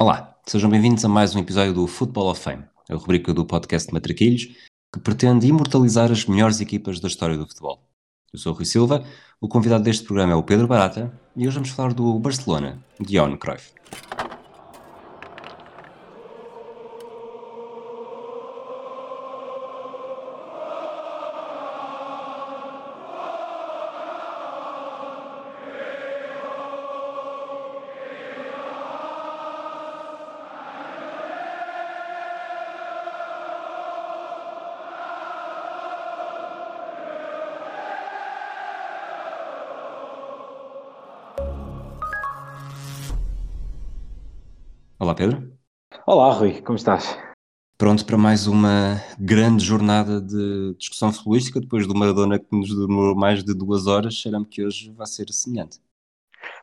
Olá, sejam bem-vindos a mais um episódio do Football of Fame, a rubrica do podcast Matraquilhos, que pretende imortalizar as melhores equipas da história do futebol. Eu sou o Rui Silva, o convidado deste programa é o Pedro Barata e hoje vamos falar do Barcelona, de Johan Cruyff. Rui, como estás? Pronto para mais uma grande jornada de discussão futebolística depois do Maradona que nos demorou mais de duas horas. Será-me que hoje vai ser semelhante.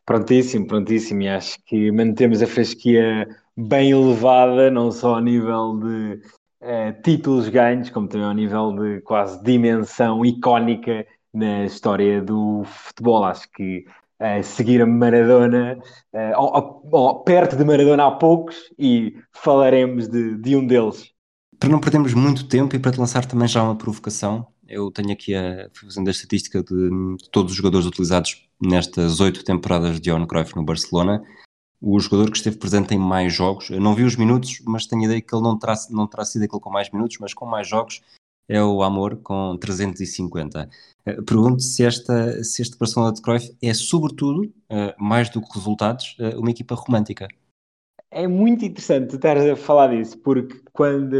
Prontíssimo, prontíssimo. E acho que mantemos a fasquia bem elevada, não só a nível de eh, títulos ganhos, como também ao nível de quase dimensão icónica na história do futebol. Acho que uh, seguir a Maradona, uh, perto de Maradona há poucos, e falaremos de, de um deles. Para não perdermos muito tempo e para te lançar também já uma provocação, eu tenho aqui a fazendo a estatística de, de todos os jogadores utilizados nestas oito temporadas de Johan Cruyff no Barcelona. O jogador que esteve presente em mais jogos, eu não vi os minutos, mas tenho a ideia que ele não terá, não terá sido aquele com mais minutos, mas com mais jogos é o Amor com 350. Eh, pergunto se, esta, se este Barcelona de Cruyff é, sobretudo, eh, mais do que resultados, eh, uma equipa romântica. É muito interessante estar a falar disso, porque quando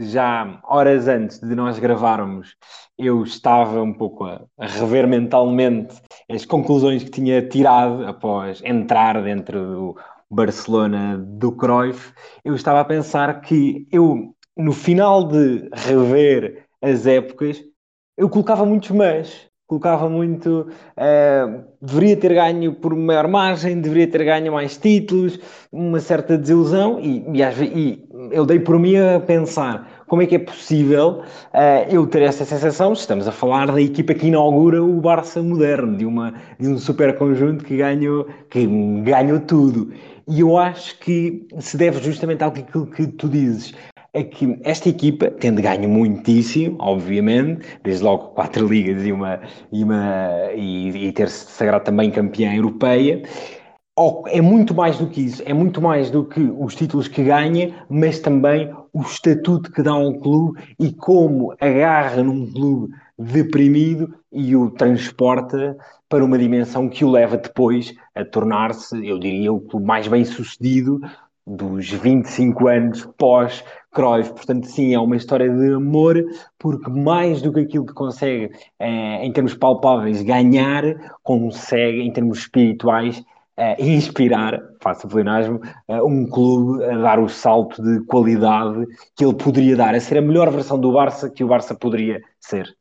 já horas antes de nós gravarmos, eu estava um pouco a, a rever mentalmente as conclusões que tinha tirado após entrar dentro do Barcelona do Cruyff, eu estava a pensar que eu, no final de rever as épocas, eu colocava muitos mas. Colocava muito. Uh, deveria ter ganho por maior margem, deveria ter ganho mais títulos, uma certa desilusão, e, e, e eu dei por mim a pensar como é que é possível uh, eu ter essa sensação. Estamos a falar da equipa que inaugura o Barça moderno, de, uma, de um super conjunto que ganhou, que ganhou tudo. E eu acho que se deve justamente que, que tu dizes é que esta equipa, tendo ganho muitíssimo, obviamente, desde logo quatro ligas e, uma, e, uma, e, e ter-se sagrado também campeã europeia, é muito mais do que isso, é muito mais do que os títulos que ganha, mas também o estatuto que dá ao clube e como agarra num clube deprimido e o transporta para uma dimensão que o leva depois a tornar-se, eu diria, o clube mais bem sucedido dos 25 anos pós Cruyff. Portanto, sim, é uma história de amor, porque mais do que aquilo que consegue, eh, em termos palpáveis, ganhar, consegue, em termos espirituais, eh, inspirar, faça plenasmo, eh, um clube a dar o salto de qualidade que ele poderia dar, a ser a melhor versão do Barça que o Barça poderia ser.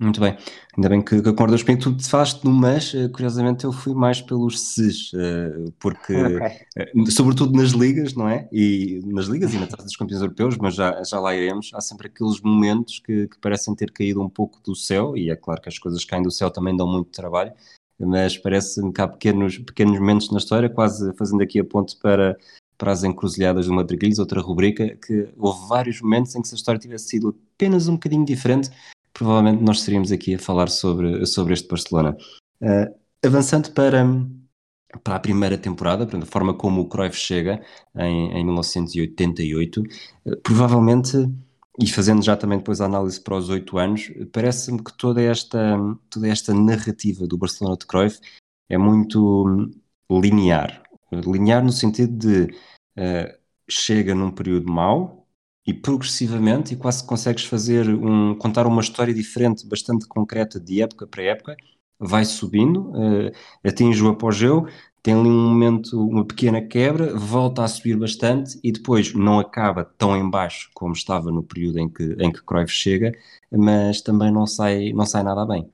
Muito bem, ainda bem que, que acordas bem. Tu falaste no mas, eh, curiosamente eu fui mais pelos ses, eh, porque, okay. Eh, sobretudo nas ligas, não é? E nas ligas e na taça dos campeões europeus, mas já, já lá iremos, há sempre aqueles momentos que, que parecem ter caído um pouco do céu, e é claro que as coisas caem do céu também dão muito trabalho, mas parece-me que há pequenos, pequenos momentos na história, quase fazendo aqui a ponte para, para as encruzilhadas do Madriguilhos, outra rubrica, que houve vários momentos em que se a história tivesse sido apenas um bocadinho diferente, provavelmente nós estaríamos aqui a falar sobre, sobre este Barcelona. Uh, avançando para, para a primeira temporada, a forma como o Cruyff chega em, em 1988, uh, provavelmente, e fazendo já também depois a análise para os oito anos, parece-me que toda esta, toda esta narrativa do Barcelona de Cruyff é muito linear. Linear no sentido de uh, chega num período mau, e progressivamente, e quase consegues fazer um, contar uma história diferente, bastante concreta de época para época, vai subindo, uh, atinge o apogeu, tem ali um momento, uma pequena quebra, volta a subir bastante e depois não acaba tão em baixo como estava no período em que, em que Cruyff chega, mas também não sai, não sai nada bem.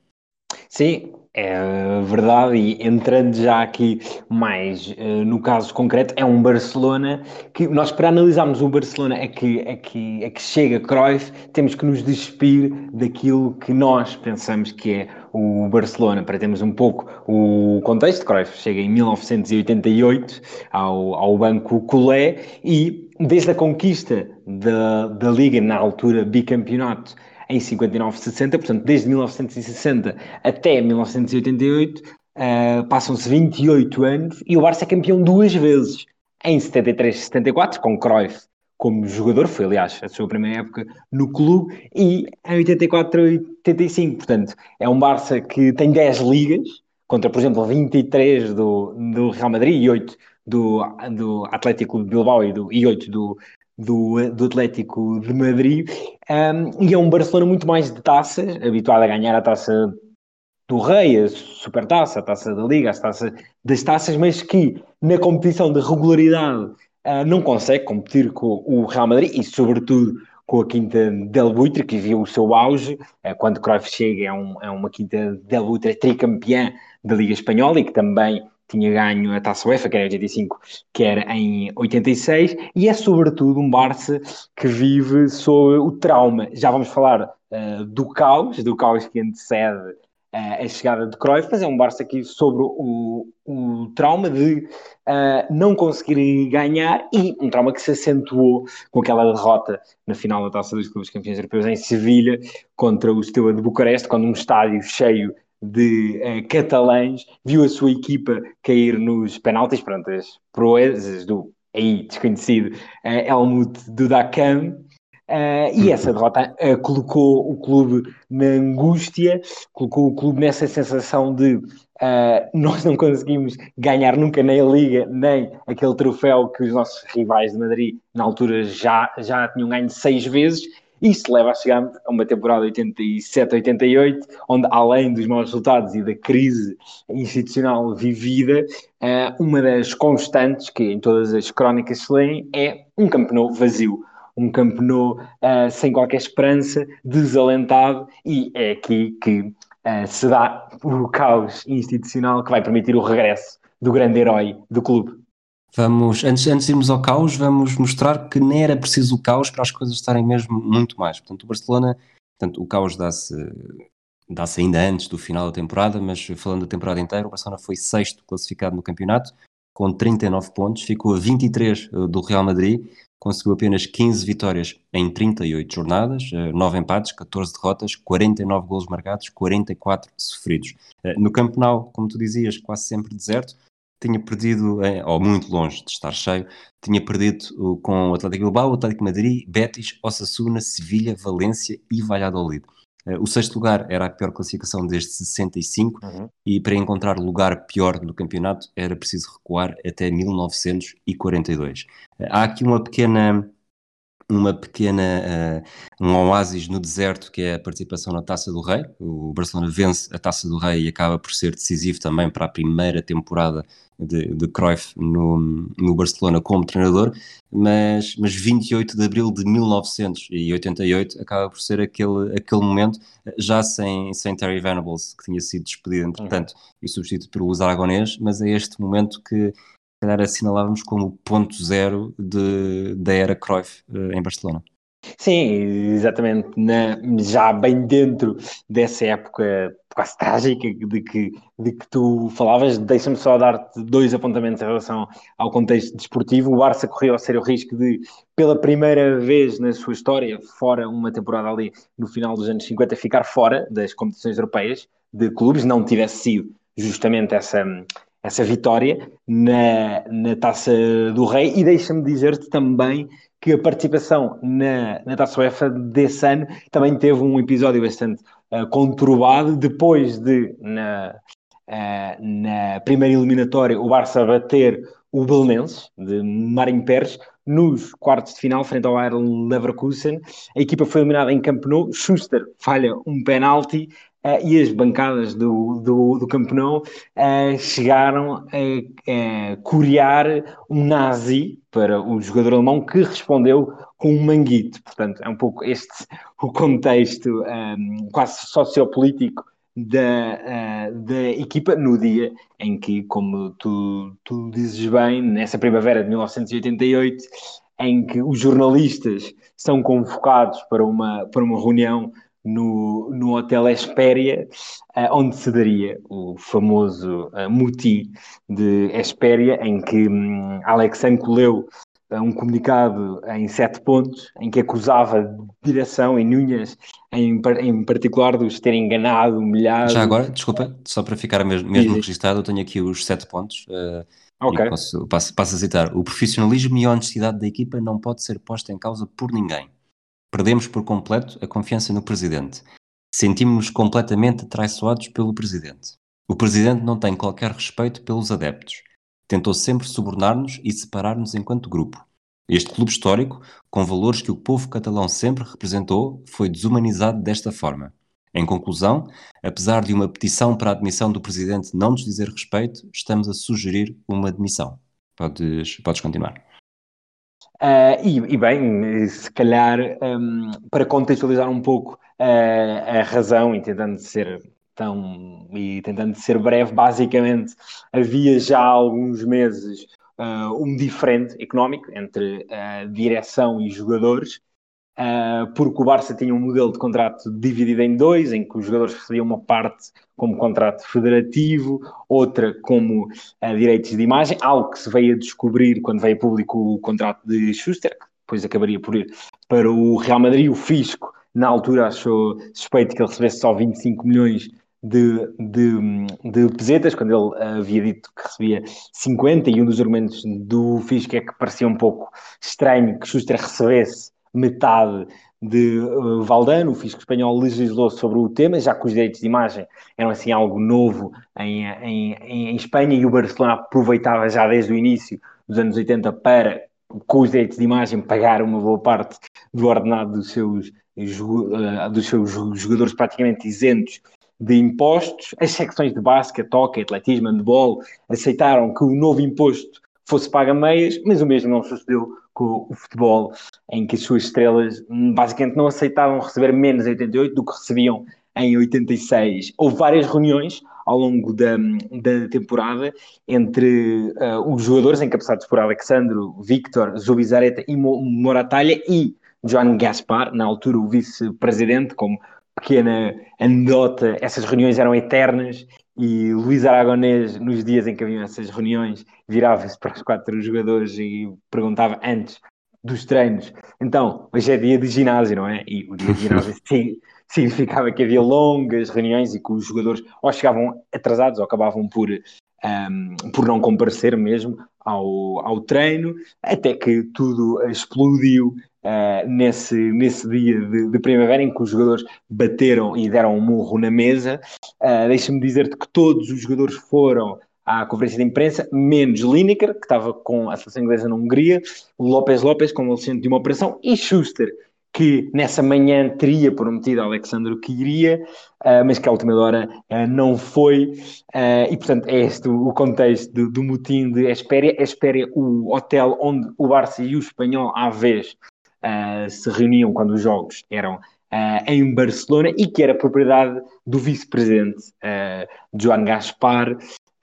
Sim, é verdade, e entrando já aqui mais uh, no caso concreto, é um Barcelona que nós, para analisarmos o Barcelona, é que, é que, é que chega Cruyff, temos que nos despir daquilo que nós pensamos que é o Barcelona, para termos um pouco o contexto. Cruyff chega em 1988 ao, ao Banco Colé e, desde a conquista da, da Liga, na altura bicampeonato, em 59-60, portanto, desde 1960 até 1988, uh, passam-se 28 anos e o Barça é campeão duas vezes, em 73-74, com Cruyff como jogador, foi aliás a sua primeira época no clube, e em 84-85, portanto, é um Barça que tem 10 ligas, contra, por exemplo, 23 do, do Real Madrid e 8 do, do Atlético de Bilbao e, do, e 8 do, do, do Atlético de Madrid, um, e é um Barcelona muito mais de taças, habituado a ganhar a taça do Rei, a Supertaça, a taça da Liga, as taças das taças, mas que na competição de regularidade uh, não consegue competir com o Real Madrid e, sobretudo, com a Quinta del Buitre, que viu o seu auge, uh, quando Cruyff chega é, um, é uma Quinta del Buitre tricampeã da Liga Espanhola e que também tinha ganho a Taça UEFA, que era em 85, que era em 86, e é sobretudo um Barça que vive sob o trauma. Já vamos falar uh, do caos, do caos que antecede uh, a chegada de Cruyff, mas é um Barça que sobre o, o trauma de uh, não conseguir ganhar e um trauma que se acentuou com aquela derrota na final da Taça dos Clubes Campeões Europeus em Sevilha contra o Steaua de Bucareste, quando um estádio cheio de uh, catalães, viu a sua equipa cair nos penaltis, pronto, as proezas do aí desconhecido uh, Helmut Dudakam, Uh, e essa derrota uh, colocou o clube na angústia, colocou o clube nessa sensação de uh, nós não conseguimos ganhar nunca nem a Liga, nem aquele troféu que os nossos rivais de Madrid na altura já, já tinham ganho seis vezes, isso leva a chegar a uma temporada 87-88, onde além dos maus resultados e da crise institucional vivida, eh, uma das constantes que em todas as crónicas se leem é um campeonato vazio. Um campeonato uh, sem qualquer esperança, desalentado, e é aqui que uh, se dá o caos institucional que vai permitir o regresso do grande herói do clube. Vamos, antes, antes de irmos ao caos, vamos mostrar que nem era preciso o caos para as coisas estarem mesmo muito mais. Portanto, o Barcelona, portanto, o caos dá-se dá-se ainda antes do final da temporada, mas falando da temporada inteira, o Barcelona foi sexto classificado no campeonato, com 39 pontos, ficou a 23 eh, do Real Madrid, conseguiu apenas 15 vitórias em 38 jornadas, 9 eh, empates, 14 derrotas, 49 golos marcados, 44 sofridos. Eh, no campeonato, como tu dizias, quase sempre deserto, tinha perdido, ou muito longe de estar cheio, tinha perdido com o Atlético Bilbao, o Atlético Madrid, Betis, Osasuna, Sevilha, Valência e Valladolid. Eh, o sexto lugar era a pior classificação desde 65 uhum. e para encontrar lugar pior no campeonato era preciso recuar até 1942. Eh, há aqui uma pequena uma pequena uh, um oásis no deserto que é a participação na Taça do Rei. O Barcelona vence a Taça do Rei e acaba por ser decisivo também para a primeira temporada de, de Cruyff no, no Barcelona como treinador, mas, mas 28 de abril de 1988 acaba por ser aquele, aquele momento, já sem, sem Terry Venables, que tinha sido despedido entretanto uhum. e substituído pelo Luís Aragonês, mas é este momento que calhar assinalávamos como o ponto zero de, da era Cruyff uh, em Barcelona. Sim, exatamente. Na, já bem dentro dessa época quase trágica de que, de que tu falavas, deixa-me só dar-te dois apontamentos em relação ao contexto desportivo. O Barça correu a sério risco de, pela primeira vez na sua história, fora uma temporada ali no final dos anos 50, ficar fora das competições europeias de clubes, não tivesse sido justamente essa essa vitória na, na Taça do Rei e deixa-me dizer-te também que a participação na, na Taça UEFA desse ano também teve um episódio bastante uh, conturbado depois de na, uh, na primeira eliminatória o Barça bater o Belenenses de Marinho Pérez nos quartos de final frente ao Bayer Leverkusen. A equipa foi eliminada em Camp Nou. Schuster falha um penalti Uh, e as bancadas do, do, do campeonato uh, chegaram a, a corear um nazi para o jogador alemão que respondeu com um manguito. Portanto, é um pouco este o contexto um, ehm, quase sociopolítico da, uh, da equipa no dia em que, como tu, tu dizes bem, nessa primavera de 1988, em que os jornalistas são convocados para uma, para uma reunião no, no Hotel Espéria, uh, onde se daria o famoso uh, muti de Espéria, em que um, Alexandre leu um comunicado em sete pontos, em que acusava direção e Núñez, em, em particular, de os terem enganado, humilhado. Já agora, desculpa, só para ficar mesmo, mesmo registado, eu tenho aqui os sete pontos. Uh, ok. Posso, passo, passo a citar. O profissionalismo e a honestidade da equipa não pode ser posta em causa por ninguém. Perdemos por completo a confiança no Presidente. Sentimos-nos completamente traiçoados pelo Presidente. O Presidente não tem qualquer respeito pelos adeptos tentou sempre subornar-nos e separar-nos enquanto grupo. Este clube histórico, com valores que o povo catalão sempre representou, foi desumanizado desta forma. Em conclusão, apesar de uma petição para a admissão do presidente não nos dizer respeito, estamos a sugerir uma admissão. Podes, podes continuar. Uh, e, e, bem, se calhar, um, para contextualizar um pouco uh, a razão e tentando ser então, e tentando ser breve, basicamente havia já há alguns meses uh, um diferente económico entre direção e jogadores, uh, porque o Barça tinha um modelo de contrato dividido em dois, em que os jogadores recebiam uma parte como contrato federativo, outra como uh, direitos de imagem, algo que se veio a descobrir quando veio a público o contrato de Schuster, que depois acabaria por ir para o Real Madrid, o Fisco na altura achou suspeito que ele recebesse só 25 milhões de, de, de, pesetas, quando ele havia dito que recebia 50, e um dos argumentos do Fisco é que parecia um pouco estranho que Schuster recebesse metade de uh, Valdano, o Fisco Espanhol legislou sobre o tema, já que os direitos de imagem eram assim algo novo em, em, em Espanha e o Barcelona aproveitava já desde o início dos anos 80 para, com os direitos de imagem, pagar uma boa parte do ordenado dos seus, uh, dos seus jogadores praticamente isentos de impostos, as secções de basquete, hockey, atletismo, handball aceitaram que o novo imposto fosse pago a meias, mas o mesmo não sucedeu com o futebol, em que as suas estrelas hum, basicamente não aceitavam receber menos em 88 do que recebiam em 86. Houve várias reuniões ao longo da, da temporada entre uh, os jogadores encabeçados por Alexandro, Victor, Zubizarreta e Moratalha e Joan Gaspar, na altura o vice-presidente, como pequena anedota, essas reuniões eram eternas e Luís Aragonês, nos dias em que haviam essas reuniões, virava-se para os quatro jogadores e perguntava antes dos treinos. Então, hoje é dia de ginásio, não é? E o dia de ginásio sim, significava que havia longas reuniões e que os jogadores ou chegavam atrasados ou acabavam por, um, por não comparecer mesmo ao, ao treino, até que tudo explodiu uh, nesse, nesse dia de, de, primavera em que os jogadores bateram e deram um murro na mesa. Uh, Deixa-me dizer-te que todos os jogadores foram à conferência de imprensa, menos Lineker, que estava com a seleção inglesa na Hungria, López López, sente de uma operação, e Schuster, que nessa manhã teria prometido a Alexandre que iria, uh, mas que à última hora não foi. E, portanto, é este o contexto do, do motim de Espéria. Espéria, o hotel onde o Barça e o Espanhol, à vez, se reuniam quando os jogos eram em Barcelona e que era propriedade do vice-presidente Joan Gaspar,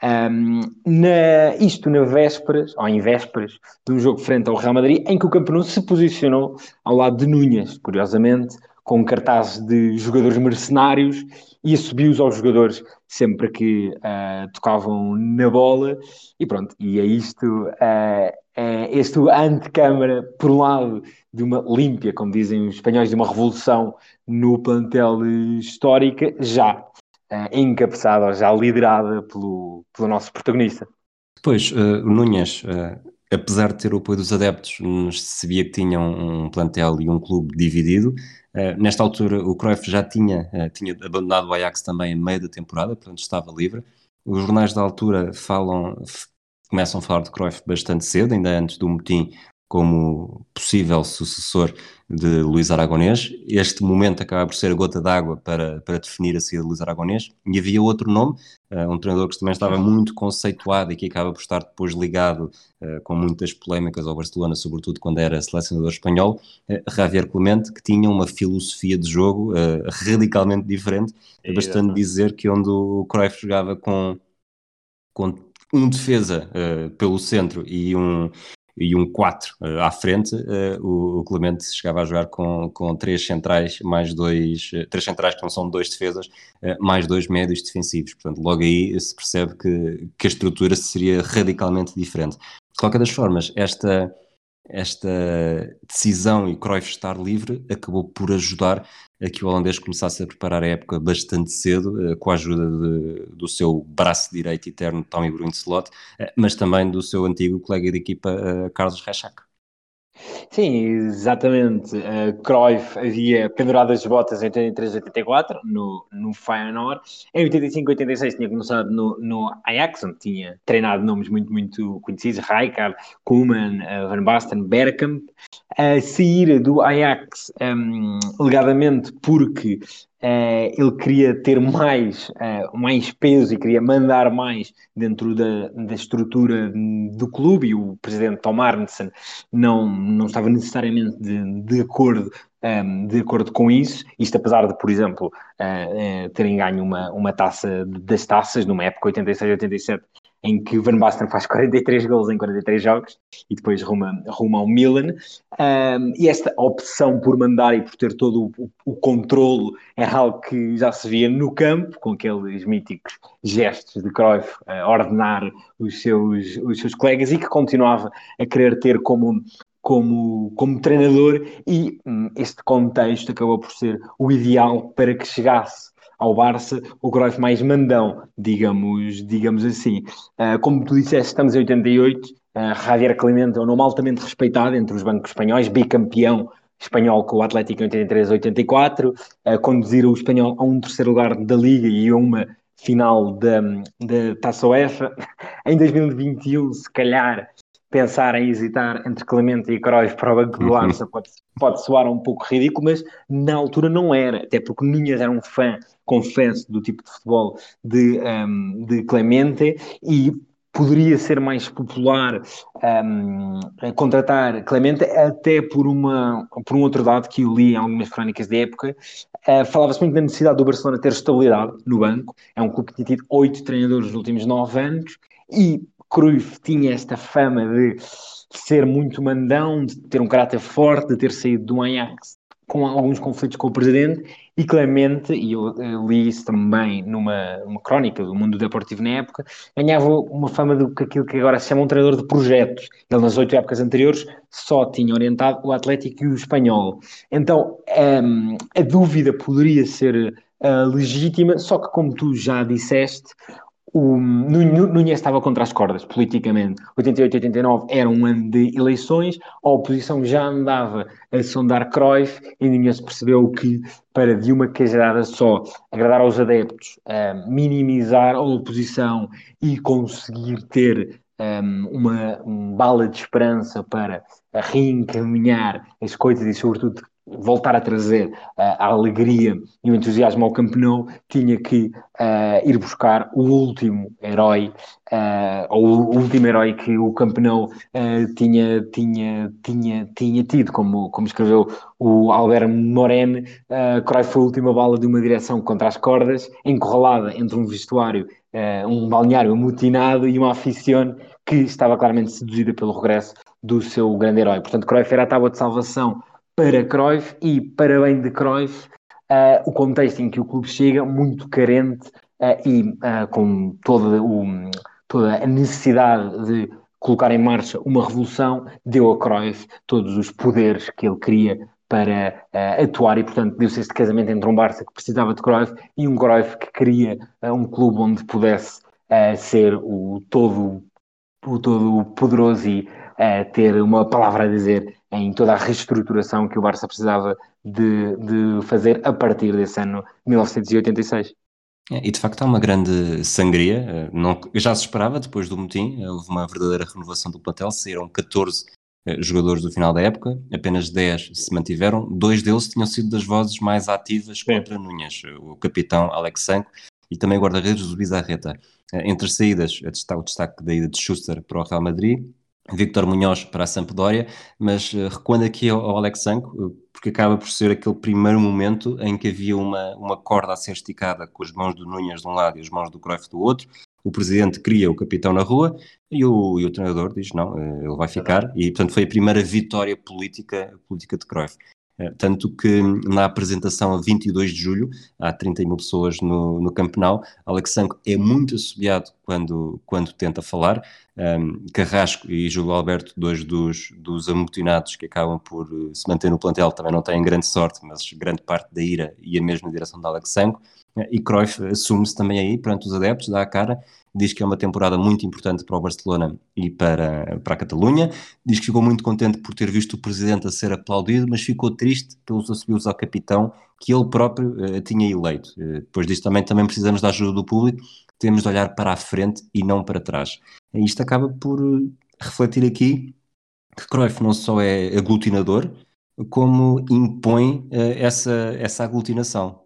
um, na, isto na vésperas, ou em vésperas, de um jogo frente ao Real Madrid, em que o campeão se posicionou ao lado de Núñez, curiosamente, com cartazes de jogadores mercenários e assobios aos jogadores sempre que uh, tocavam na bola. E pronto, e é isto, uh, é este antecâmara, por um lado, de uma límpia, como dizem os espanhóis, de uma revolução no plantel histórica, já uh, encabeçada ou já liderada pelo, pelo nosso protagonista. Depois, uh, Núñez, uh, apesar de ter o apoio dos adeptos, sabia que tinha um, um plantel e um clube dividido. Uh, nesta altura, o Cruyff já tinha, tinha abandonado o Ajax também em meio da temporada, portanto estava livre. Os jornais da altura falam, começam a falar de Cruyff bastante cedo, ainda antes do motim, como possível sucessor de Luís Aragonês. Este momento acaba por ser a gota d'água para, para definir a saída de Luís Aragonês. E havia outro nome, uh, um treinador que também estava muito conceituado e que acaba por estar depois ligado uh, com muitas polémicas ao Barcelona, sobretudo quando era selecionador espanhol, uh, Javier Clemente, que tinha uma filosofia de jogo radicalmente diferente. É bastante dizer que onde o Cruyff jogava com, com um defesa pelo centro e um, e um 4 uh, eh, à frente, uh, o, Clemente chegava a jogar com, com três centrais, mais dois, uh, três centrais que não são dois defesas, mais dois médios defensivos. Portanto, logo aí se percebe que, que a estrutura seria radicalmente diferente. De qualquer das formas, esta, esta decisão e Cruyff estar livre acabou por ajudar que o holandês começasse a preparar a época bastante cedo, eh, com a ajuda de, do seu braço direito eterno Tommy Brunslot, eh, mas também do seu antigo colega de equipa eh, Carlos Rechak. Sim, exatamente. Uh, Cruyff havia pendurado as botas em 83 84 no, no Feyenoord. Em 85 86 tinha começado no, no Ajax, onde tinha treinado nomes muito, muito conhecidos. Rijkaard, Koeman, uh, Van Basten, Bergkamp. A sair do Ajax, um, alegadamente porque Uh, ele queria ter mais, uh, mais peso e queria mandar mais dentro da, da estrutura do clube e o presidente Tom Arnson não, não estava necessariamente de, de acordo ehm, de acordo com isso, isto apesar de, por exemplo, uh, terem ganho uma, uma taça das taças numa época 86-87 em que Van Basten faz 43 gols em 43 jogos e depois ruma, ruma ao Milan. Um, e esta opção por mandar e por ter todo o, o controlo é algo que já se via no campo, com aqueles míticos gestos de Cruyff a ordenar os seus, os seus colegas e que continuava a querer ter como como, como treinador e hum, este contexto acabou por ser o ideal para que chegasse ao Barça, o Cruyff mais mandão, digamos, digamos assim. Uh, como tu disseste, estamos em 88, uh, ah, Javier Clemente é um nome altamente respeitado entre os bancos espanhóis, bicampeão espanhol com o Atlético em 83-84, uh, conduzir o espanhol a um terceiro lugar da Liga e a uma final da, da Taça UEFA. em 2021, se calhar, pensar em hesitar entre Clemente e Cruyff para o banco do Barça pode, pode soar um pouco ridículo, mas na altura não era, até porque Ninhas era um fã, confesso, do tipo de futebol de, um, de Clemente e poderia ser mais popular um, contratar Clemente, até por, uma, por um outro dado que eu li em algumas crónicas da época, uh, falava-se muito da necessidade do Barcelona ter estabilidade no banco, é um clube que tinha tido oito treinadores nos últimos nove anos, e Cruyff tinha esta fama de ser muito mandão, de ter um caráter forte, de ter saído do Ajax com alguns conflitos com o presidente e Clemente, e eu, li isso também numa, numa crónica do mundo deportivo na época, ganhava uma fama de aquilo que agora se chama um treinador de projetos. Ele nas oito épocas anteriores só tinha orientado o Atlético e o Espanhol. Então um, a dúvida poderia ser uh, legítima, só que como tu já disseste, o estava contra as cordas politicamente. 88 89 era um ano de eleições, a oposição já andava a sondar Cruyff e Núñez percebeu que para de uma cajadada só agradar aos adeptos, uh, minimizar a oposição e conseguir ter um, uma um bala de esperança para reencaminhar as coisas e sobretudo voltar a trazer uh, a alegria e o entusiasmo ao Camp Nou, tinha que uh, ir buscar o último herói, uh, ou o último herói que o Camp Nou tinha, tinha, tinha, tinha tido, como, como escreveu o Albert Morene, uh, Cruyff foi a última bala de uma direção contra as cordas, encurralada entre um vestuário, um balneário amutinado e uma aficione que estava claramente seduzida pelo regresso do seu grande herói. Portanto, Cruyff era a tábua de salvação para Cruyff e, para bem de Cruyff, uh, o contexto em que o clube chega, muito carente uh, e uh, com toda, o, toda a necessidade de colocar em marcha uma revolução, deu a Cruyff todos os poderes que ele queria para uh, atuar. E, portanto, deu-se este casamento entre um Barça que precisava de Cruyff e um Cruyff que queria uh, um clube onde pudesse uh, ser o todo, o todo poderoso e ter uma palavra a dizer em toda a reestruturação que o Barça precisava de, de fazer a partir desse ano 1986. É, e de facto há uma grande sangria, eh, não, já se esperava depois do motim, eh, houve uma verdadeira renovação do plantel, saíram 14 jogadores do final da época, apenas 10 se mantiveram, dois deles tinham sido das vozes mais ativas contra Núñez, o capitão Alex Sanco e também o guarda-redes do Bizarreta. Entre saídas, está o destaque da ida de Schuster para o Real Madrid, Victor Munhoz para a Sampdoria, mas uh, recuando aqui ao, Alex Sanko, uh, porque acaba por ser aquele primeiro momento em que havia uma, uma corda a ser esticada com as mãos do Núñez de um lado e as mãos do Cruyff do outro, o presidente cria o capitão na rua e o, e o treinador diz não, uh, ele vai ficar, e portanto foi a primeira vitória política, política de Cruyff. Eh, tanto que na apresentação a 22 de julho, há 30 mil pessoas no, no Camp Nou, Alex Sanco é muito assobiado quando, quando tenta falar. Um, Carrasco e Júlio Alberto, dois dos, dos amotinados que acabam por eh, se manter no plantel, também não têm grande sorte, mas grande parte da ira ia mesmo na direção de Alex Sanco. E Cruyff assume-se também aí perante os adeptos, dá a cara diz que é uma temporada muito importante para o Barcelona e para, para a Catalunha, diz que ficou muito contente por ter visto o presidente a ser aplaudido, mas ficou triste pelos assobios ao capitão que ele próprio uh, tinha eleito. Uh, depois disso também, também precisamos da ajuda do público, temos de olhar para a frente e não para trás. E isto acaba por uh, refletir aqui que Cruyff não só é aglutinador, como impõe essa, essa aglutinação.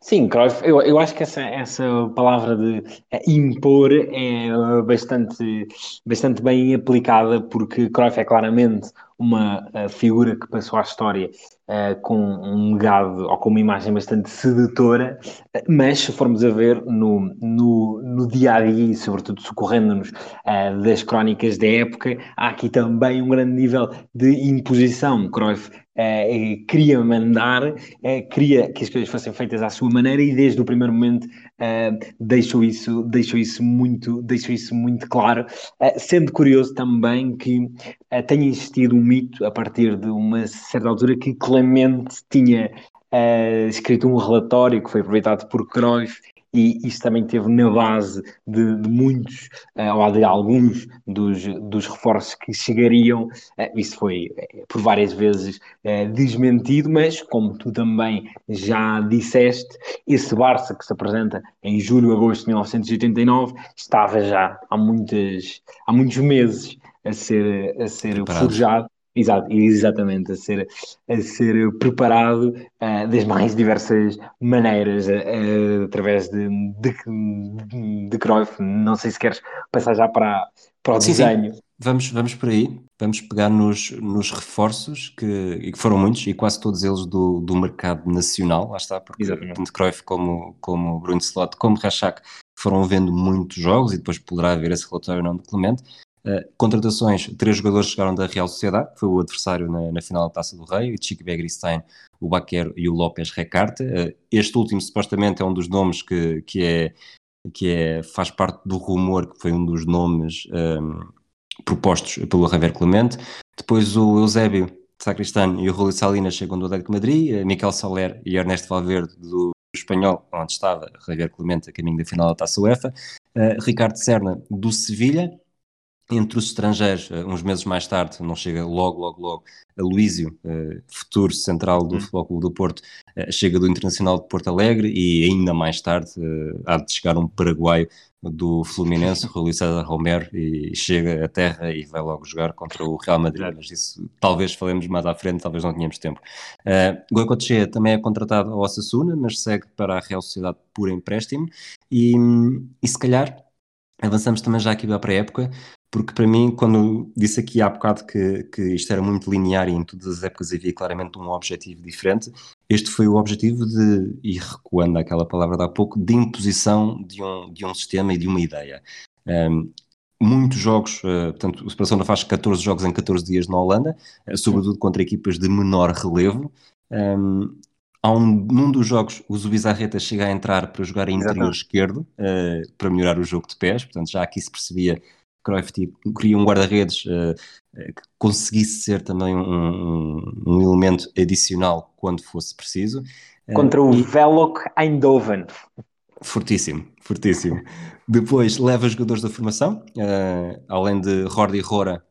Sim, Cruyff, eu, eu acho que essa, essa palavra de eh, impor é eh, bastante, bastante bem aplicada, porque Cruyff é claramente uma uh, figura que passou à história uh, com um legado ou com uma imagem bastante sedutora, uh, mas se formos a ver no, no, no dia a dia e, sobretudo, socorrendo-nos das crónicas da época, há aqui também um grande nível de imposição. Cruyff Uh, queria mandar, uh, queria que as coisas fossem feitas à sua maneira e desde o primeiro momento uh, deixou, isso, deixou, isso muito, deixou isso muito claro, sendo curioso também que tenha existido um mito a partir de uma certa altura que Clemente tinha escrito um relatório que foi aproveitado por Cruyff e isso também teve na base de, de muitos, uh, ou de alguns dos, dos reforços que chegariam. Uh, isso foi uh, por várias vezes desmentido, mas como tu também já disseste, esse Barça que se apresenta em julho, agosto de 1989 estava já há, muitas, há muitos meses a ser, a ser forjado Exato, exatamente, a ser, a ser preparado uh, das mais diversas maneiras, uh, através de, de, de Cruyff. Não sei se queres passar já para, para o sim, desenho. Sim. Vamos, vamos por aí, vamos pegar nos, nos reforços, que, e que foram muitos, e quase todos eles do, do mercado nacional, lá está, porque Exatamente. tanto Cruyff como, como Bruno Slot, como Rachak, foram vendo muitos jogos, e depois poderá haver esse relatório não de Clemente, Uh, contratações, três jogadores chegaram da Real Sociedade, que foi o adversário na, na final da Taça do Rei, o Chico Begristein, o Baquer e o López Recarte. Uh, este último, supostamente, é um dos nomes que, que, é, que é, faz parte do rumor, que foi um dos nomes um, ehm, propostos pelo Javier Clemente. Depois o Eusébio Sacristano e o Rui Salinas chegam do Atlético Madrid, uh, Miquel Soler e Ernesto Valverde do Espanhol, onde estava Javier Clemente a caminho da final da Taça UEFA, uh, Ricardo Serna do Sevilha, entre os estrangeiros, eh, uns meses mais tarde, não chega logo, logo, logo, a Luísio, uh, futuro central do hum. Futebol Clube do Porto, uh, chega do Internacional de Porto Alegre e ainda mais tarde há de chegar um paraguaio do Fluminense, Rui César Romero, e chega à terra e vai logo jogar contra o Real Madrid, mas isso talvez falemos mais à frente, talvez não tenhamos tempo. Uh, Goicoechea também é contratado ao Osasuna, mas segue para a Real Sociedade por empréstimo e, e se calhar avançamos também já aqui para a época, porque para mim, quando disse aqui há bocado que, que isto era muito linear e em todas as épocas havia claramente um objetivo diferente, este foi o objetivo de, e recuando àquela palavra de há pouco, de imposição de um, de um sistema e de uma ideia. Um, muitos jogos, uh, portanto, o Separação faz 14 jogos em 14 dias na Holanda, uh, sobretudo contra equipas de menor relevo. Um, há um, num dos jogos, o Zubizarreta chega a entrar para jogar em interior esquerdo, uh, para melhorar o jogo de pés, portanto, já aqui se percebia Cruyff tipo, queria um guarda-redes uh, que conseguisse ser também um, um, elemento adicional quando fosse preciso. Contra o e... Velok Eindhoven. Fortíssimo, fortíssimo. Depois leva jogadores da formação, uh, além de Rordi Rora,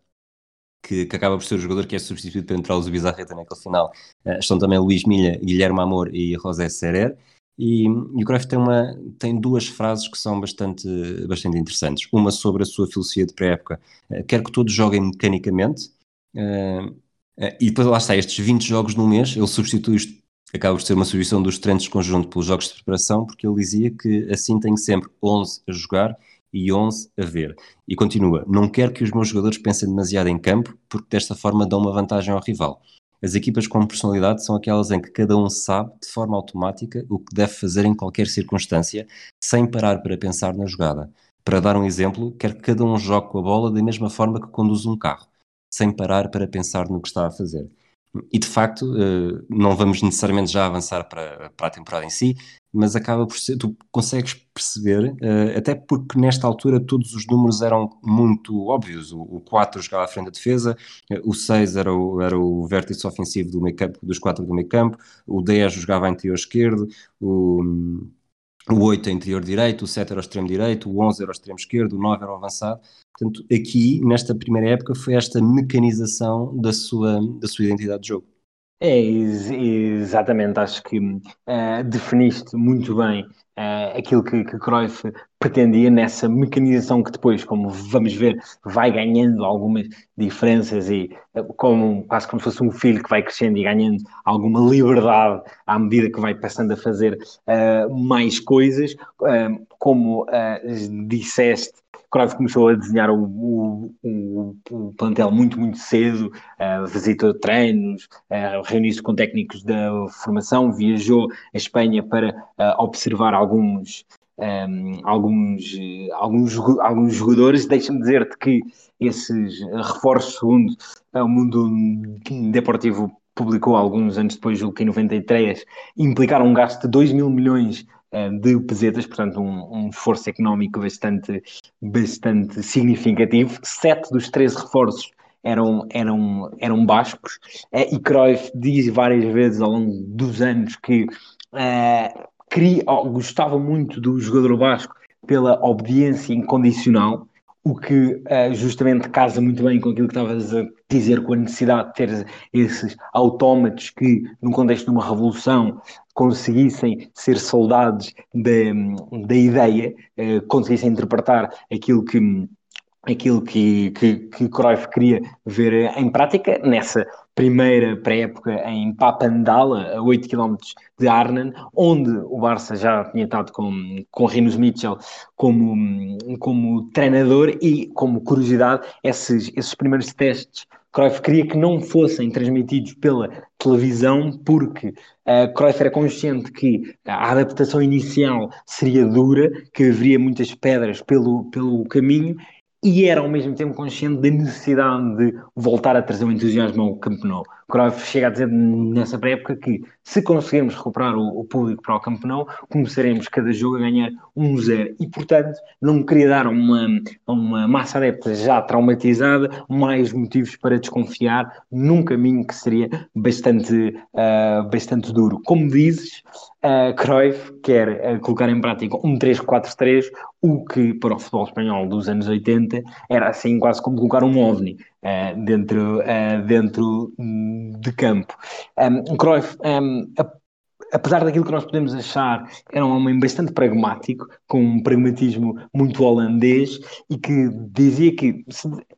que, que, acaba por ser o jogador que é substituído para entrar o Zubizarreta naquele final. Uh, estão também Luís Milha, Guilherme Amor e José Serer. E, e, o Cruyff tem, uma, tem duas frases que são bastante, bastante interessantes. Uma sobre a sua filosofia de pré-época, eh, quer que todos joguem mecanicamente, Uh, e depois lá está, estes 20 jogos no mês, ele substitui isto, acaba por ser uma substituição dos treinos de conjunto pelos jogos de preparação, porque ele dizia que assim tem sempre 11 a jogar e 11 a ver. E continua: Não quero que os meus jogadores pensem demasiado em campo, porque desta forma dão uma vantagem ao rival. As equipas com personalidade são aquelas em que cada um sabe, de forma automática, o que deve fazer em qualquer circunstância, sem parar para pensar na jogada. Para dar um exemplo, quer que cada um jogue com a bola da mesma forma que conduz um carro, sem parar para pensar no que está a fazer. E de facto, eh, não vamos necessariamente já avançar para, para a temporada em si, mas acaba por ser, tu consegues perceber, eh, até porque nesta altura todos os números eram muito óbvios. O 4 jogava à frente da defesa, eh, o 6 era o, era o vértice ofensivo do meio campo, dos 4 do meio campo, o 10 jogava interior esquerdo, o, o 8 a interior direito, o 7 era o extremo direito, o 11 era o extremo esquerdo, o 9 era o avançado. Portanto, aqui, nesta primeira época, foi esta mecanização da sua, da sua identidade de jogo. É, exatamente, acho que uh, definiste muito bem uh, aquilo que, que Cruyff pretendia nessa mecanização que depois, como vamos ver, vai ganhando algumas diferenças e uh, como, quase como se fosse um filho que vai crescendo e ganhando alguma liberdade à medida que vai passando a fazer mais coisas, como disseste, Cruyff começou a desenhar o, o, o, o plantel muito, muito cedo, uh, visitou treinos, uh, reuniu-se com técnicos da formação, viajou a Espanha para uh, observar alguns, um, alguns, alguns, alguns jogadores. Deixa-me dizer-te que esses reforços, segundo o mundo deportivo publicou alguns anos depois, julgo que em 93, implicaram um gasto de 2 mil milhões de pesetas, portanto um, um, esforço económico bastante, bastante significativo. Sete dos 13 reforços eram, eram, eram bascos eh, e Cruyff diz várias vezes ao longo dos anos que uh, queria, oh, gostava muito do jogador basco pela obediência incondicional, o que uh, justamente casa muito bem com aquilo que estavas a dizer, com a necessidade de ter esses autómatos que, no contexto de uma revolução, conseguissem ser soldados da, da ideia, uh, conseguissem interpretar aquilo que aquilo que, que, que Cruyff queria ver em prática nessa primeira pré-época em Papandala, a 8 km de Arnhem, onde o Barça já tinha estado com, com Rinos Mitchell como, como treinador e, como curiosidade, esses, esses primeiros testes Cruyff queria que não fossem transmitidos pela televisão porque uh, Cruyff era consciente que a adaptação inicial seria dura, que haveria muitas pedras pelo, pelo caminho e era ao mesmo tempo consciente da necessidade de voltar a trazer o entusiasmo ao Camp Nou. Cruyff chega a dizer nessa pré-época que se conseguirmos recuperar o, o, público para o Camp Nou, começaremos cada jogo a ganhar 1-0 e, portanto, não queria dar uma, uma massa adepta já traumatizada mais motivos para desconfiar num caminho que seria bastante, uh, bastante duro. Como dizes, uh, Cruyff quer uh, colocar em prática um 3-4-3, o que para o futebol espanhol dos anos 80 era assim quase como colocar um OVNI uh, dentro, uh, dentro de campo. Um, Cruyff, um, apesar daquilo que nós podemos achar, era um homem bastante pragmático, com um pragmatismo muito holandês, e que dizia que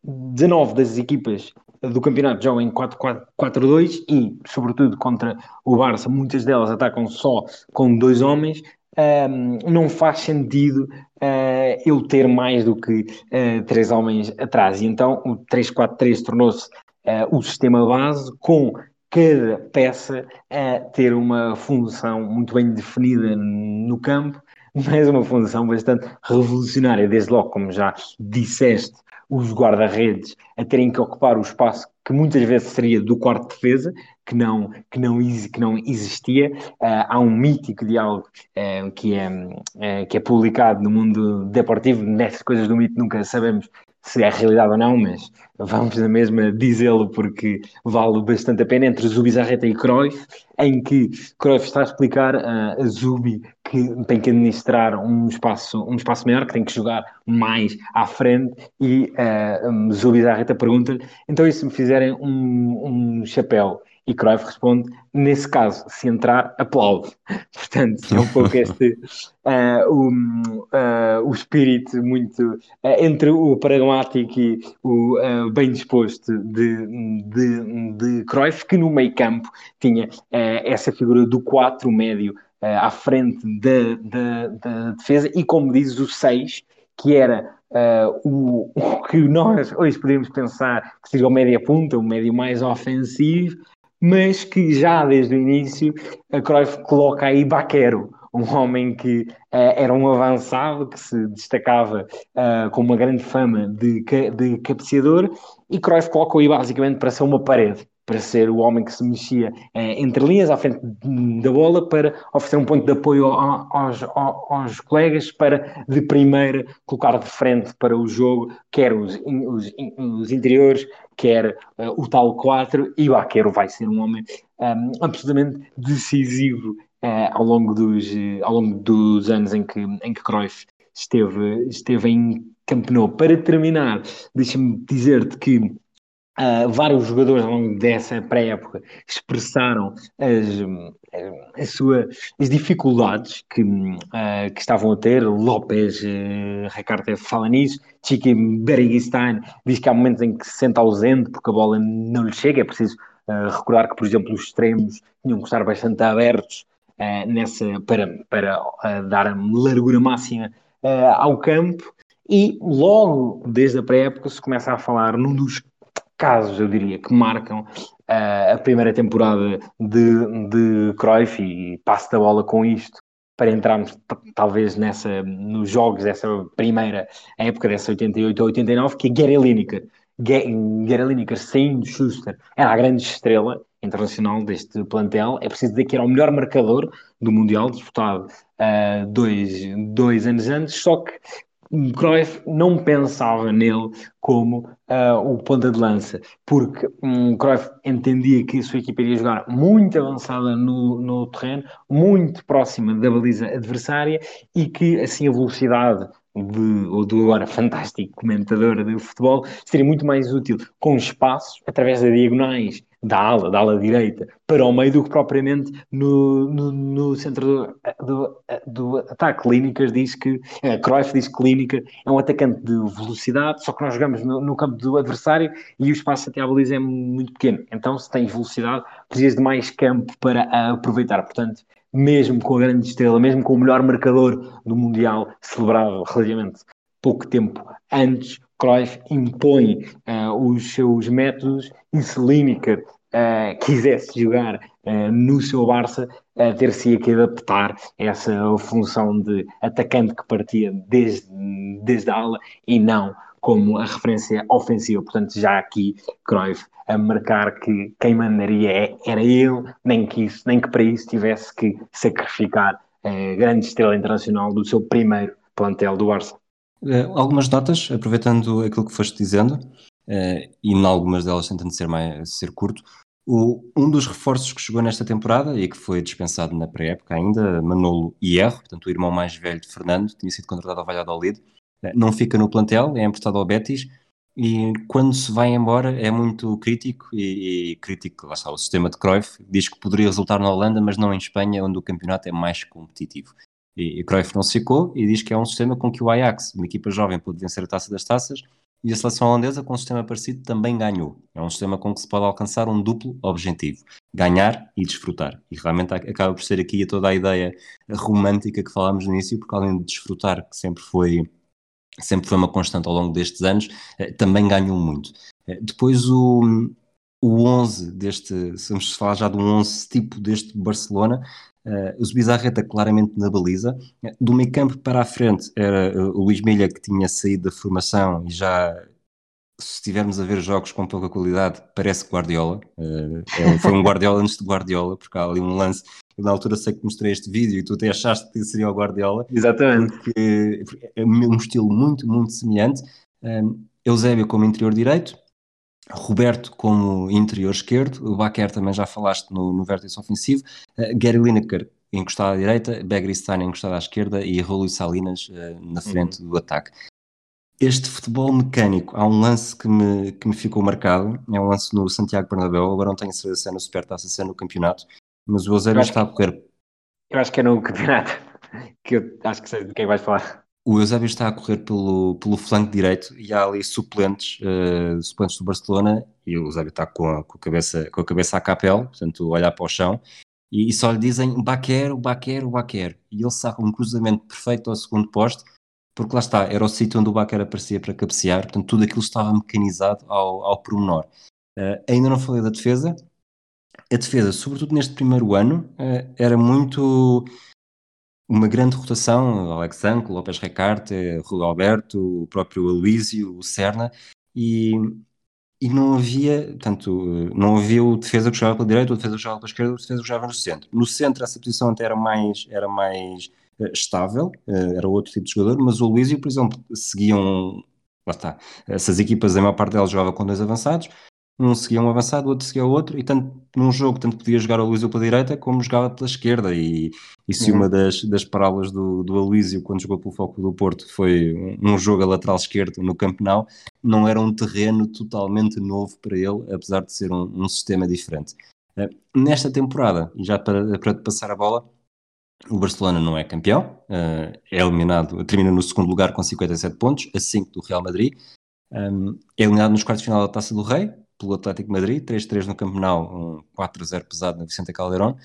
19 das equipas do campeonato jogam em 4-4-2 e, sobretudo, contra o Barça, muitas delas atacam só com dois homens, um, não faz sentido uh, eu ter mais do que uh, três homens atrás. E então o 3-4-3 tornou-se uh, o sistema base com cada peça a ter uma função muito bem definida no campo, mas uma função bastante revolucionária, desde logo, como já disseste, os guarda-redes a terem que ocupar o espaço que muitas vezes seria do quarto de defesa, que não, que não, que não existia. Uh, há um mítico diálogo uh, que, é, uh, que é publicado no mundo deportivo, nessas coisas do mito nunca sabemos se é realidade ou não, mas vamos na mesma dizê-lo porque vale bastante a pena, entre Zubizarreta e Cruyff, em que Cruyff está a explicar a Zubi que tem que administrar um espaço, um espaço maior, que tem que jogar mais à frente, e uh, Zubizarreta pergunta-lhe, então e se me fizerem um, um chapéu? E Cruyff responde, nesse caso, se entrar, aplaude. Portanto, é um pouco este uh, o, uh, o espírito muito uh, entre o pragmático e o bem disposto de, de, de Cruyff, que no meio campo tinha essa figura do 4 médio à frente da, defesa e, como dizes, o 6, que era o, o, que nós hoje podemos pensar que seria o média punta, o médio mais ofensivo, mas que já desde o início a Cruyff coloca aí Baquero, um homem que uh, era um avançado, que se destacava uh, com uma grande fama de, de cabeceador, e Cruyff coloca aí basicamente para ser uma parede, para ser o homem que se mexia uh, entre linhas à frente da bola, para oferecer um ponto de apoio aos, aos, colegas, para de primeira colocar de frente para o jogo, quer os, os, os interiores, quer uh, o tal 4, e o Baquero vai ser um homem um, ehm, absolutamente decisivo uh, ao, longo dos, ao longo dos anos em que, em que Cruyff esteve, esteve em Camp Nou. Para terminar, deixa-me dizer-te que Uh, vários jogadores ao longo dessa pré-época expressaram as, as suas as dificuldades que, uh, que estavam a ter. López uh, Ricardo fala nisso. Chiqui Bergstein diz que há momentos em que se sente ausente porque a bola não lhe chega. É preciso uh, recordar que, por exemplo, os extremos tinham que estar bastante abertos nessa, para, para dar a largura máxima ao campo. E logo desde a pré-época se começa a falar num dos casos, eu diria, que marcam uh, a primeira temporada de, de Cruyff e passo da bola com isto para entrarmos talvez nessa, nos jogos dessa primeira época, dessa 88 ou 89, que é Gary Lineker. Gary Lineker saindo Schuster era a grande estrela internacional deste plantel. É preciso dizer que era o melhor marcador do Mundial, disputado uh, dois, dois anos antes, só que Cruyff não pensava nele como uh, o ponta de lança, porque um, Cruyff entendia que a sua equipa iria jogar muito avançada no, no terreno, muito próxima da baliza adversária e que assim a velocidade de, do agora fantástico comentador de futebol seria muito mais útil com espaços através de diagonais da ala, da ala direita, para o meio do que propriamente no, no, no centro do, do, do, ataque. Clínicas diz que, uh, Cruyff diz que Clínica é um atacante de velocidade, só que nós jogamos no, no, campo do adversário e o espaço até à baliza é muito pequeno. Então, se tens velocidade, precisas de mais campo para aproveitar. Portanto, mesmo com a grande estrela, mesmo com o melhor marcador do Mundial, celebrado relativamente pouco tempo antes, Cruyff impõe uh, os seus métodos e se Lineker uh, quisesse jogar uh, no seu Barça, uh, ter-se que adaptar essa função de atacante que partia desde, desde a ala e não como a referência ofensiva. Portanto, já aqui Cruyff a marcar que quem mandaria é, era ele, nem que, isso, nem que para isso tivesse que sacrificar a grande estrela internacional do seu primeiro plantel do Barça. Uh, algumas notas, aproveitando aquilo que foste dizendo, uh, e em algumas delas tentando ser, mais, ser curto. O, um dos reforços que chegou nesta temporada e que foi dispensado na pré-época ainda, Manolo Hierro, portanto o irmão mais velho de Fernando, tinha sido contratado ao Valladolid, uh, não fica no plantel, é emprestado ao Betis e quando se vai embora é muito crítico e, e crítico, lá está, o sistema de Cruyff diz que poderia resultar na Holanda, mas não em Espanha, onde o campeonato é mais competitivo. E, e Cruyff não se ficou e diz que é um sistema com que o Ajax, uma equipa jovem, pôde vencer a taça das taças e a seleção holandesa, com um sistema parecido, também ganhou. É um sistema com que se pode alcançar um duplo objetivo: ganhar e desfrutar. E realmente acaba por ser aqui toda a ideia romântica que falámos no início, porque além de desfrutar, que sempre foi, sempre foi uma constante ao longo destes anos, eh, também ganhou muito. Eh, depois o, o 11 deste, se vamos falar já de um 11 tipo deste Barcelona, Uh, o Zubizarreta claramente na baliza. Do meio campo para a frente era uh, o Luís Milha que tinha saído da formação e já, se estivermos a ver jogos com pouca qualidade, parece Guardiola. Uh, é, foi um Guardiola antes de Guardiola, porque há ali um lance. Eu, na altura sei que mostrei este vídeo e tu até achaste que seria o Guardiola. Exatamente. Porque é um estilo muito, muito semelhante. Eusébio como interior direito, Roberto como interior esquerdo, o Baquer também já falaste no, no vértice ofensivo, uh, Gary Lineker encostado à direita, Begristani encostado à esquerda e Raul Salinas uh, na frente uhum. do ataque. Este futebol mecânico, há um lance que me, que me ficou marcado, é um lance no Santiago Bernabéu, agora não tenho certeza se é no Supertaça, se é no campeonato, mas o Eusébio está a correr... Eu acho que é no campeonato, que eu acho que sei de quem vais falar. O Eusébio está a correr pelo, pelo flanco direito e há ali suplentes, uh, suplentes do Barcelona e o Eusébio está com a, com a, cabeça, com a cabeça à capel, portanto, olhar para o chão e, e só lhe dizem Baquer, Baquer, Baquer. E ele saca um cruzamento perfeito ao segundo poste, porque lá está, era o sítio onde o Baquer aparecia para cabecear, portanto, tudo aquilo estava mecanizado ao, ao pormenor. Uh, ainda não falei da defesa. A defesa, sobretudo neste primeiro ano, uh, era muito uma grande rotação, Alex Anco, Lopes Recarte, Rui Alberto, o próprio Aloísio, o Serna, e, e não havia, portanto, não havia o defesa que jogava pela direita, o defesa que jogava pela esquerda, o defesa que jogava no centro. No centro essa posição até era mais, era mais uh, estável, uh, era outro tipo de jogador, mas o Aloísio, por exemplo, seguiam, lá está, essas equipas, a maior parte delas jogava com dois avançados, um seguia um avançado, o outro seguia o outro, e tanto num jogo tanto podia jogar o Aloysio pela direita como jogava pela esquerda, e, e se uhum. uma das, das parábolas do, do Aloysio quando jogou pelo Foco do Porto foi um, um jogo a lateral esquerdo no Camp Nou, não era um terreno totalmente novo para ele, apesar de ser um, um sistema diferente. Uh, nesta temporada, e já para, para passar a bola, o Barcelona não é campeão, uh, é eliminado, termina no segundo lugar com 57 pontos, a 5 do Real Madrid, um, é eliminado nos quartos de final da Taça do Rei, pelo Atlético Madrid, 3-3 no Camp Nou, um 4-0 pesado na Vicente Calderón,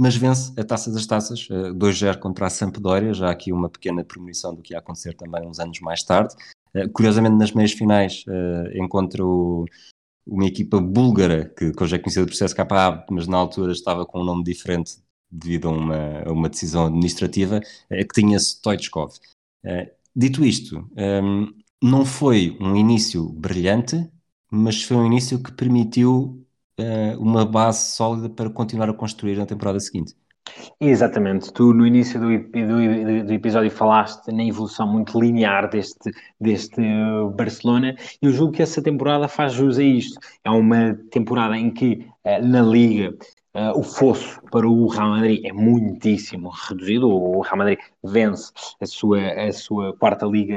mas vence a Taça das Taças, 2-0 eh, contra a Sampdoria, já aqui uma pequena premonição do que ia acontecer também uns anos mais tarde. Eh, curiosamente, nas meias finais, eh, encontra uma equipa búlgara, que, hoje é conhecida por CSKA, mas na altura estava com um nome diferente devido a uma, a uma decisão administrativa, que tinha Stoichkov. Dito isto, não foi um início brilhante, mas foi um início que permitiu uh, uma base sólida para continuar a construir na temporada seguinte. Exatamente, tu no início do, do, do, episódio falaste na evolução muito linear deste, deste uh, Barcelona e eu julgo que essa temporada faz jus a isto. É uma temporada em que uh, na Liga o fosso para o Real Madrid é muitíssimo reduzido. O Real Madrid vence a sua, a sua quarta liga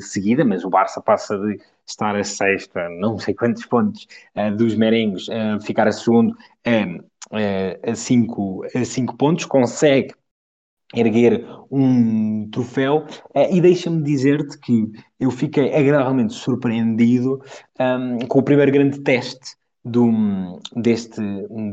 seguida, mas o Barça passa de estar a sexta, não sei quantos pontos uh, dos merengues, ficar a segundo a, cinco, a cinco pontos, consegue erguer um troféu e deixa-me dizer-te que eu fiquei agradavelmente surpreendido um, com o primeiro grande teste do, deste,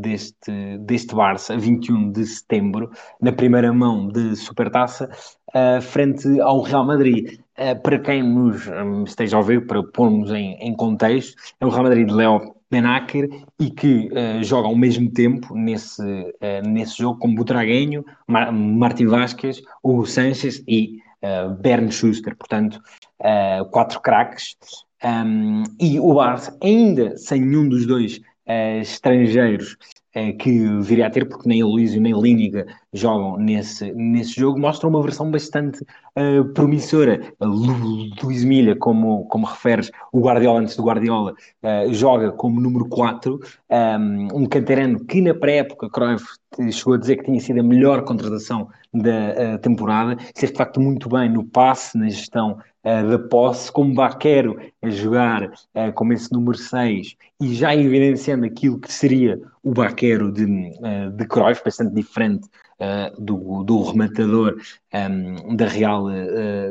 deste, deste Barça, 21 de setembro, na primeira mão de Supertaça, uh, frente ao Real Madrid. Uh, para quem nos um, esteja a ouvir, para pormos em, em contexto, é o Real Madrid de Leo Benacer e que uh, joga ao mesmo tempo nesse, uh, nesse jogo com Butragueño, Mar Martin Vázquez, Hugo Sánchez e uh, Bernd Schuster. Portanto, quatro craques um, e o Barça, ainda sem nenhum dos dois uh, estrangeiros uh, que viria a ter, porque nem Aloysio nem Líniga jogam nesse, nesse jogo, mostra uma versão bastante uh, promissora. Luís Milha, como, como referes, o Guardiola antes do Guardiola, joga como número 4, um, um canterano que na pré-época Cruyff chegou a dizer que tinha sido a melhor contratação da temporada, esteve de facto muito bem no passe, na gestão uh, da posse, como Baquero a jogar uh, como esse número 6 e já evidenciando aquilo que seria o Baquero de, uh, de Cruyff, bastante diferente uh, do, do rematador um, da, Real,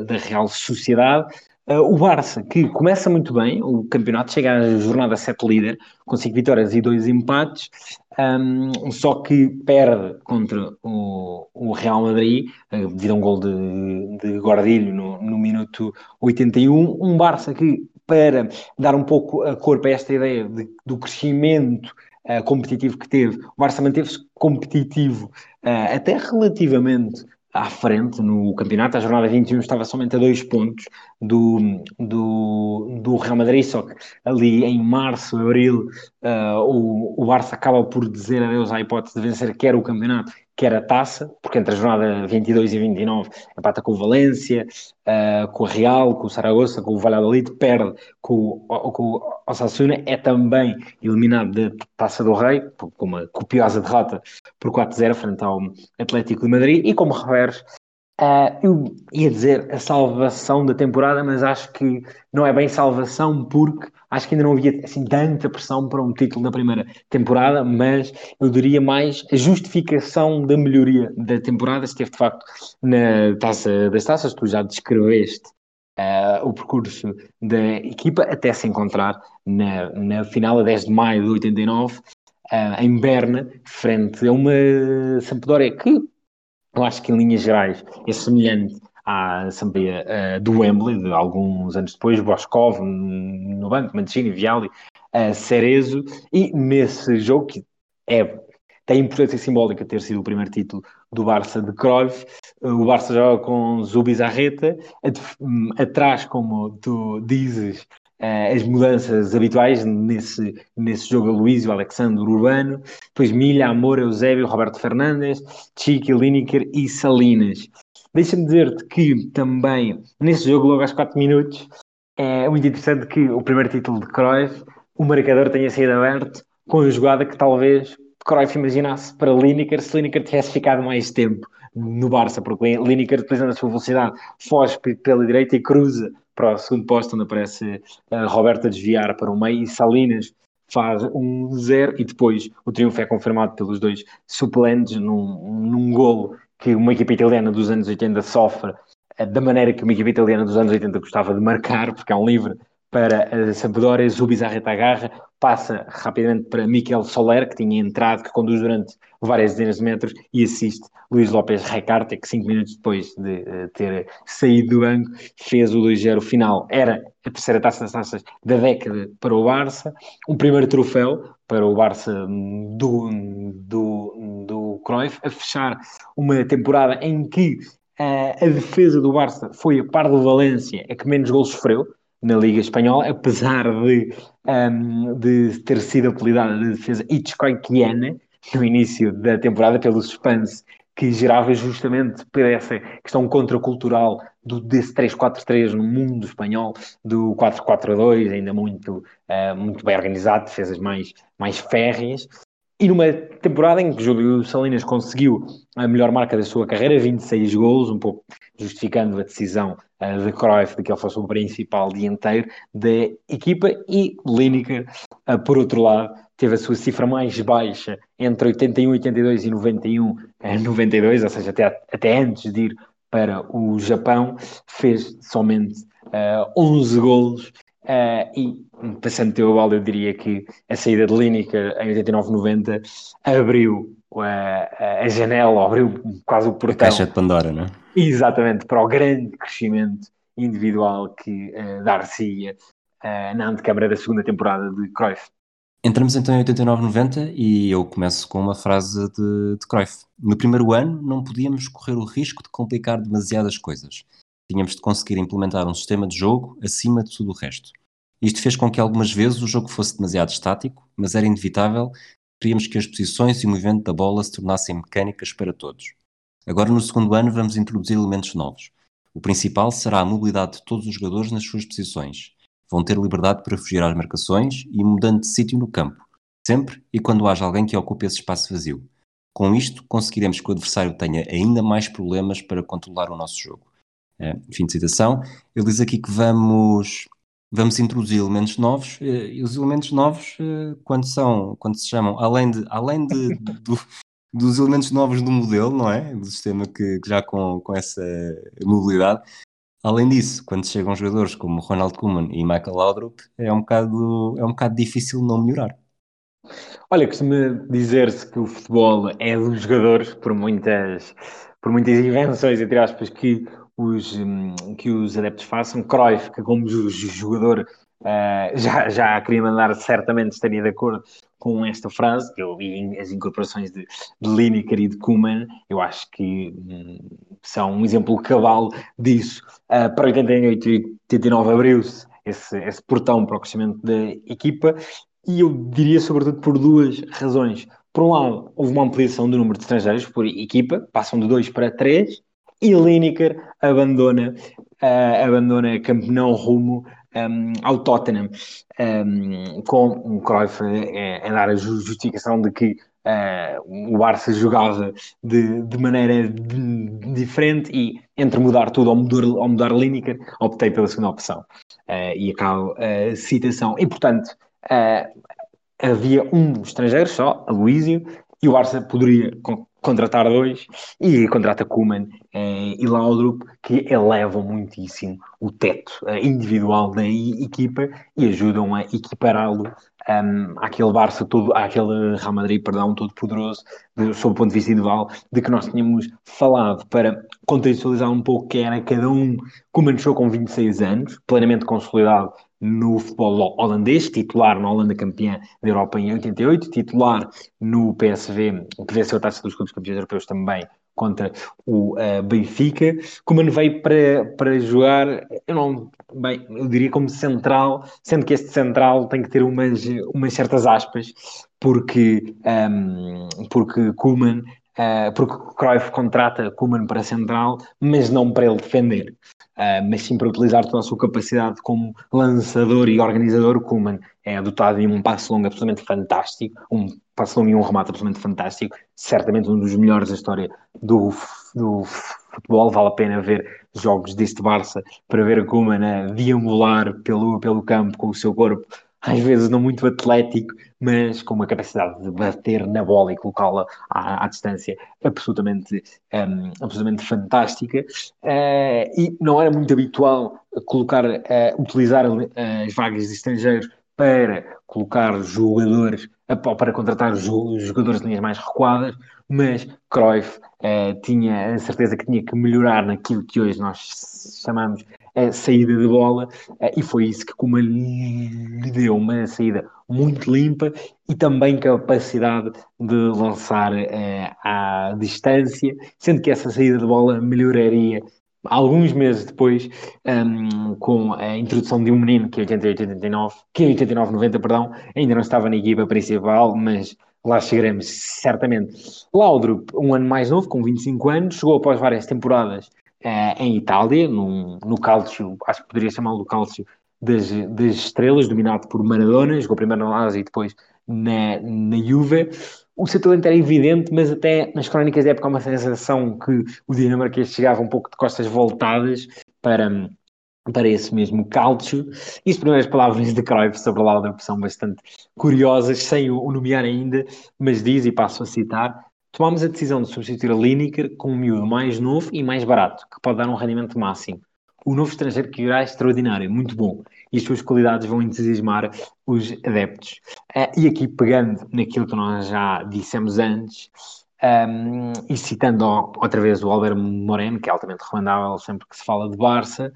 da Real Sociedade. Uh, o Barça, que começa muito bem, o campeonato chega à jornada 7 líder, com 5 vitórias e 2 empates, um, só que perde contra o, o Real Madrid, uh, devido a um gol de, de Guardilho no, no minuto 81. Um Barça que, para dar um pouco a cor para esta ideia de, do crescimento uh, competitivo que teve, o Barça manteve-se competitivo uh, até relativamente à frente no campeonato. A jornada 21 estava somente a dois pontos do, do, do Real Madrid, só que ali em março, abril, uh, o, o Barça acaba por dizer adeus à hipótese de vencer quer o campeonato, quer a taça, porque entre a jornada 22 e 29 empata com o Valência, uh, com o Real, com o Saragossa, com o Valladolid, perde com, com o Osasuna, é também eliminado da Taça do Rei, com uma copiosa derrota por 4-0 frente ao Atlético de Madrid, e como reveres, Uh, eu ia dizer a salvação da temporada, mas acho que não é bem salvação porque acho que ainda não havia assim tanta pressão para um título da primeira temporada, mas eu diria mais a justificação da melhoria da temporada esteve de facto na taça das taças, tu já descreveste uh, o percurso da equipa até se encontrar na, na final a 10 de maio de 89 uh, ah, em Berna, frente a uma Sampdoria que eu acho que em linhas gerais é semelhante à Assembleia uh, do Wembley, de alguns anos depois, Boscov no banco, Mancini, Viali, uh, Cerezo, e nesse jogo, que é, tem importância simbólica ter sido o primeiro título do Barça de Cruyff, uh, o Barça joga com Zubizarreta, atrás, como tu dizes, uh, as mudanças habituais nesse, nesse jogo a Luís, o Alexandre Urbano, depois Milha, Amor, Eusébio, Roberto Fernandes, Chiqui, Lineker e Salinas. Deixa-me dizer-te que também nesse jogo, logo aos 4 minutos, é muito interessante que o primeiro título de Cruyff, o marcador tenha sido aberto com a jogada que talvez Cruyff imaginasse para Lineker se Lineker tivesse ficado mais tempo no Barça, porque Lineker, utilizando a sua velocidade, foge pela direita e cruza para o segundo posto, onde aparece Roberto a desviar para o meio e Salinas faz um zero e depois o triunfo é confirmado pelos dois suplentes num, num golo que uma equipa italiana dos anos 80 sofre uh, da maneira que uma equipa italiana dos anos 80 gostava de marcar, porque é um livre para a Sampdoria, Zubizarreta agarra, passa rapidamente para Miquel Soler, que tinha entrado, que conduz durante várias dezenas de metros e assiste Luís Lopes Recarte, que cinco minutos depois de uh, ter saído do banco, fez o 2-0 final. Era a terceira taça das taças da década para o Barça, um primeiro troféu para o Barça do, do, do Cruyff, a fechar uma temporada em que uh, a defesa do Barça foi a par do Valência, a que menos gols sofreu, na Liga Espanhola, apesar de, um, de ter sido apelidada de defesa Hitchcockiana no início da temporada, pelo suspense que gerava justamente por essa questão contracultural do, desse 3-4-3 no mundo espanhol, do 4-4-2, ainda muito, uh, muito bem organizado, defesas mais, mais férreas, e numa temporada em que Júlio Salinas conseguiu a melhor marca da sua carreira, 26 gols, um pouco justificando a decisão uh, de Cruyff de que ele fosse o principal dianteiro da equipa, e Lineker, uh, por outro lado, teve a sua cifra mais baixa entre 81, 82 e 91, uh, 92, ou seja, até, até antes de ir para o Japão, fez somente uh, 11 gols Uh, e passando teu balde, eu diria que a saída de Lineker em 89-90 abriu uh, a janela, abriu quase o portão. A caixa de Pandora, não é? Exatamente, para o grande crescimento individual que uh, dar-se-ia uh, na antecâmara da segunda temporada de Cruyff. Entramos então em 89-90 e eu começo com uma frase de, de Cruyff. No primeiro ano não podíamos correr o risco de complicar demasiadas coisas. Tínhamos de conseguir implementar um sistema de jogo acima de tudo o resto. Isto fez com que algumas vezes o jogo fosse demasiado estático, mas era inevitável. Queríamos que as posições e o movimento da bola se tornassem mecânicas para todos. Agora, no segundo ano, vamos introduzir elementos novos. O principal será a mobilidade de todos os jogadores nas suas posições. Vão ter liberdade para fugir às marcações e mudando de sítio no campo, sempre e quando haja alguém que ocupe esse espaço vazio. Com isto, conseguiremos que o adversário tenha ainda mais problemas para controlar o nosso jogo. É, fim de citação. Ele diz aqui que vamos, vamos introduzir elementos novos, eh, e os elementos novos, eh, quando são, quando se chamam, além, de, além de, do, dos elementos novos do modelo, não é? Do sistema que, que já com, com essa mobilidade. Além disso, quando chegam jogadores como Ronald Koeman e Michael Laudrup, é um bocado, é um bocado difícil não melhorar. Olha, costuma dizer-se que o futebol é dos jogadores, por muitas, por muitas invenções, entre aspas, que os, hum, que os adeptos façam. Cruyff, que como jogador uh, já, já queria mandar, certamente estaria de acordo com esta frase, que eu vi as incorporações de, de Lineker e de Kuman, eu acho que hum, são um exemplo cabal disso. Uh, para 88 e 89 abriu-se esse, esse portão para o crescimento da equipa, e eu diria sobretudo por duas razões. por um lado, houve uma ampliação do número de estrangeiros por equipa, passam de 2 para 3, e Lineker abandona, uh, abandona Campeonato rumo um, ao Tottenham, um, com um Cruyff a, a dar a justificação de que uh, o Barça jogava de, de maneira diferente e entre mudar tudo ou mudar, ou mudar Lineker, optei pela segunda opção. Uh, e acabo a citação. E, portanto, havia um estrangeiro só, Aloísio, e o Barça poderia contratar dois e contrata Kuman eh, e Laudrup que elevam muitíssimo o teto eh, individual da equipa e ajudam a equipará-lo um, ehm, àquele Barça todo, àquele Real Madrid, perdão, todo poderoso de, sob o ponto de vista individual de que nós tínhamos falado para contextualizar um pouco que era cada um, Kuman chegou com 26 anos, plenamente consolidado no futebol holandês, titular na Holanda campeã da Europa em 88, titular no PSV, que venceu a taça dos clubes campeões europeus também contra o uh, Benfica. Kuman veio para, para jogar, eu não, bem, eu diria como central, sendo que este central tem que ter umas, umas certas aspas, porque, um, ehm, porque Kuman Uh, porque Cruyff contrata Koeman para central, mas não para ele defender, uh, mas sim para utilizar toda a sua capacidade como lançador e organizador. Koeman é dotado de um passo longo absolutamente fantástico, um passo longo e um remate absolutamente fantástico, certamente um dos melhores da história do, do futebol. Vale a pena ver jogos deste Barça para ver Koeman a deambular pelo, pelo campo com o seu corpo às vezes não muito atlético, mas com uma capacidade de bater na bola e colocá-la à, à, distância absolutamente, um, absolutamente fantástica. Uh, e não era muito habitual colocar, uh, utilizar as vagas de estrangeiros para colocar jogadores, para contratar jogadores de linhas mais recuadas, mas Cruyff tinha a certeza que tinha que melhorar naquilo que hoje nós chamamos a saída de bola uh, e foi isso que como lhe deu uma saída muito limpa e também capacidade de lançar uh, à distância, sendo que essa saída de bola melhoraria alguns meses depois, um, com a introdução de um menino que em 88, 89, que em 89, 90, perdão, ainda não estava na equipa principal, mas lá chegaremos certamente. Laudrup, um ano mais novo, com 25 anos, chegou após várias temporadas uh, em Itália, num, no Calcio, acho que poderia chamá-lo Calcio das, das Estrelas, dominado por Maradona, jogou primeiro na Lazio e depois na, na Juve o seu talento era evidente, mas até nas crónicas da época há uma sensação que o dinamarquês chegava um pouco de costas voltadas para, para esse mesmo calcio. E as primeiras palavras de Cruyff sobre a Laudrup são bastante curiosas, sem o, nomear ainda, mas diz, e passo a citar, tomámos a decisão de substituir a Lineker com um miúdo mais novo e mais barato, que pode dar um rendimento máximo. O novo estrangeiro que virá é extraordinário, muito bom e as suas qualidades vão entusiasmar os adeptos. Uh, e aqui, pegando naquilo que nós já dissemos antes, um, e citando outra vez o Albert Moreno, que é altamente recomendável sempre que se fala de Barça,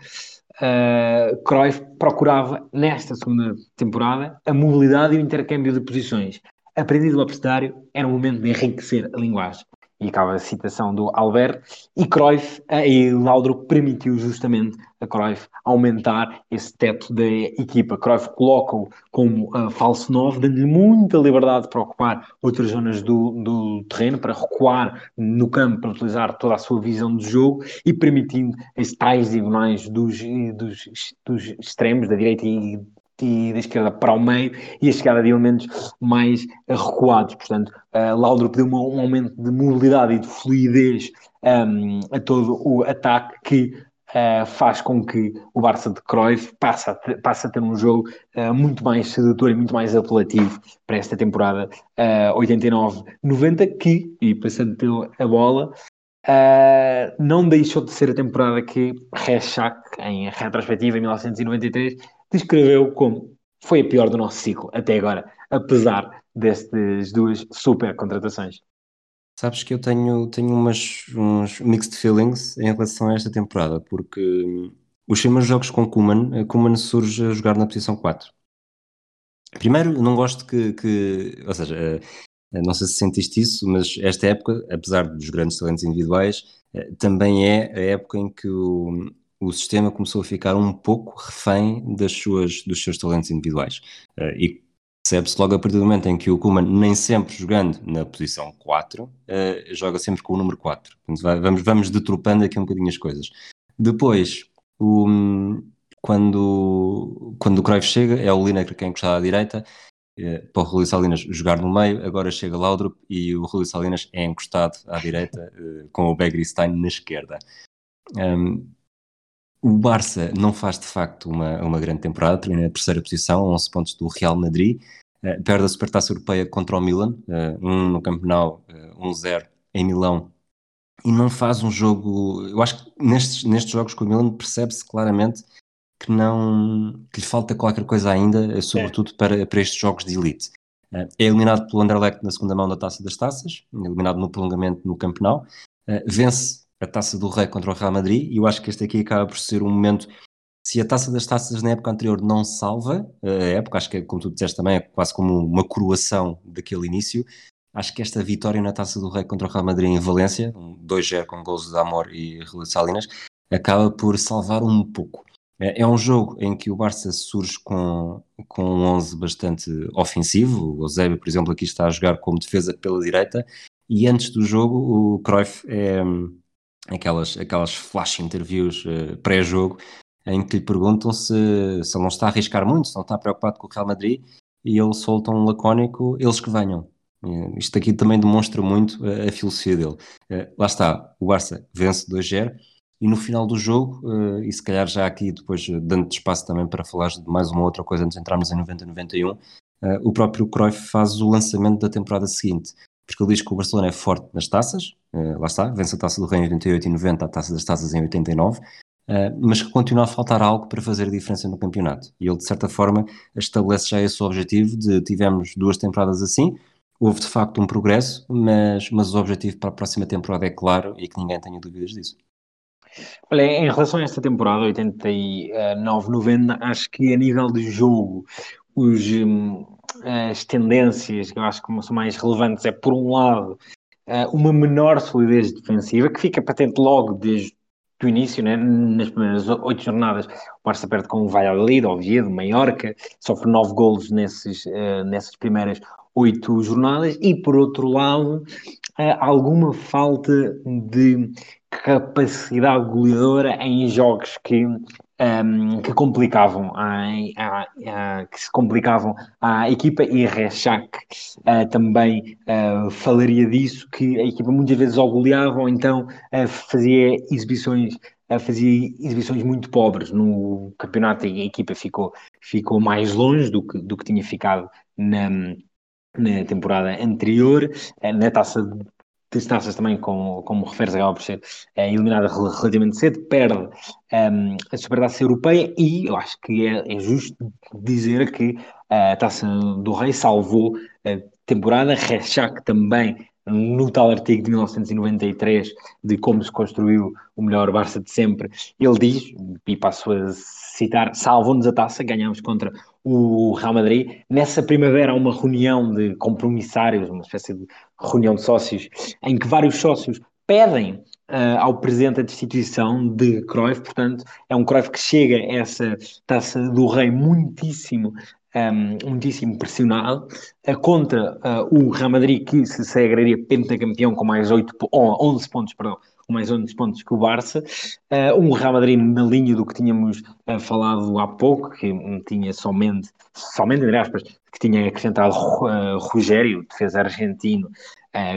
uh, Cruyff procurava, nesta segunda temporada, a mobilidade e o intercâmbio de posições. Aprendido do abecedário, era um momento de enriquecer a linguagem e acaba a citação do Albert, e Cruyff e Laudrup permitiu justamente a Cruyff aumentar esse teto da equipa. Cruyff coloca-o como uh, falso 9, dando-lhe muita liberdade para ocupar outras zonas do, do terreno, para recuar no campo, para utilizar toda a sua visão de jogo e permitindo as tais diagonais dos, dos, dos extremos, da direita e e da esquerda para o meio e a chegada de elementos mais recuados. Portanto, uh, deu um, um aumento de mobilidade e de fluidez um, a todo o ataque que uh, faz com que o Barça de Cruyff passe a ter, passe a ter um jogo uh, muito mais sedutor e muito mais apelativo para esta temporada uh, 89-90 que, e passando a bola, Uh, não deixou de ser a temporada que Rechak, em retrospectiva em 1993, descreveu como foi a pior do nosso ciclo até agora, apesar destas duas super contratações. Sabes que eu tenho, tenho umas, uns mixed feelings em relação a esta temporada, porque hum, os primeiros jogos com Kuman, Kuman surge a jogar na posição 4. Primeiro, não gosto que, que ou seja, eh, eh, não sei se sentiste isso, mas esta época, apesar dos grandes talentos individuais, eh, também é a época em que o, o sistema começou a ficar um pouco refém das suas, dos seus talentos individuais. Uh, e percebe-se logo a partir do momento em que o Kuman, nem sempre jogando na posição 4, uh, joga sempre com o número 4. Portanto, vai, vamos, vamos detropando aqui um bocadinho as coisas. Depois, o, quando, quando o Cruyff chega, é o Lineker quem encostado à direita, uh, para o Rui Salinas jogar no meio, agora chega Laudrup e o Rui Salinas é encostado à direita, com o Begristein na esquerda. Um, o Barça não faz de facto uma, uma grande temporada, termina na terceira posição, 11 pontos do Real Madrid, uh, perde a Supertaça Europeia contra o Milan, uh, um no Camp Nou, uh, 1-0 em Milão, e não faz um jogo. Eu acho que nestes, nestes jogos com o Milan percebe-se claramente que não que lhe falta qualquer coisa ainda, sobretudo para, para estes jogos de elite. É eliminado pelo Anderlecht na segunda mão da Taça das Taças, eliminado no prolongamento no Camp Nou, vence a Taça do Rei contra o Real Madrid, e eu acho que este aqui acaba por ser um momento. Se a taça das taças na época anterior não salva a época, acho que, é, como tu disseste também, é quase como uma coroação daquele início. Acho que esta vitória na taça do Rei contra o Real Madrid em Valência, 2-0 com gols de Amor e Rui Salinas, acaba por salvar um pouco. É, é um jogo em que o Barça surge com, com um 11 bastante ofensivo. O Eusébio, por exemplo, aqui está a jogar como defesa pela direita. E antes do jogo, o Cruyff é, aquelas, aquelas flash interviews uh, pré-jogo em que lhe perguntam se, se ele não está a arriscar muito, se não está preocupado com o Real Madrid e ele solta um lacónico, eles que venham. Uh, isto aqui também demonstra muito uh, a filosofia dele. lá está, o Barça vence 2-0 e no final do jogo, e se calhar já aqui depois dando espaço também para falar de mais uma outra coisa antes de entrarmos em 90-91, o próprio Cruyff faz o lançamento da temporada seguinte porque ele diz que o Barcelona é forte nas taças, uh, lá está, vence a taça do Rei em 88 e 90, a taça das taças em 89, uh, eh, mas que continua a faltar algo para fazer a diferença no campeonato. E ele, de certa forma, estabelece já esse objetivo de tivemos duas temporadas assim, houve de facto um progresso, mas, mas o objetivo para a próxima temporada é claro e que ninguém tenha dúvidas disso. Olha, em relação a esta temporada 89-90, acho que a nível de jogo, os, hum, as tendências que eu acho que são mais relevantes é, por um lado, eh, uma menor solidez defensiva, que fica patente logo desde o início, né? nas primeiras oito jornadas, o Barça perde com o Valladolid, Oviedo, Mallorca, sofre nove golos nesses, uh, nessas primeiras oito jornadas, e por outro lado, uh, alguma falta de capacidade goleadora em jogos que um, que complicavam a, a, a, que se complicavam à equipa e a Rechak uh, também uh, falaria disso, que a equipa muitas vezes ou ou então uh, fazia exibições fazia exibições muito pobres no campeonato e a equipa ficou, ficou mais longe do que, do que tinha ficado na, na temporada anterior. Na taça das taças também, como, como referes, acaba por ser é, eliminada relativamente cedo, perde um, ehm, a Supertaça Europeia e eu acho que é, é, justo dizer que a Taça do Rei salvou a temporada, Rechak também no tal artigo de 1993 de como se construiu o melhor Barça de sempre, ele diz, e passo a citar, salvou-nos a taça, ganhámos contra o Real Madrid. Nessa primavera há uma reunião de compromissários, uma espécie de reunião de sócios, em que vários sócios pedem uh, ao presidente da destituição de Cruyff, portanto, é um Cruyff que chega a essa taça do rei muitíssimo um, muitíssimo pressionado contra uh, o Real Madrid que se sagraria pentacampeão com mais 8, 11 pontos, perdão, mais 11 pontos que o Barça. Uh, um Real Madrid na linha do que tínhamos uh, falado há pouco, que tinha somente, somente entre aspas, que tinha acrescentado uh, Rogério, defesa argentino,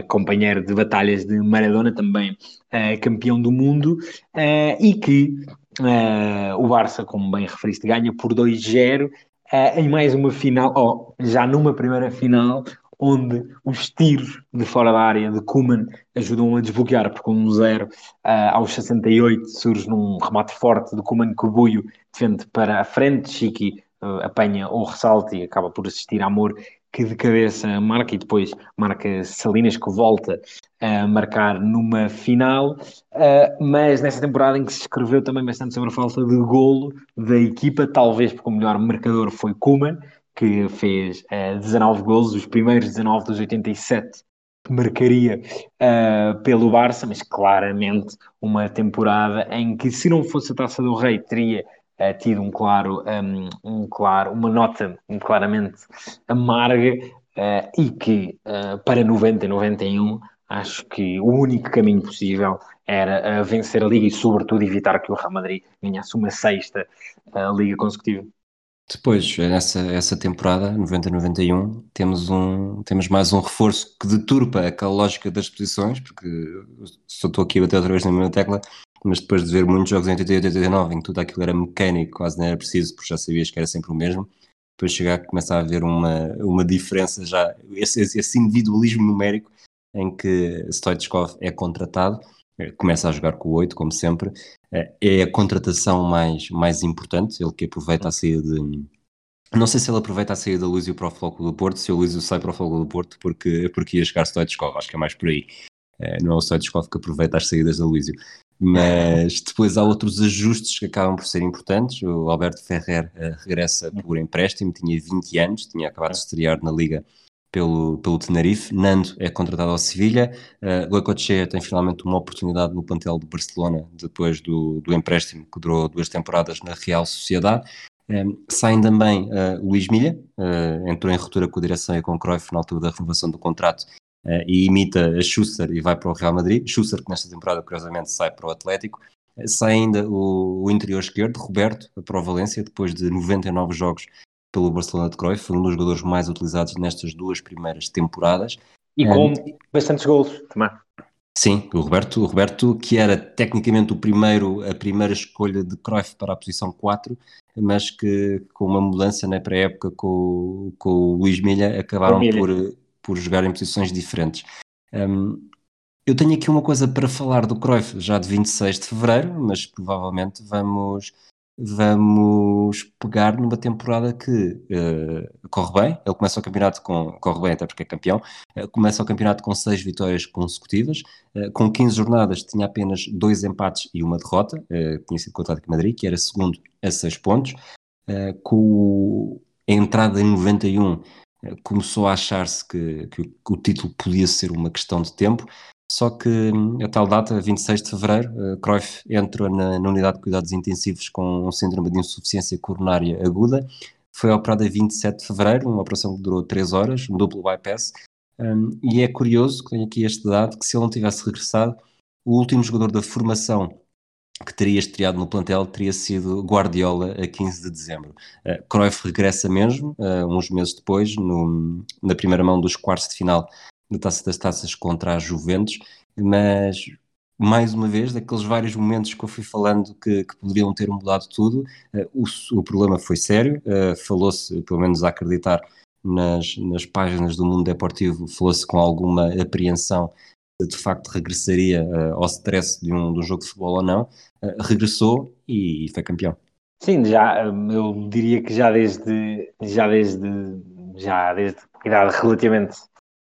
companheiro de batalhas de Maradona, também campeão do mundo, e que o Barça, como bem referiste, ganha por 2-0 em mais uma final, ou oh, já numa primeira final, onde os tiros de fora da área de Kuman ajudam a desbloquear, porque um zero uh, aos 68 surge num remate forte de Kuman que o Buio defende para a frente, Chiqui uh, apanha o ressalto e acaba por assistir a Amor que de cabeça marca e depois marca Salinas que volta a marcar numa final, uh, mas nessa temporada em que se escreveu também bastante sobre a falta de golo da equipa, talvez porque o melhor marcador foi Kuman, que fez uh, eh, 19 gols, os primeiros 19 dos 87 que marcaria uh, pelo Barça, mas claramente uma temporada em que, se não fosse a Taça do Rei, teria uh, tido um claro, um, um, claro, uma nota claramente amarga uh, e que para 90 e 91 acho que o único caminho possível era vencer a Liga e sobretudo evitar que o Real Madrid ganhasse uma sexta Liga consecutiva. Depois, nessa essa temporada, 90-91, temos, um, temos mais um reforço que deturpa aquela lógica das posições, porque só estou aqui a bater outra vez na mesma tecla, mas depois de ver muitos jogos em 88 e 89 em que tudo aquilo era mecânico, quase não era preciso, porque já sabias que era sempre o mesmo, depois chegar a começar a haver uma, uma diferença já, esse, esse individualismo numérico em que Stoichkov é contratado, começa a jogar com o 8, como sempre, eh, é a contratação mais, mais importante, ele que aproveita a saída de... Não sei se ele aproveita a saída da Lúcio para o Floco do Porto, se o Lúcio sai para o Floco do Porto porque, porque ia chegar Stoichkov, acho que é mais por aí. Eh, não é o Stoichkov que aproveita as saídas da Lúcio. Mas depois há outros ajustes que acabam por ser importantes. O Alberto Ferrer regressa por empréstimo, tinha 20 anos, tinha acabado de estrear na Liga pelo, pelo Tenerife. Nando é contratado ao Sevilha. Uh, tem finalmente uma oportunidade no plantel do Barcelona depois do, do empréstimo que durou duas temporadas na Real Sociedade. Um, saem também uh, Luís Milha, uh, entrou em ruptura com a direção e com o Cruyff na altura da renovação do contrato uh, e imita a Schuster e vai para o Real Madrid. Schuster, que nesta temporada, curiosamente, sai para o Atlético. Sai ainda o, o, interior esquerdo, Roberto, para o Valência, depois de 99 jogos pelo Barcelona de Cruyff, foi um dos jogadores mais utilizados nestas duas primeiras temporadas. E com um, bastantes gols também. Sim, o Roberto, o Roberto, que era tecnicamente o primeiro, a primeira escolha de Cruyff para a posição 4, mas que com uma mudança na pré-época com, com o Luís Milha acabaram Milha. por por jogar em posições diferentes. Um, eu tenho aqui uma coisa para falar do Cruyff já de 26 de fevereiro, mas provavelmente vamos, vamos pegar numa temporada que uh, corre bem. Ele começa o campeonato com. corre bem, até porque é campeão. Uh, começa o campeonato com 6 vitórias consecutivas. Uh, com 15 jornadas, tinha apenas 2 empates e uma derrota. tinha sido com o Atlético Madrid, que era segundo a 6 pontos. com a entrada em 91 começou a achar-se que, que, o título podia ser uma questão de tempo, só que hum, a tal data, 26 de fevereiro, uh, Cruyff entra na, na, unidade de cuidados intensivos com um síndrome de insuficiência coronária aguda, foi operado a 27 de fevereiro, uma operação que durou 3 horas, um duplo bypass, um, e é curioso, que tenho aqui este dado, que se ele não tivesse regressado, o último jogador da formação que teria estreado no plantel teria sido Guardiola a 15 de dezembro. Uh, Cruyff regressa mesmo, uh, uns meses depois, no, na primeira mão dos quartos de final da Taça das Taças contra a Juventus, mas mais uma vez, daqueles vários momentos que eu fui falando que, que poderiam ter mudado tudo, uh, o, o, problema foi sério, falou-se, pelo menos a acreditar nas, nas páginas do mundo deportivo, falou-se com alguma apreensão de facto regressaria uh, ao stress de um, de um jogo de futebol ou não, uh, regressou e, e, foi campeão. Sim, já eu diria que já desde já desde já desde idade relativamente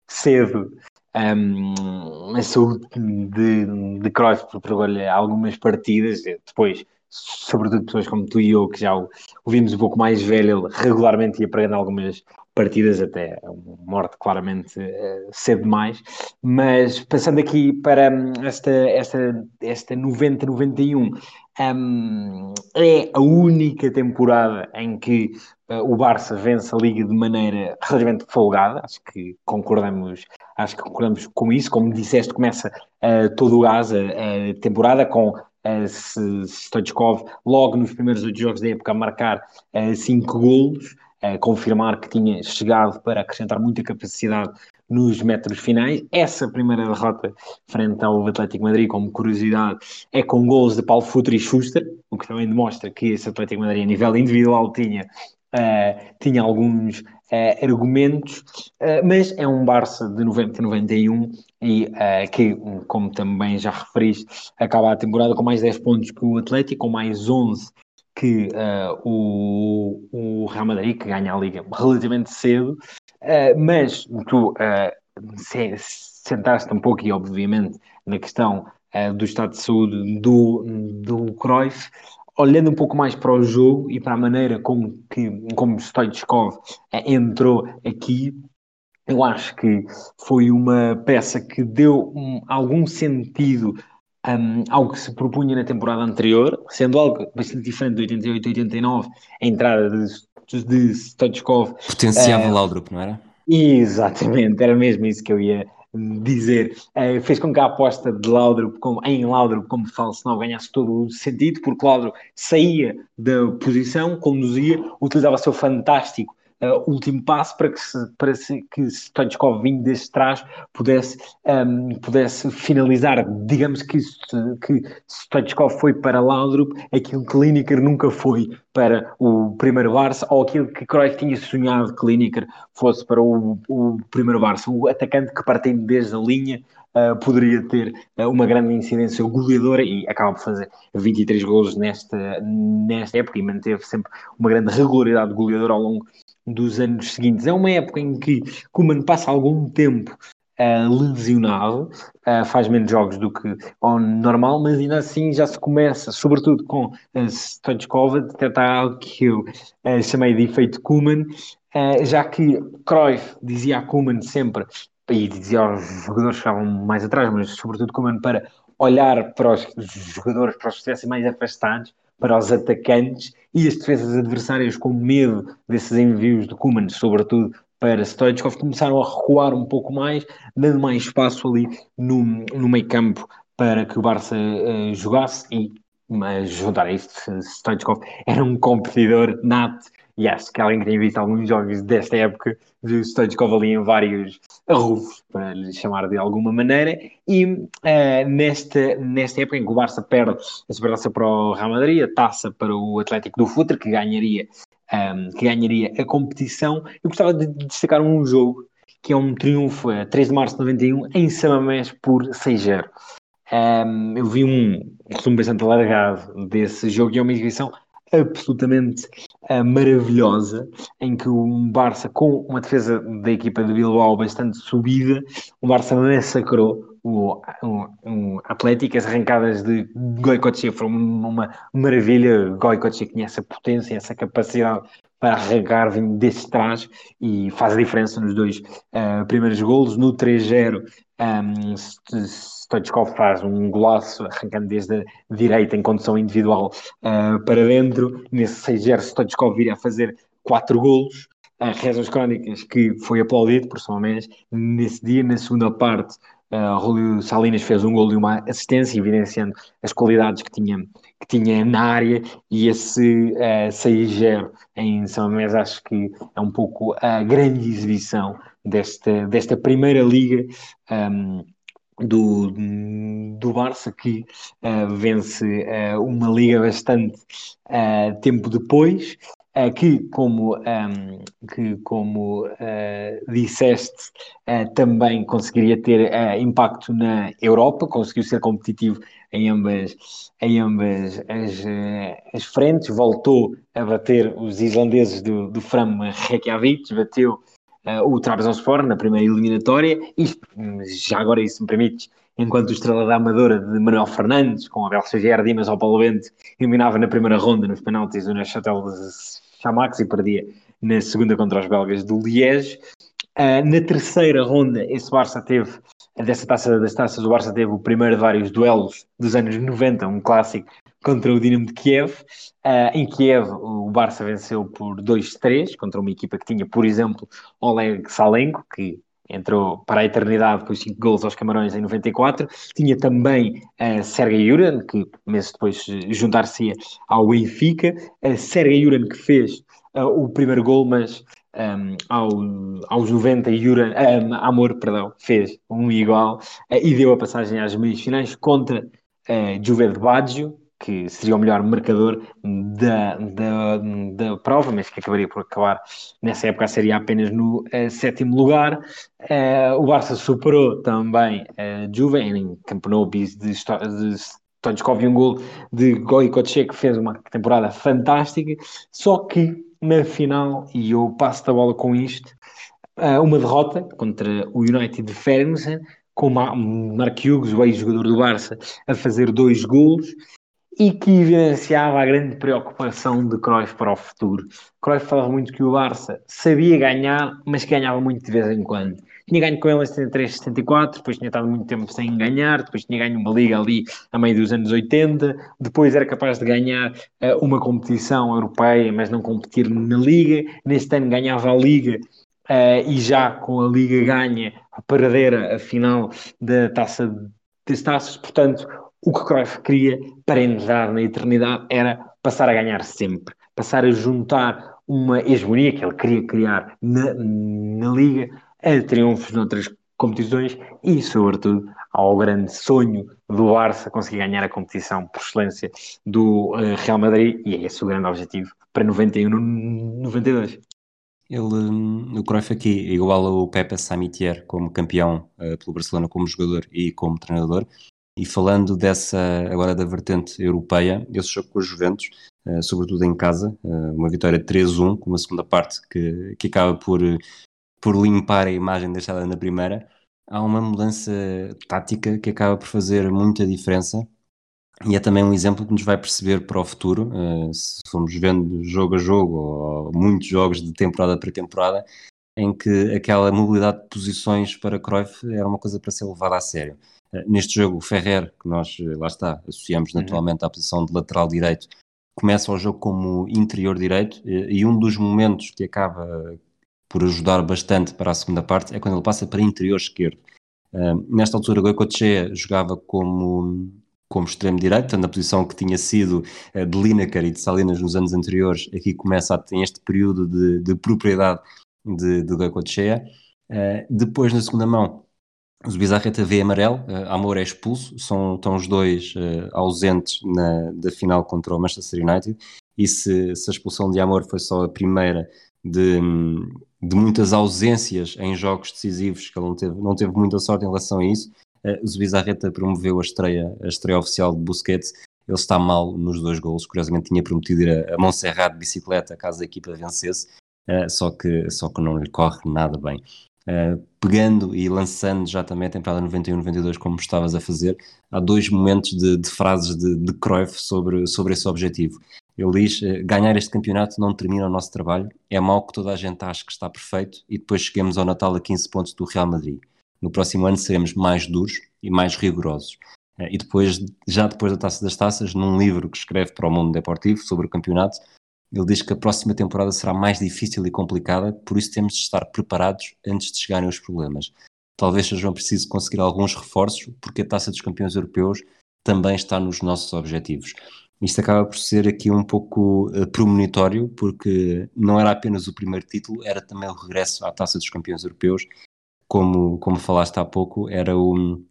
cedo. Um, a saúde de, de Cruyff preparou-lhe algumas partidas, depois sobretudo pessoas como tu e eu que já o, vimos um pouco mais velho, ele regularmente ia pregando algumas partidas até morte claramente uh, cedo demais, mas passando aqui para hum, esta, esta, esta 90-91, um, é a única temporada em que o Barça vence a Liga de maneira relativamente folgada, acho que concordamos, acho que concordamos com isso, como disseste, começa uh, todo o gás a, a temporada com uh, Stoichkov logo nos primeiros oito jogos da época a marcar uh, cinco golos, a confirmar que tinha chegado para acrescentar muita capacidade nos metros finais. Essa primeira derrota frente ao Atlético Madrid, como curiosidade, é com gols de Paulo Futre e Schuster, o que também demonstra que esse Atlético Madrid, a nível individual, tinha, uh, tinha alguns uh, argumentos, uh, mas é um Barça de 90 91 e que, como também já referiste, acaba a temporada com mais 10 pontos que o Atlético, com mais 11 que o, o Real Madrid, que ganha a Liga relativamente cedo, mas tu se, sentaste um pouco, e obviamente, na questão do estado de saúde do, do Cruyff, olhando um pouco mais para o jogo e para a maneira como, que, como Stoichkov entrou aqui, eu acho que foi uma peça que deu um, algum sentido um, algo que se propunha na temporada anterior, sendo algo bastante diferente de 88 89, a entrada de, de Stoichkov. Potenciava uh, Laudrup, não era? Exatamente, era mesmo isso que eu ia dizer. Uh, fez com que a aposta de Laudrup como, em Laudrup como falso não ganhasse todo o sentido, porque Laudrup saía da posição, conduzia, utilizava o seu fantástico uh, último passo para que, se, para se, que Stoichkov vindo desde trás pudesse, um, pudesse finalizar. Digamos que, que Stoichkov foi para Laudrup aquilo que Lineker nunca foi para o primeiro Barça, ou aquilo que Cruyff tinha sonhado que Lineker fosse para o, o primeiro Barça. O atacante que partindo desde a linha Uh, poderia ter uh, uma grande incidência goleadora e acaba por fazer 23 gols nesta, nesta época e manteve sempre uma grande regularidade goleadora ao longo dos anos seguintes. É uma época em que Kuman passa algum tempo uh, lesionado, uh, faz menos jogos do que o normal, mas ainda assim já se começa, sobretudo com uh, Stoichkov, a detectar algo que eu uh, chamei de efeito Kuman, já que Cruyff dizia a Kuman sempre, e dizia aos jogadores que estavam mais atrás, mas sobretudo Kuman, para olhar para os jogadores, para os que estivessem mais afastados, para os atacantes e as defesas adversárias com medo desses envios de Kuman, sobretudo para Stoichkov, começaram a recuar um pouco mais, dando mais espaço ali no, no meio campo para que o Barça uh, jogasse e mas juntar a isto, Stoichkov era um competidor nato e que alguém que tem visto alguns jogos desta época viu Stoichkov ali em vários arrufos, para lhe chamar de alguma maneira, e uh, nesta, nesta época em que o Barça perde a supertaça para o Real Madrid, a taça para o Atlético do Futre, que ganharia, um, ehm, que ganharia a competição, eu gostava de destacar um jogo que é um triunfo a 3 de março de 91 em Samamés por 6-0. Um, ehm, eu vi um resumo bastante alargado desse jogo e é uma exibição absolutamente maravilhosa, em que um Barça, com uma defesa da equipa de Bilbao bastante subida, o Barça massacrou o, o, o Atlético, as arrancadas de Goicoechea foram uma maravilha, Goicoechea tinha essa potência, essa capacidade para arrancar vindo desse trás e faz a diferença nos dois uh, primeiros golos, no 3-0 um, Stoichkov faz um golaço arrancando desde a direita em condução individual uh, para dentro. Nesse 6-0, Stoichkov a fazer quatro golos. Uh, rezam as crónicas que foi aplaudido por São Mendes nesse dia. Na segunda parte, uh, Julio Salinas fez um golo e uma assistência, evidenciando as qualidades que tinha, que tinha na área. E esse uh, 6-0 em São Mendes acho que é um pouco a grande exibição desta, desta primeira liga um, do, do Barça, que uh, vence uh, uma liga bastante uh, tempo depois, que, como, um, que, como disseste, também conseguiria ter impacto na Europa, conseguiu ser competitivo em ambas, em ambas as, as frentes, voltou a bater os islandeses do, do Fram Reykjavik, bateu uh, o Trabzonspor na primeira eliminatória, e já agora, isso me permite, enquanto Estrela da Amadora de Manuel Fernandes, com Abel Xavier Dimas ao Paulo Bento, eliminava na primeira ronda nos penaltis o Neuchâtel de Chamax e perdia na segunda contra os belgas do Liège. Uh, na terceira ronda, esse Barça teve, dessa taça das taças, o Barça teve o primeiro de vários duelos dos anos 90, um clássico contra o Dinamo de Kiev. Uh, em Kiev, o Barça venceu por 2-3 contra uma equipa que tinha, por exemplo, Oleg Salenko, que entrou para a eternidade com os 5 gols aos Camarões em 94. Tinha também uh, Sergei Yuran, que meses depois juntar-se ao Benfica. Uh, Sergei Yuran que fez uh, o primeiro gol, mas um, ao, aos 90 Yuran, um, Amor, perdão, fez um igual uh, e deu a passagem às meias finais contra uh, Juve de Baggio, que seria o melhor marcador da, da, da prova, mas que acabaria por acabar nessa época seria apenas no uh, sétimo lugar. Uh, o Barça superou também a uh, Juve em Camp Nou de, de Stoichkov e um gol de Goicoechea que fez uma temporada fantástica, só que na final, e eu passo a bola com isto, uh, uma derrota contra o United de Ferguson, com Mark Hughes, o ex-jogador do Barça, a fazer dois gols e que evidenciava a grande preocupação de Cruyff para o futuro. Cruyff falava muito que o Barça sabia ganhar, mas ganhava muito de vez em quando. Tinha ganho com ele em 73, 74, depois tinha estado muito tempo sem ganhar, depois tinha ganho uma liga ali a meio dos anos 80, depois era capaz de ganhar uh, uma competição europeia, mas não competir na liga, neste ano ganhava a liga uh, e já com a liga ganha a paradeira a final da taça das taças, portanto o que Cruyff queria para entrar na eternidade era passar a ganhar sempre, passar a juntar uma hegemonia que ele queria criar na, na Liga a triunfos noutras competições e, sobretudo, ao grande sonho do Barça conseguir ganhar a competição por excelência do uh, Real Madrid e é esse o grande objetivo para 91 92. Ele, o Cruyff aqui, igual ao Pepe Samitier como campeão uh, pelo Barcelona como jogador e como treinador, e falando dessa, agora da vertente europeia, esse jogo com os Juventus, uh, sobretudo em casa, uh, uma vitória 3-1, com uma segunda parte que, que acaba por, por limpar a imagem deixada na primeira, há uma mudança tática que acaba por fazer muita diferença e é também um exemplo que nos vai perceber para o futuro, uh, se formos vendo jogo a jogo ou muitos jogos de temporada para temporada, em que aquela mobilidade de posições para Cruyff era uma coisa para ser levada a sério. Eh, neste jogo, o Ferrer, que nós, eh, lá está, associamos uhum. naturalmente à posição de lateral direito, começa o jogo como interior direito eh, e um dos momentos que acaba por ajudar bastante para a segunda parte é quando ele passa para interior esquerdo. nesta altura, Goicoechea jogava como, como extremo direito, na posição que tinha sido de Lineker e de Salinas nos anos anteriores, aqui começa a ter este período de, de propriedade de, de Goicoechea. depois, na segunda mão, o Bizarreta vê amarelo, uh, Amor é expulso, são, estão os dois uh, ausentes na, da final contra o Manchester United, e se, se, a expulsão de Amor foi só a primeira de, de muitas ausências em jogos decisivos, que ele não teve, não teve muita sorte em relação a isso, uh, Zubizarreta promoveu a estreia, a estreia oficial de Busquets, ele está mal nos dois golos, curiosamente tinha prometido ir a, a Montserrat de bicicleta caso a equipa vencesse, uh, só, que, só que não lhe corre nada bem. Uh, pegando e lançando já também a temporada 91-92, como estavas a fazer, há dois momentos de, de frases de, de Cruyff sobre, sobre esse objetivo. Ele diz: uh, ganhar este campeonato não termina o nosso trabalho, é mau que toda a gente ache que está perfeito e depois cheguemos ao Natal a 15 pontos do Real Madrid. No próximo ano seremos mais duros e mais rigorosos. Uh, e depois, já depois da Taça das Taças, num livro que escreve para o Mundo Deportivo sobre o campeonato, ele diz que a próxima temporada será mais difícil e complicada, por isso temos de estar preparados antes de chegarem os problemas. Talvez seja preciso conseguir alguns reforços, porque a taça dos campeões europeus também está nos nossos objetivos. Isto acaba por ser aqui um pouco uh, premonitório, porque não era apenas o primeiro título, era também o regresso à taça dos campeões europeus. Como, como falaste há pouco, era um,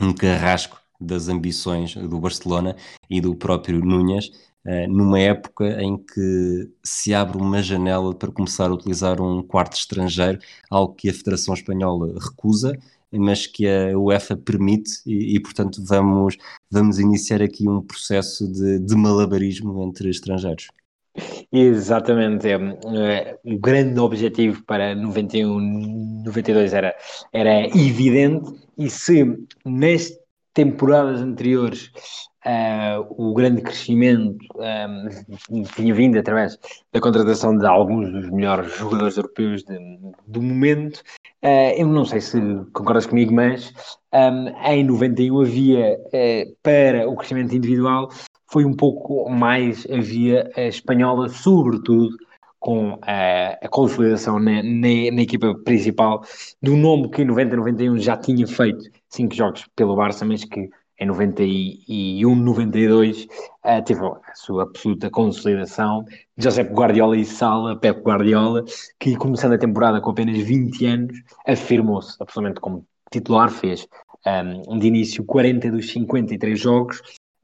um carrasco das ambições do Barcelona e do próprio Núñez, eh, numa época em que se abre uma janela para começar a utilizar um quarto estrangeiro, algo que a Federação Espanhola recusa, mas que a UEFA permite e, e portanto vamos, vamos iniciar aqui um processo de, de malabarismo entre estrangeiros. Exatamente, é, é, o grande objetivo para 91, 92 era, era evidente e se nas temporadas anteriores Uh, o grande crescimento um, tinha vindo através da contratação de alguns dos melhores jogadores europeus de, do momento. Uh, eu não sei se concordas comigo, mas um, em 91 havia, uh, para o crescimento individual, foi um pouco mais a via espanhola, sobretudo com a consolidação na, na, na, equipa principal do nome que em 90-91 já tinha feito cinco jogos pelo Barça, mas que em 91, 92, uh, teve a sua absoluta consolidação. Josep Guardiola e Sala, Pep Guardiola, que começando a temporada com apenas 20 anos, afirmou-se absolutamente como titular, fez um, de início 40 dos 53 jogos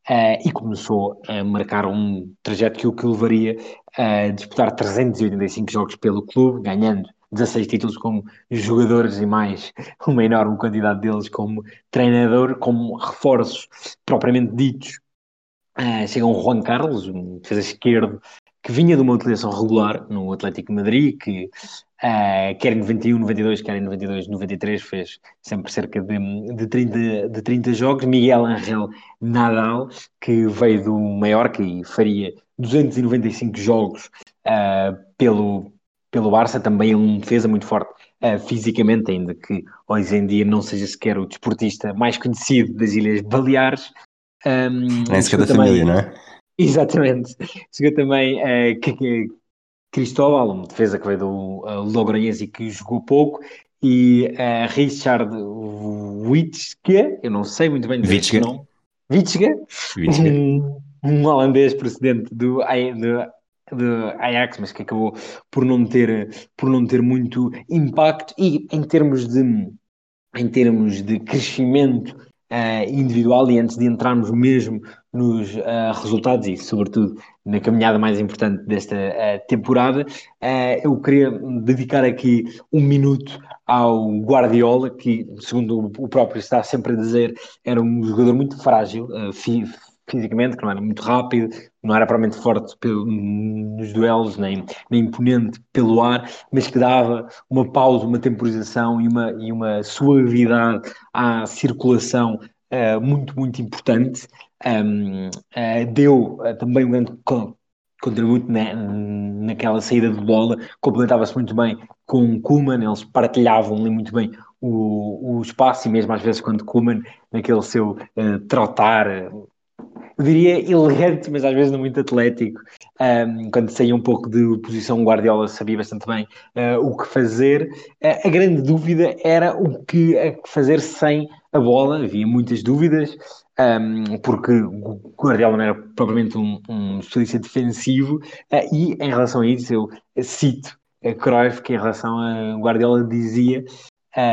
uh, e começou a marcar um trajeto que o que levaria a disputar 385 jogos pelo clube, ganhando 16 títulos como jogadores e mais uma enorme quantidade deles como treinador, como reforços propriamente ditos. Uh, chega um Juan Carlos, um defesa esquerdo, que vinha de uma utilização regular no Atlético Madrid, que uh, quer em 91, 92, quer em 92, 93, fez sempre cerca de, de, 30, de 30 jogos. Miguel Angel Nadal, que veio do Mallorca e faria 295 jogos uh, pelo, pelo Barça, também um defesa muito forte uh, fisicamente, ainda que hoje em dia não seja sequer o desportista mais conhecido das Ilhas Baleares. Um, Nem sequer da também, família, não é? Exatamente. Chegou também uh, que, que, Cristóbal, um defesa que veio do uh, Logroñés e que jogou pouco, e uh, Richard Witschke, eu não sei muito bem dizer o nome. Witschke? Um, um holandês procedente do, do, do Ajax, mas que acabou por não ter, por não ter muito impacto. E em termos de, em termos de crescimento uh, individual, e antes de entrarmos mesmo nos uh, resultados e, sobretudo, na caminhada mais importante desta uh, temporada, eu queria dedicar aqui um minuto ao Guardiola, que, segundo o próprio está sempre a dizer, era um jogador muito frágil, fisicamente, que não era muito rápido, não era propriamente forte pelo, nos duelos, nem, nem imponente pelo ar, mas que dava uma pausa, uma temporização e uma, e uma suavidade à circulação uh, muito, muito importante. Um, uh, deu uh, também um grande contributo na, naquela saída de bola, complementava-se muito bem com o Kuman, eles partilhavam ali muito bem o, o espaço e mesmo às vezes quando Kuman, naquele seu uh, trotar, diria elegante, mas às vezes não muito atlético. Um, quando saía um pouco de posição, Guardiola sabia bastante bem uh, o que fazer. Uh, a grande dúvida era o que fazer sem a bola. Havia muitas dúvidas, um, porque o Guardiola não era propriamente um, um especialista defensivo. Uh, e em relação a isso, eu cito a Cruyff, que em relação a Guardiola dizia,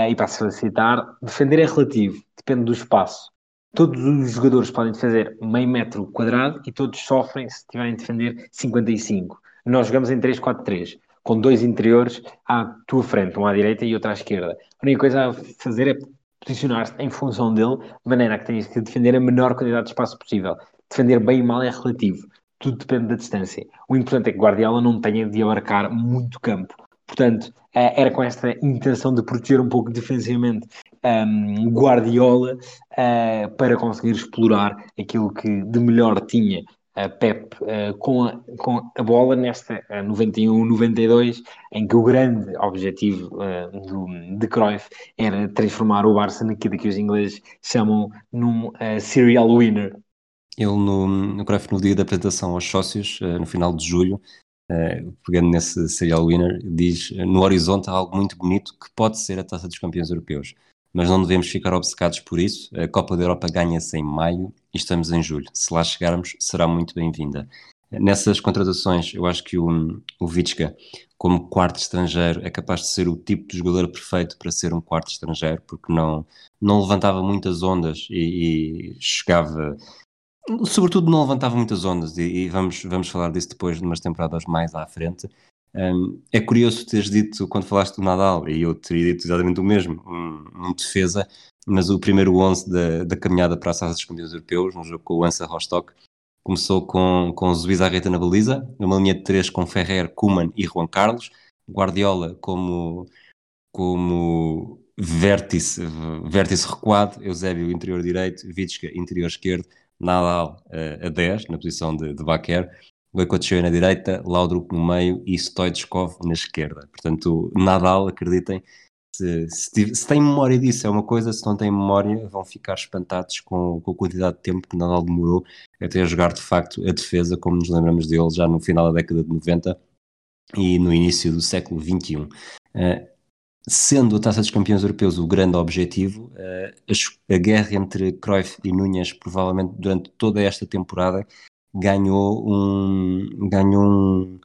e para-se citar, defender é relativo, depende do espaço todos os jogadores podem defender meio metro quadrado e todos sofrem se tiverem de defender 55. Nós jogamos em 3-4-3, com dois interiores à tua frente, um à direita e outro à esquerda. A única coisa a fazer é posicionar-se em função dele, de maneira que tens que defender a menor quantidade de espaço possível. Defender bem e mal é relativo. Tudo depende da distância. O importante é que Guardiola não tenha de abarcar muito campo. Portanto, eh, era com esta intenção de proteger um pouco defensivamente um, Guardiola uh, para conseguir explorar aquilo que de melhor tinha a Pep uh, com, a, com a bola nesta uh, 91-92, em que o grande objetivo uh, do, de Cruyff era transformar o Barça naquilo que os ingleses chamam num uh, serial winner. Ele, no, no Cruyff, no dia da apresentação aos sócios, no final de julho, pegando nesse serial winner, diz: no horizonte há algo muito bonito que pode ser a taça dos campeões europeus mas não devemos ficar obcecados por isso. A Copa da Europa ganha-se em maio e estamos em julho. Se lá chegarmos, será muito bem-vinda. Nessas contratações, eu acho que o, o Vitska, como quarto estrangeiro, é capaz de ser o tipo de jogador perfeito para ser um quarto estrangeiro, porque não, não levantava muitas ondas e, e chegava. Sobretudo, não levantava muitas ondas, e, e, vamos, vamos falar disso depois, de umas temporadas mais à frente. Um, é curioso teres dito, quando falaste do Nadal, e eu teria dito exatamente o mesmo, um, um defesa, mas o primeiro 11 da, da caminhada para a Taça dos Campeões Europeus, no jogo com o Ansa Rostock, começou com, com Zubizarreta na baliza, uma linha de três com Ferrer, Kuman e Juan Carlos, Guardiola como, como vértice, vértice recuado, Eusébio interior direito, Vitska interior esquerdo, Nadal uh, a 10, na posição de, de Baquer, Goicoechea na direita, Laudrup no meio e Stoichkov na esquerda. Portanto, Nadal, acreditem, se, se, se tem memória disso é uma coisa, se não tem memória vão ficar espantados com, com a quantidade de tempo que Nadal demorou até a jogar de facto a defesa, como nos lembramos dele já no final da década de 90 e no início do século XXI. Uh, eh, sendo a Taça dos Campeões Europeus o grande objetivo, a, a, guerra entre Cruyff e Núñez, provavelmente durante toda esta temporada, ganhou um, ganhou um,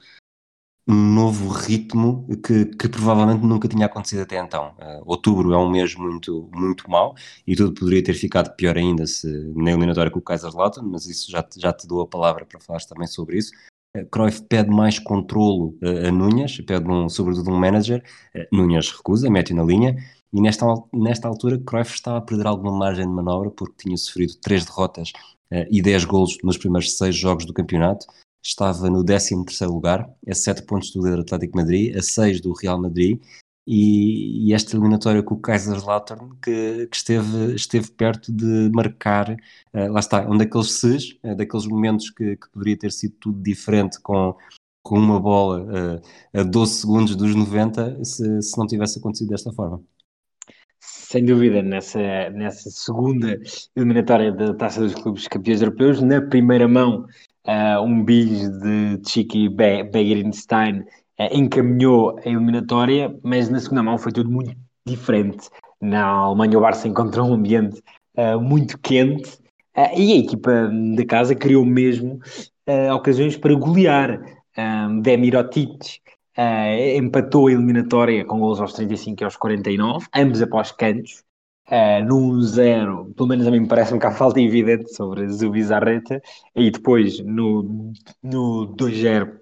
um novo ritmo que, que, provavelmente nunca tinha acontecido até então. Uh, outubro é um mês muito, muito mau e tudo poderia ter ficado pior ainda se na eliminatória com o Kaiserslautern, mas isso já, já te dou a palavra para falar também sobre isso. Uh, Cruyff pede mais controlo uh, a Núñez, pede um, sobretudo um manager, uh, Núñez recusa, mete na linha, e nesta, nesta altura Cruyff estava a perder alguma margem de manobra porque tinha sofrido três derrotas e 10 golos nos primeiros seis jogos do campeonato. Estava no 13 lugar, a 7 pontos do líder Atlético Madrid, a 6 do Real Madrid, e, e, esta eliminatória com o Kaiserslautern que, que esteve, esteve perto de marcar, uh, lá está, um daqueles ses, uh, daqueles momentos que, que, poderia ter sido tudo diferente com, com uma bola uh, a 12 segundos dos 90 se, se não tivesse acontecido desta forma. Sem dúvida, nessa, nessa segunda eliminatória da Taça dos Clubes Campeões Europeus, na primeira mão, uh, um bis de Chiqui Begerinstein uh, encaminhou a eliminatória, mas na segunda mão foi tudo muito diferente. Na Alemanha, o Barça encontrou um ambiente uh, muito quente e a equipa da casa criou mesmo ocasiões para golear um, Demirotic uh, empatou a eliminatória com gols aos 35 e aos 49, ambos após cantos, uh, num zero, pelo menos a mim me parece-me que há falta evidente sobre Zubizarreta, e depois no, no 2-0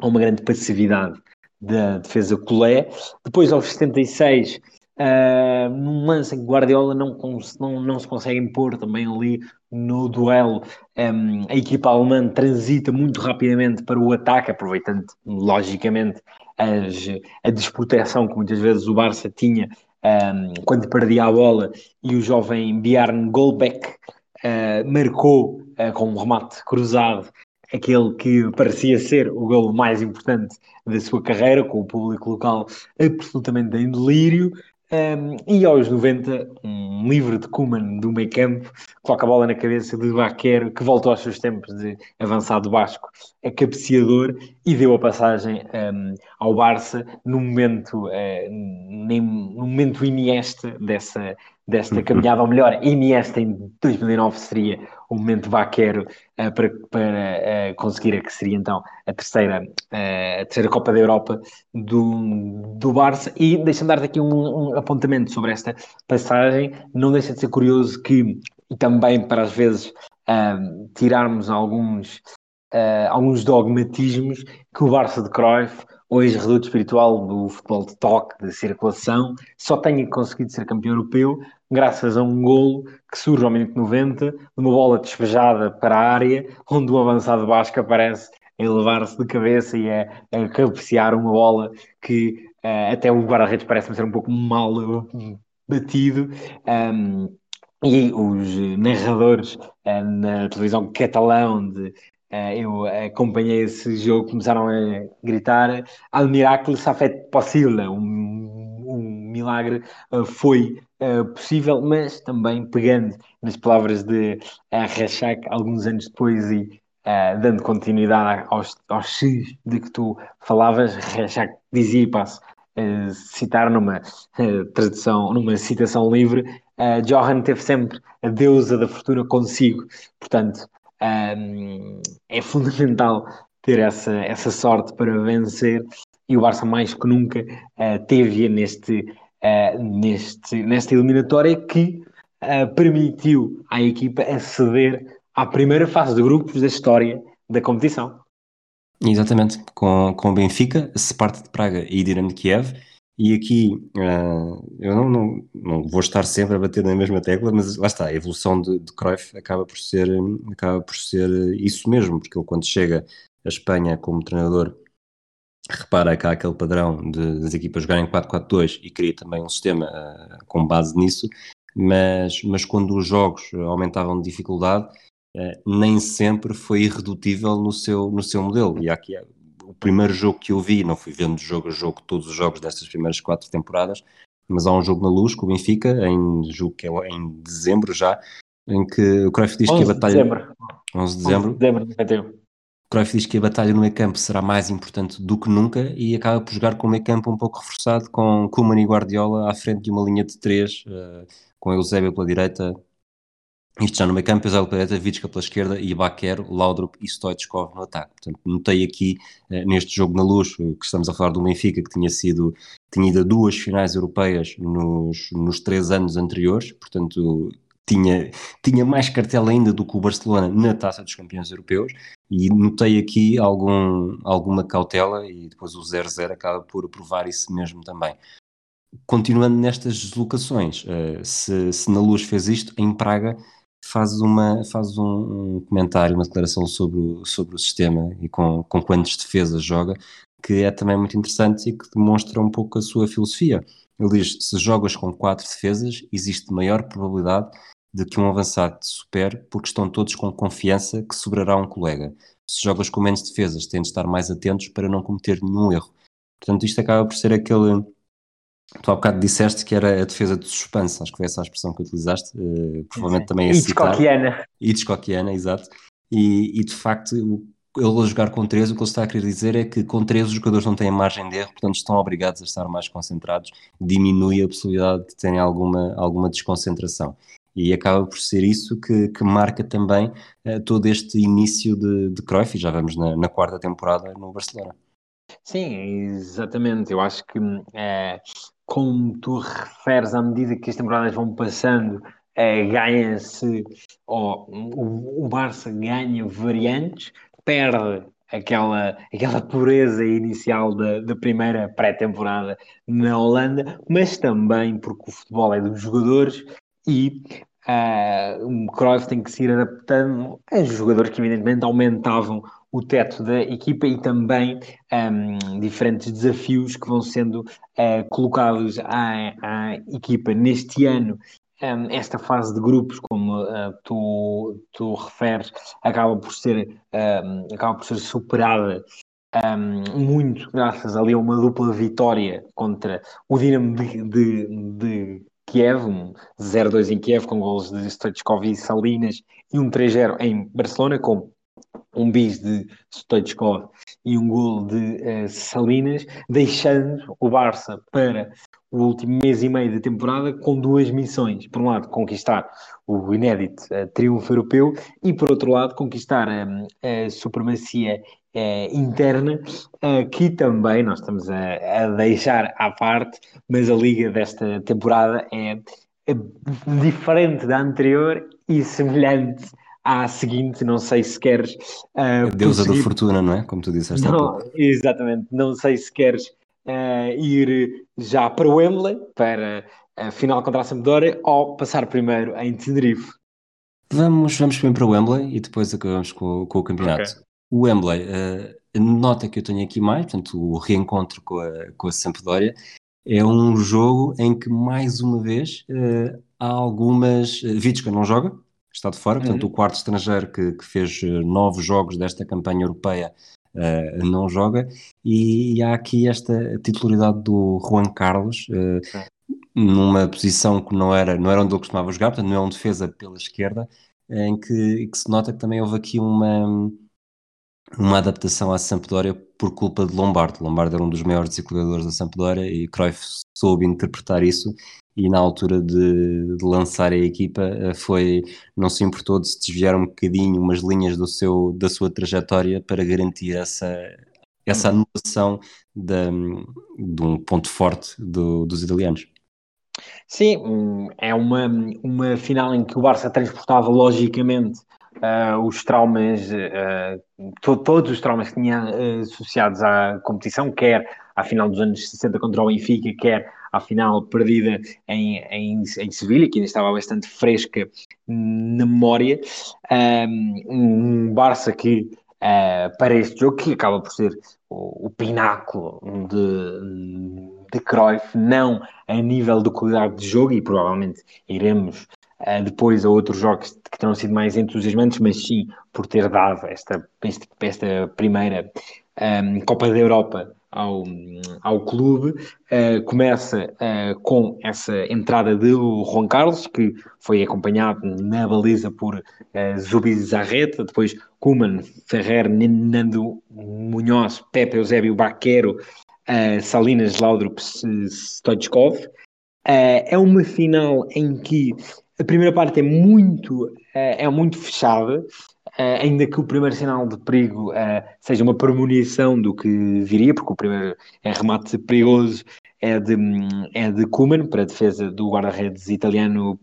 uma grande passividade da defesa Colé, depois aos 76 Uh, num lance em que Guardiola não, não, não se consegue impor também ali no duelo, um, a equipa alemã transita muito rapidamente para o ataque, aproveitando logicamente as, a desproteção que muitas vezes o Barça tinha um, quando perdia a bola e o jovem Bjarne Goldbeck uh, marcou uh, com um remate cruzado aquele que parecia ser o gol mais importante da sua carreira, com o público local absolutamente em delírio. Um, e aos 90, um livre de Kuman do meio campo, coloca a bola na cabeça de Baquero, que voltou aos seus tempos de avançado basco, é cabeceador e deu a passagem um, ao Barça no momento, uh, nem, no momento Iniesta dessa, desta caminhada, ou melhor, Iniesta em 2009 seria o momento vaquero uh, para, para uh, conseguir a que seria então a terceira, uh, a terceira Copa da Europa do, do Barça. E deixa-me dar-te aqui um, um, apontamento sobre esta passagem. Não deixa de ser curioso que, e também para às vezes tirarmos alguns, alguns dogmatismos, que o Barça de Cruyff hoje reduto espiritual do futebol de toque, de circulação, só tenha conseguido ser campeão europeu graças a um golo que surge ao minuto 90, de uma bola despejada para a área, onde o avançado Basco aparece a elevar-se de cabeça e a, a cabecear uma bola que uh, até o guarda-redes parece-me ser um pouco mal batido. Um, e os narradores uh, na televisão catalã, onde uh, eu acompanhei esse jogo, começaram a gritar. Al miracolo ça fait possible, um, um milagre uh, foi uh, possível, mas também pegando nas palavras de uh, Rechak alguns anos depois e uh, dando continuidade aos, aos X de que tu falavas, Rechak dizia, passo a citar numa tradução, numa citação livre, Johan teve sempre a deusa da fortuna consigo, portanto um, é fundamental ter essa, essa sorte para vencer e o Barça mais que nunca uh, teve neste uh, neste, nesta eliminatória que uh, permitiu à equipa aceder à primeira fase de grupos da história da competição. Exatamente, com, com o Benfica, Sparta de Praga e Dinamo de Kiev. E aqui uh, eu não, não, não, vou estar sempre a bater na mesma tecla, mas lá está, a evolução de, de Cruyff acaba por, ser, acaba por ser isso mesmo, porque ele quando chega a Espanha como treinador repara que há aquele padrão de, das equipas jogarem 4-4-2 e cria também um sistema uh, com base nisso, mas, mas quando os jogos aumentavam de dificuldade, uh, nem sempre foi irredutível no seu, no seu modelo. E aqui é o primeiro jogo que eu vi, não fui vendo jogo a jogo todos os jogos destas primeiras quatro temporadas, mas há um jogo na luz com o Benfica, em, julgo que é em dezembro já, em que o Cruyff diz que a batalha... De dezembro. 11 de dezembro. 11 de dezembro de 91 Cruyff diz que a batalha no meio campo será mais importante do que nunca e acaba por jogar com o meio campo um pouco reforçado com Koeman e Guardiola à frente de uma linha de três, uh, com Eusébio pela direita, isto já no meio campo, Eusébio pela direita, Vitska pela esquerda e Baquero, Laudrup e Stoichkov no ataque. Portanto, notei aqui uh, neste jogo na luz, uh, que estamos a falar do Benfica, que tinha sido, tinha ido a duas finais europeias nos, nos três anos anteriores, portanto tinha, tinha mais cartel ainda do que o Barcelona na Taça dos Campeões Europeus e notei aqui algum, alguma cautela e depois o 0-0 acaba por provar isso mesmo também. Continuando nestas deslocações, uh, se, se na Luz fez isto, em Praga faz, uma, faz um, comentário, uma declaração sobre o, sobre o sistema e com, com quantas defesas joga, que é também muito interessante e que demonstra um pouco a sua filosofia. Ele diz: se jogas com quatro defesas, existe maior probabilidade de que um avançado te supere porque estão todos com confiança que sobrará um colega. Se jogas com menos defesas, tens de estar mais atentos para não cometer nenhum erro. Portanto, isto acaba por ser aquele. Tu há bocado disseste que era a defesa de suspense, acho que foi essa a expressão que utilizaste, uh, provavelmente Sim. também é Hitchcockiana. Hitchcockiana, exato. E, e de facto, ele a jogar com 13, o que ele está a querer dizer é que com 13 os jogadores não têm margem de erro, portanto estão obrigados a estar mais concentrados, diminui a possibilidade de terem alguma, alguma desconcentração. E acaba por ser isso que, que marca também uh, todo este início de, de Cruyff, e já vamos na, na, quarta temporada no Barcelona. Sim, exatamente. Eu acho que, é, como tu referes, à medida que as temporadas vão passando, é, ganha-se, o, o Barça ganha variantes, perde aquela, aquela pureza inicial da, da primeira pré-temporada na Holanda, mas também porque o futebol é dos jogadores e uh, o Cruyff tem que se ir adaptando a jogadores que evidentemente aumentavam o teto da equipa e também um, diferentes desafios que vão sendo uh, colocados à, à, equipa. Neste ano um, esta fase de grupos, como uh, tu, tu referes, acaba por ser, um, acaba por ser superada um, muito graças ali a uma dupla vitória contra o Dinamo de, de, de Kiev, um 0-2 em Kiev com gols de Stoichkov e Salinas e um 3-0 em Barcelona com um bis de Stoichkov e um gol de uh, Salinas, deixando o Barça para o último mês e meio da temporada com duas missões. Por um lado, conquistar o inédito uh, triunfo europeu e, por outro lado, conquistar a supremacia uh, interna, que também nós estamos a, a, deixar à parte, mas a liga desta temporada é, é diferente da anterior e semelhante à seguinte, não sei se queres. Uh, a deusa da fortuna, não é? Como tu disseste não. Exatamente, não sei se queres uh, ir já para o Wembley, para a final contra a Sampdoria, ou passar primeiro em Tenerife? Vamos, vamos primeiro para o Wembley e depois acabamos com, com o campeonato. Okay. O Wembley, uh, a nota que eu tenho aqui mais, portanto, o reencontro com a, com a Sampdoria, é um jogo em que, mais uma vez, há algumas. Vitska não joga, está de fora, portanto, uhum. o quarto estrangeiro que, que fez nove jogos desta campanha europeia uh, não joga, e, e, há aqui esta titularidade do Juan Carlos, uh, numa posição que não era, não era onde ele costumava jogar, portanto não é um defesa pela esquerda, em que, que se nota que também houve aqui uma, uma adaptação à Sampdoria por culpa de Lombardo. Lombardo era um dos maiores desequilibradores da Sampdoria e Cruyff soube interpretar isso e na altura de, de, lançar a equipa eh, foi não se importou de se desviar um bocadinho umas linhas do seu, da sua trajetória para garantir essa, essa uhum. anulação de, de um ponto forte do, dos italianos. Sim, é uma, uma final em que o Barça transportava logicamente uh, os traumas, uh, to, todos os traumas que tinha uh, associados à competição, quer à final dos anos 60 contra o Benfica, quer à final perdida em, em, em Sevilha, que ainda estava bastante fresca na memória. Um, um Barça que, uh, para este jogo, que acaba por ser o, o pináculo de, de Cruyff, não a nível de qualidade de jogo, e provavelmente iremos Uh, depois a outros jogos que terão sido mais entusiasmantes, mas sim por ter dado esta, esta primeira um, Copa da Europa ao, ao clube, uh, começa uh, com essa entrada de Juan Carlos, que foi acompanhado na baliza por uh, Zubi Zarreta, depois Kuman, Ferrer, Nando Munhoz, Pepe Eusébio Baquero, uh, Salinas Laudrup Stoichkov. é uma final em que a primeira parte é muito, é muito fechada, Uh, ainda que o primeiro sinal de perigo uh, seja uma premonição do que viria, porque o primeiro é remate perigoso é de, é de Kuman para a defesa do guarda-redes italiano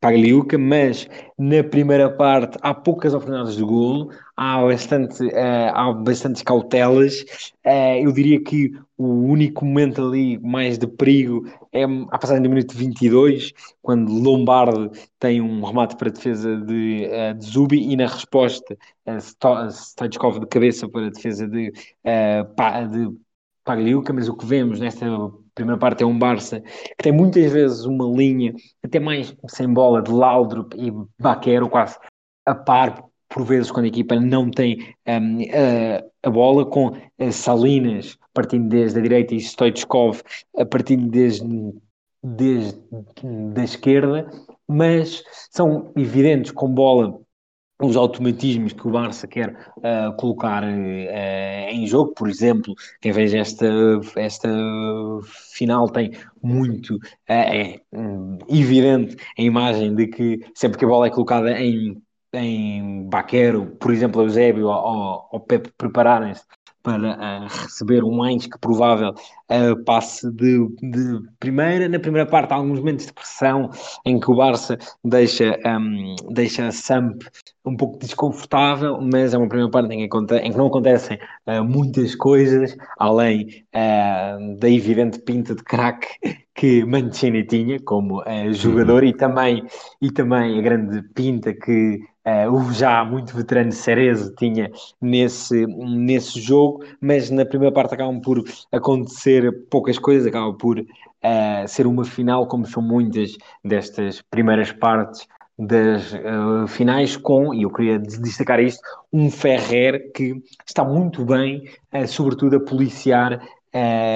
Pagliuca, mas na primeira parte há poucas oportunidades de golo, há, bastante, uh, há bastantes cautelas. Eu diria que o único momento ali mais de perigo é a passagem do minuto 22, quando Lombardo tem um remate para a defesa de, uh, de Zubi e na resposta uh, de cabeça para a defesa de, uh, de Pagliuca, mas o que vemos nesta primeira parte é um Barça que tem muitas vezes uma linha até mais sem bola de Laudrup e Baquero quase a par por vezes quando a equipa não tem um, a, a, bola, com Salinas partindo desde a direita e Stoichkov a partindo desde, desde da esquerda, mas são evidentes com bola os automatismos que o Barça quer uh, colocar uh, em jogo, por exemplo, quem veja esta, esta final tem muito uh, é, um, evidente a imagem de que sempre que a bola é colocada em, em Baquero, por exemplo, Eusébio ou, ou Pepe prepararem-se para uh, receber um mais que provável uh, passe de, de, primeira. Na primeira parte, há alguns momentos de pressão em que o Barça deixa, um, deixa a Samp um pouco desconfortável, mas é uma primeira parte em que, em que não acontecem uh, muitas coisas, além da evidente pinta de craque que Mancini tinha como jogador uhum. e, também, e também a grande pinta que Uh, o já muito veterano Cerezo tinha nesse, nesse jogo, mas na primeira parte acabam por acontecer poucas coisas, acaba por uh, ser uma final, como são muitas destas primeiras partes das uh, finais, com, e eu queria destacar isto, um Ferrer que está muito bem, sobretudo a policiar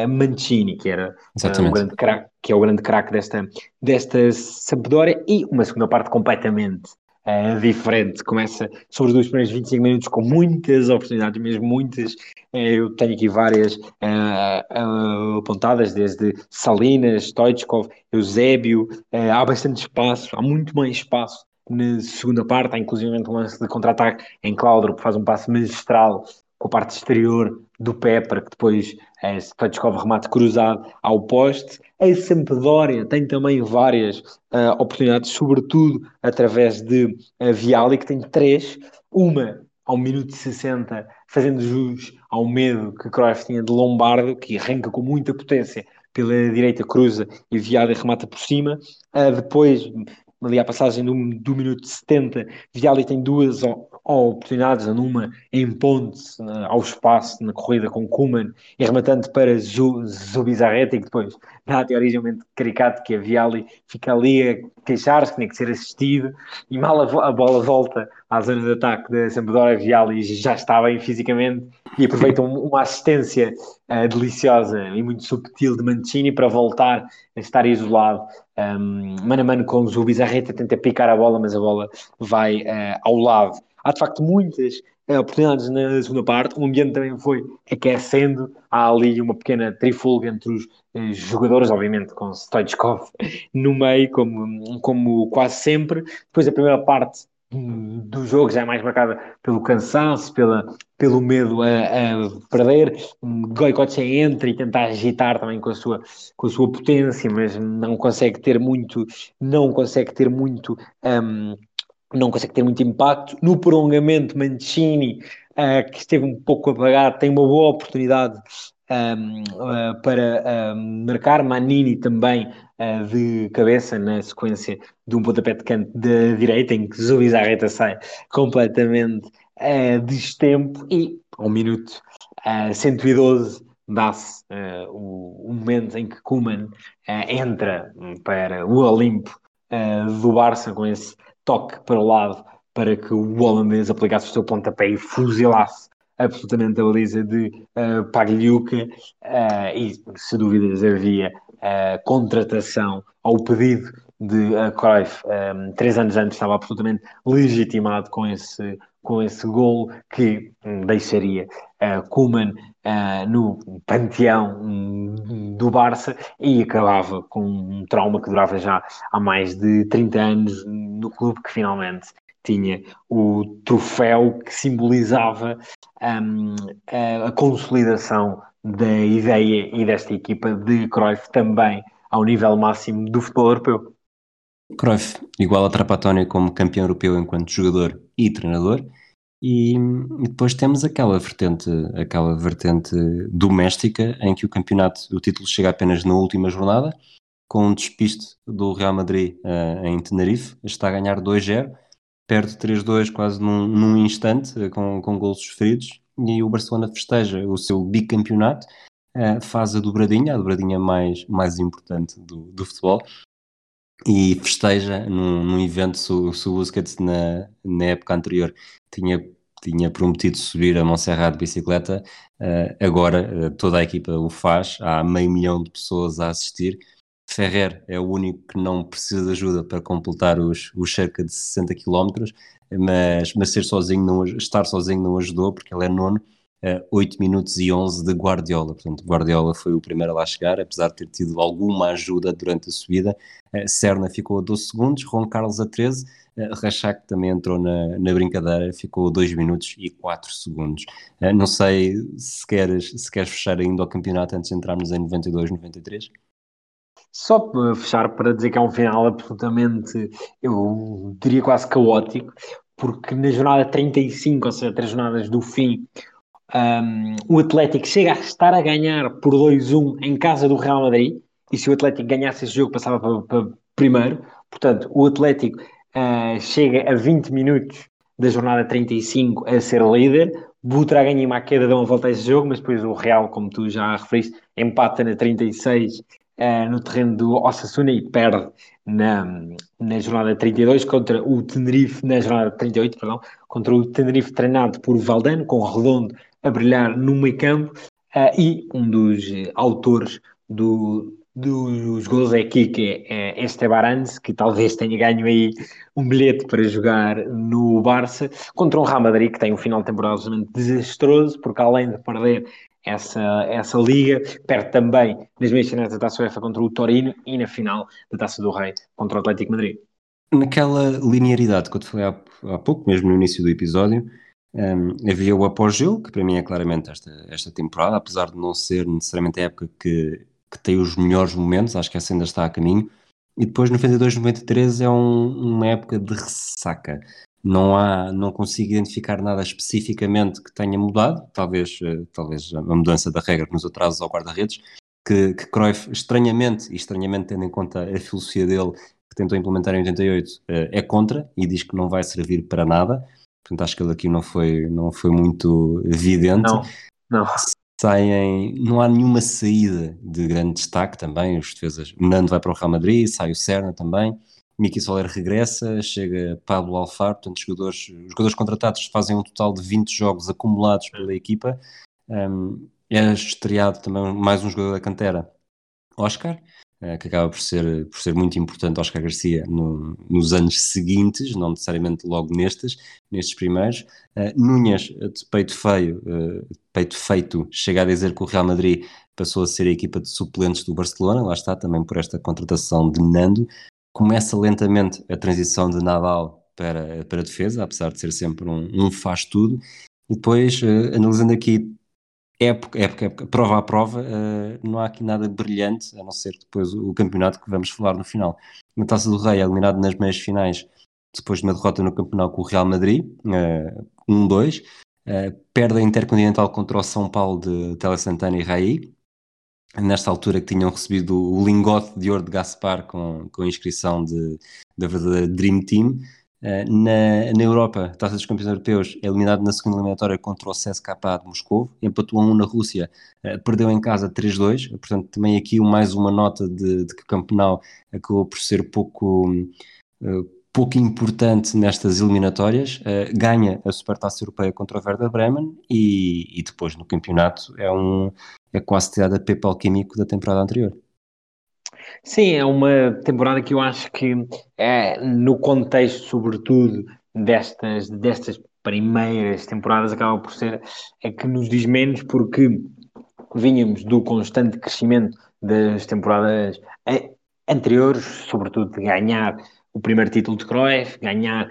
Mancini, que era o grande craque que é o grande craque desta, desta Sampdoria, e uma segunda parte completamente uh, diferente. Começa sobre os dois primeiros 25 minutos com muitas oportunidades, mesmo muitas. Uh, eu tenho aqui várias uh, apontadas, desde Salinas, Stoichkov, Eusébio. há bastante espaço, há muito mais espaço na segunda parte. Há inclusive um lance de contra-ataque em Claudio, que faz um passo magistral com a parte exterior do pé para que depois é, Stoichkov remate cruzado ao poste. A Sampdoria tem também várias uh, oportunidades, sobretudo através de uh, Viali, que tem três. Uma ao minuto 60, fazendo jus ao medo que Cruyff tinha de Lombardo, que arranca com muita potência pela direita, cruza e Viali remata por cima. Uh, depois, ali à passagem do, do minuto 70, Viali tem duas oportunidades, numa em ponte ao espaço na corrida com Kuman e rematando para Zubizarreta e que depois dá até originalmente caricato que a Viali fica ali a queixar-se que tinha que ser assistido e mal a, a, bola volta à zona de ataque da Sampdoria Viali já está bem fisicamente e aproveita um, uma assistência uh, deliciosa e muito subtil de Mancini para voltar a estar isolado um, mano a mano com Zubizarreta tenta picar a bola mas a bola vai uh, ao lado há de facto muitas uh, oportunidades na segunda parte, o ambiente também foi aquecendo, há ali uma pequena trifulga entre os uh, jogadores, obviamente com Stoichkov no meio, como, como quase sempre. Depois a primeira parte do jogo já é mais marcada pelo cansaço, pela, pelo medo a, a perder. Goicoche entra e tenta agitar também com a, sua, com a sua potência, mas não consegue ter muito, não consegue ter muito um, não consegue ter muito impacto. No prolongamento, Mancini, uh, que esteve um pouco apagado, tem uma boa oportunidade um, uh, eh, para um, marcar. Manini também uh, de cabeça na sequência de um pontapé de canto da direita, em que Zubizarreta sai completamente uh, destempo e, ao minuto uh, 112, dá-se o, o, momento em que Kuman entra para o Olimpo do Barça com esse toque para o lado para que o holandês aplicasse o seu pontapé e fuzilasse absolutamente a baliza de uh, Pagliuca. Uh, e, se dúvidas, havia uh, contratação ao pedido de uh, Cruyff, um, três anos antes estava absolutamente legitimado com esse, com esse gol que um, deixaria uh, Koeman uh, no panteão um, do Barça e acabava com um trauma que durava já há mais de 30 anos no clube que finalmente tinha o troféu que simbolizava um, a, a, consolidação da ideia e desta equipa de Cruyff também ao nível máximo do futebol europeu. Cruyff igual a Trapatónio como campeão europeu enquanto jogador e treinador. E, e, depois temos aquela vertente, aquela vertente doméstica em que o campeonato, o título chega apenas na última jornada, com um despiste do Real Madrid uh, em Tenerife, está a ganhar 2-0, perde 3-2 quase num, num instante, uh, com, com golos sofridos, e o Barcelona festeja o seu bicampeonato, uh, faz a dobradinha, a dobradinha mais, mais importante do, do futebol, e festeja num, num evento se, o Busquets na, na época anterior. Tinha, tinha prometido subir a Montserrat de bicicleta, uh, agora uh, toda a equipa o faz, há meio milhão de pessoas a assistir. Ferrer é o único que não precisa de ajuda para completar os, os cerca de 60 km, mas, mas ser sozinho não, estar sozinho não ajudou, porque ele é nono, uh, 8 minutos e 11 de Guardiola. Portanto, Guardiola foi o primeiro a lá chegar, apesar de ter tido alguma ajuda durante a subida. Uh, Serna ficou a 12 segundos, Ron Carlos a 13, uh, Rachak também entrou na, na brincadeira, ficou a 2 minutos e 4 segundos. Não sei se queres, se queres fechar ainda o campeonato antes de entrarmos em 92, 93. Só para fechar, para dizer que é um final absolutamente, eu diria quase caótico, porque na jornada 35, ou seja, três jornadas do fim, um, o Atlético chega a estar a ganhar por 2-1 em casa do Real Madrid, e se o Atlético ganhasse esse jogo passava para, para primeiro, portanto, o Atlético uh, chega a 20 minutos da jornada 35 a ser líder, Butragueña e Maqueda dão a volta a esse jogo, mas depois o Real, como tu já referiste, empata na 36 uh, no terreno do Osasuna e perde na, na jornada 32 contra o Tenerife, na jornada 38, perdão, contra o Tenerife treinado por Valdano, com Redondo a brilhar no meio campo, uh, e um dos uh, autores do, dos gols aqui, que é, é Estebaranz, que talvez tenha ganho aí um bilhete para jogar no Barça, contra um Real Madrid que tem um final absolutamente desastroso, porque além de perder essa, essa liga, perde também nas meias finais da Taça UEFA contra o Torino e na final da Taça do Rei contra o Atlético Madrid. Naquela linearidade que eu te falei há, há pouco, mesmo no início do episódio, um, havia o apogeu, que para mim é claramente esta, esta temporada, apesar de não ser necessariamente a época que, que tem os melhores momentos, acho que essa ainda está a caminho. E depois, 92, 93 é um, uma época de ressaca não há, não consigo identificar nada especificamente que tenha mudado, talvez, eh, talvez a mudança da regra que nos atrasa ao guarda-redes, que, que Cruyff, estranhamente, e estranhamente tendo em conta a filosofia dele, que tentou implementar em 88, eh, é contra e diz que não vai servir para nada. Portanto, acho que ele aqui não foi, não foi muito evidente. Não, não. Saem, não há nenhuma saída de grande destaque também. Os defesas, Nando vai para o Real Madrid, sai o Serna também. Miki Soler regressa, chega Pablo Alfaro, portanto, os jogadores, os jogadores contratados fazem um total de 20 jogos acumulados pela equipa. Um, é estreado também mais um jogador da cantera, Oscar, que acaba por ser, por ser muito importante, Oscar Garcia, no, nos anos seguintes, não necessariamente logo nestes, nestes primeiros. Uh, de peito feio, uh, peito feito, chega a dizer que o Real Madrid passou a ser a equipa de suplentes do Barcelona, lá está também por esta contratação de Nando começa lentamente a transição de Nadal para, para a defesa, apesar de ser sempre um, um faz tudo, e depois, uh, analisando aqui época, época, época, prova a prova, uh, não há aqui nada brilhante, a não ser depois o, campeonato que vamos falar no final. Na Taça do Rei, eliminado nas meias finais, depois de uma derrota no campeonato com o Real Madrid, uh, 1-2, uh, Intercontinental contra o São Paulo de Tele Santana e Raí, nesta altura que tinham recebido o lingote de ouro de Gaspar com, com inscrição de, da verdadeira Dream Team. Uh, na, na Europa, Taça dos Campeões Europeus, é eliminado na segunda eliminatória contra o CSKA de Moscou, empatou a 1 na Rússia, uh, perdeu em casa 3-2, portanto também aqui mais uma nota de, de que o campeonato acabou por ser pouco, uh, pouco importante nestas eliminatórias, ganha a Supertaça Europeia contra o Werder Bremen e, e depois no campeonato é um, é quase tirada a papel químico da temporada anterior. Sim, é uma temporada que eu acho que é, no contexto, sobretudo, destas, destas primeiras temporadas, acaba por ser é que nos diz menos porque vínhamos do constante crescimento das temporadas anteriores, sobretudo de ganhar o primeiro título de Cruyff, ganhar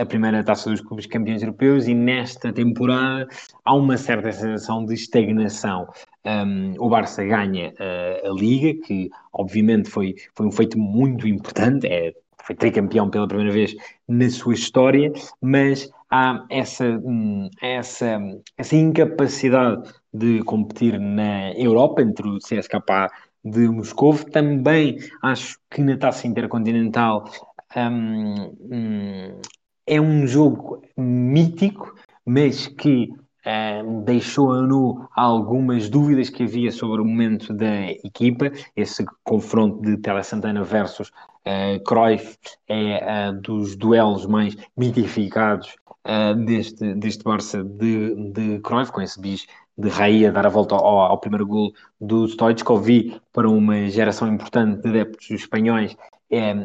a primeira taça dos clubes campeões europeus e nesta temporada há uma certa sensação de estagnação. Um, o Barça ganha uh, a Liga, que obviamente foi, foi um feito muito importante, é, foi tricampeão pela primeira vez na sua história, mas há essa, hum, essa, essa incapacidade de competir na Europa entre o CSKA de Moscou. Também acho que na taça intercontinental um, um, é um jogo mítico, mas que Uh, deixou a nu algumas dúvidas que havia sobre o momento da equipa. Esse confronto de Tele Santana versus uh, Cruyff é uh, dos duelos mais mitificados uh, deste, deste Barça de, de Cruyff, com esse bis de Raí a dar a volta ao, ao primeiro gol do Stoichkov. para uma geração importante de adeptos espanhóis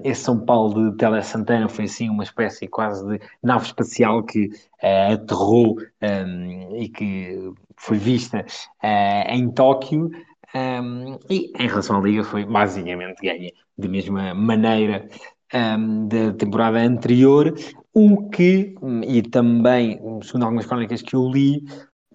esse São Paulo de Tele Santana foi assim uma espécie quase de nave espacial que uh, aterrou um, e que foi vista uh, em Tóquio um, e em relação à Liga foi basicamente ganha da mesma maneira um, da temporada anterior, o que, e também, segundo algumas crónicas que eu li,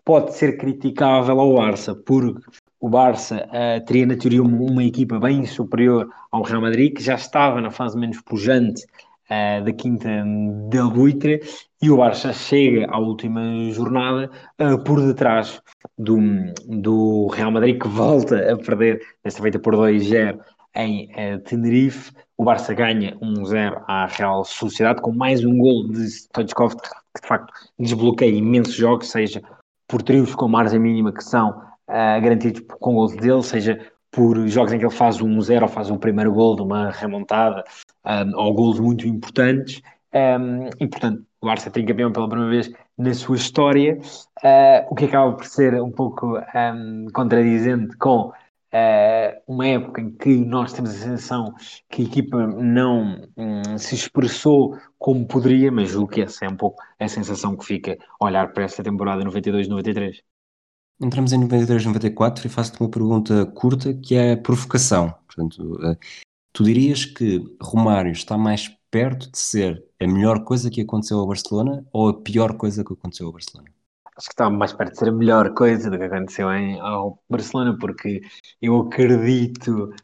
pode ser criticável ao Barça, porque o Barça uh, teria na teoria uma, uma, equipa bem superior ao Real Madrid, que já estava na fase menos pujante uh, da quinta del Buitre, e o Barça chega à última jornada uh, por detrás do, do Real Madrid, que volta a perder, desta feita por 2-0 em Tenerife. O Barça ganha 1-0 à Real Sociedade, com mais um gol de Stoichkov, que de facto desbloqueia imensos jogos, seja por trios com margem mínima que são uh, garantidos com gols dele, seja por jogos em que ele faz um 0 ou faz um primeiro gol de uma remontada, um, ou gols muito importantes. Um, e, portanto, o Barça tem campeão pela primeira vez na sua história, uh, o que acaba por ser um pouco um, contradizente com uh, uma época em que nós temos a sensação que a equipa não um, se expressou como poderia, mas o que essa é um pouco a sensação que fica olhar para esta temporada 92-93. Entramos em 93, 94 e faço-te uma pergunta curta que é a provocação. Portanto, eh, tu dirias que Romário está mais perto de ser a melhor coisa que aconteceu ao Barcelona ou a pior coisa que aconteceu ao Barcelona? Acho que está mais perto de ser a melhor coisa do que aconteceu em, ao Barcelona, porque eu acredito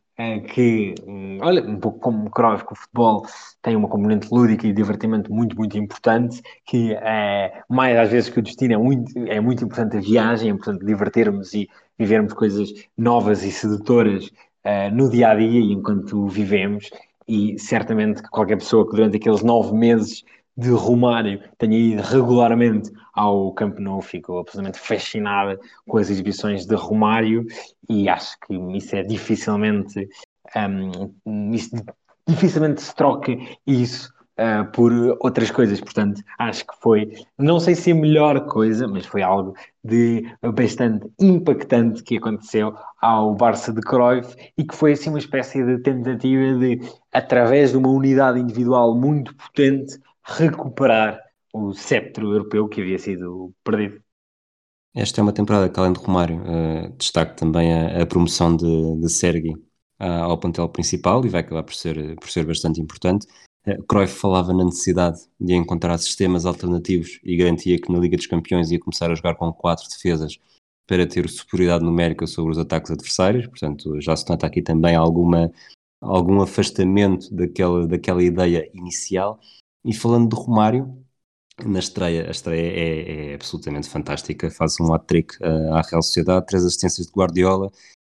que, hum, olha, um pouco como Cruyff, que o futebol tem uma componente lúdica e divertimento muito, muito importante, que é, mais às vezes que o destino é muito, é muito importante a viagem, é importante divertirmos e vivermos coisas novas e sedutoras uh, no dia a dia e enquanto vivemos, e certamente que qualquer pessoa que durante aqueles nove meses de Romário tenha ido regularmente ao Camp Nou, ficou absolutamente fascinada com as exibições de Romário e acho que isso é dificilmente um, isso, dificilmente se troca isso uh, por outras coisas, portanto acho que foi, não sei se a melhor coisa, mas foi algo de bastante impactante que aconteceu ao Barça de Cruyff e que foi assim uma espécie de tentativa de, através de uma unidade individual muito potente, recuperar o sceptro europeu que havia sido perdido. Esta é uma temporada que, além de Romário, uh, destaque também a, a promoção de, de Sergi ao plantel principal e vai acabar por ser, por ser bastante importante. Uh, Cruyff falava na necessidade de encontrar sistemas alternativos e garantia que na Liga dos Campeões ia começar a jogar com quatro defesas para ter superioridade numérica sobre os ataques adversários. Portanto, já se nota aqui também alguma, algum afastamento daquela, daquela ideia inicial e falando de Romário, na estreia, a estreia é, é absolutamente fantástica, faz um hat-trick uh, à Real Sociedade, três assistências de Guardiola,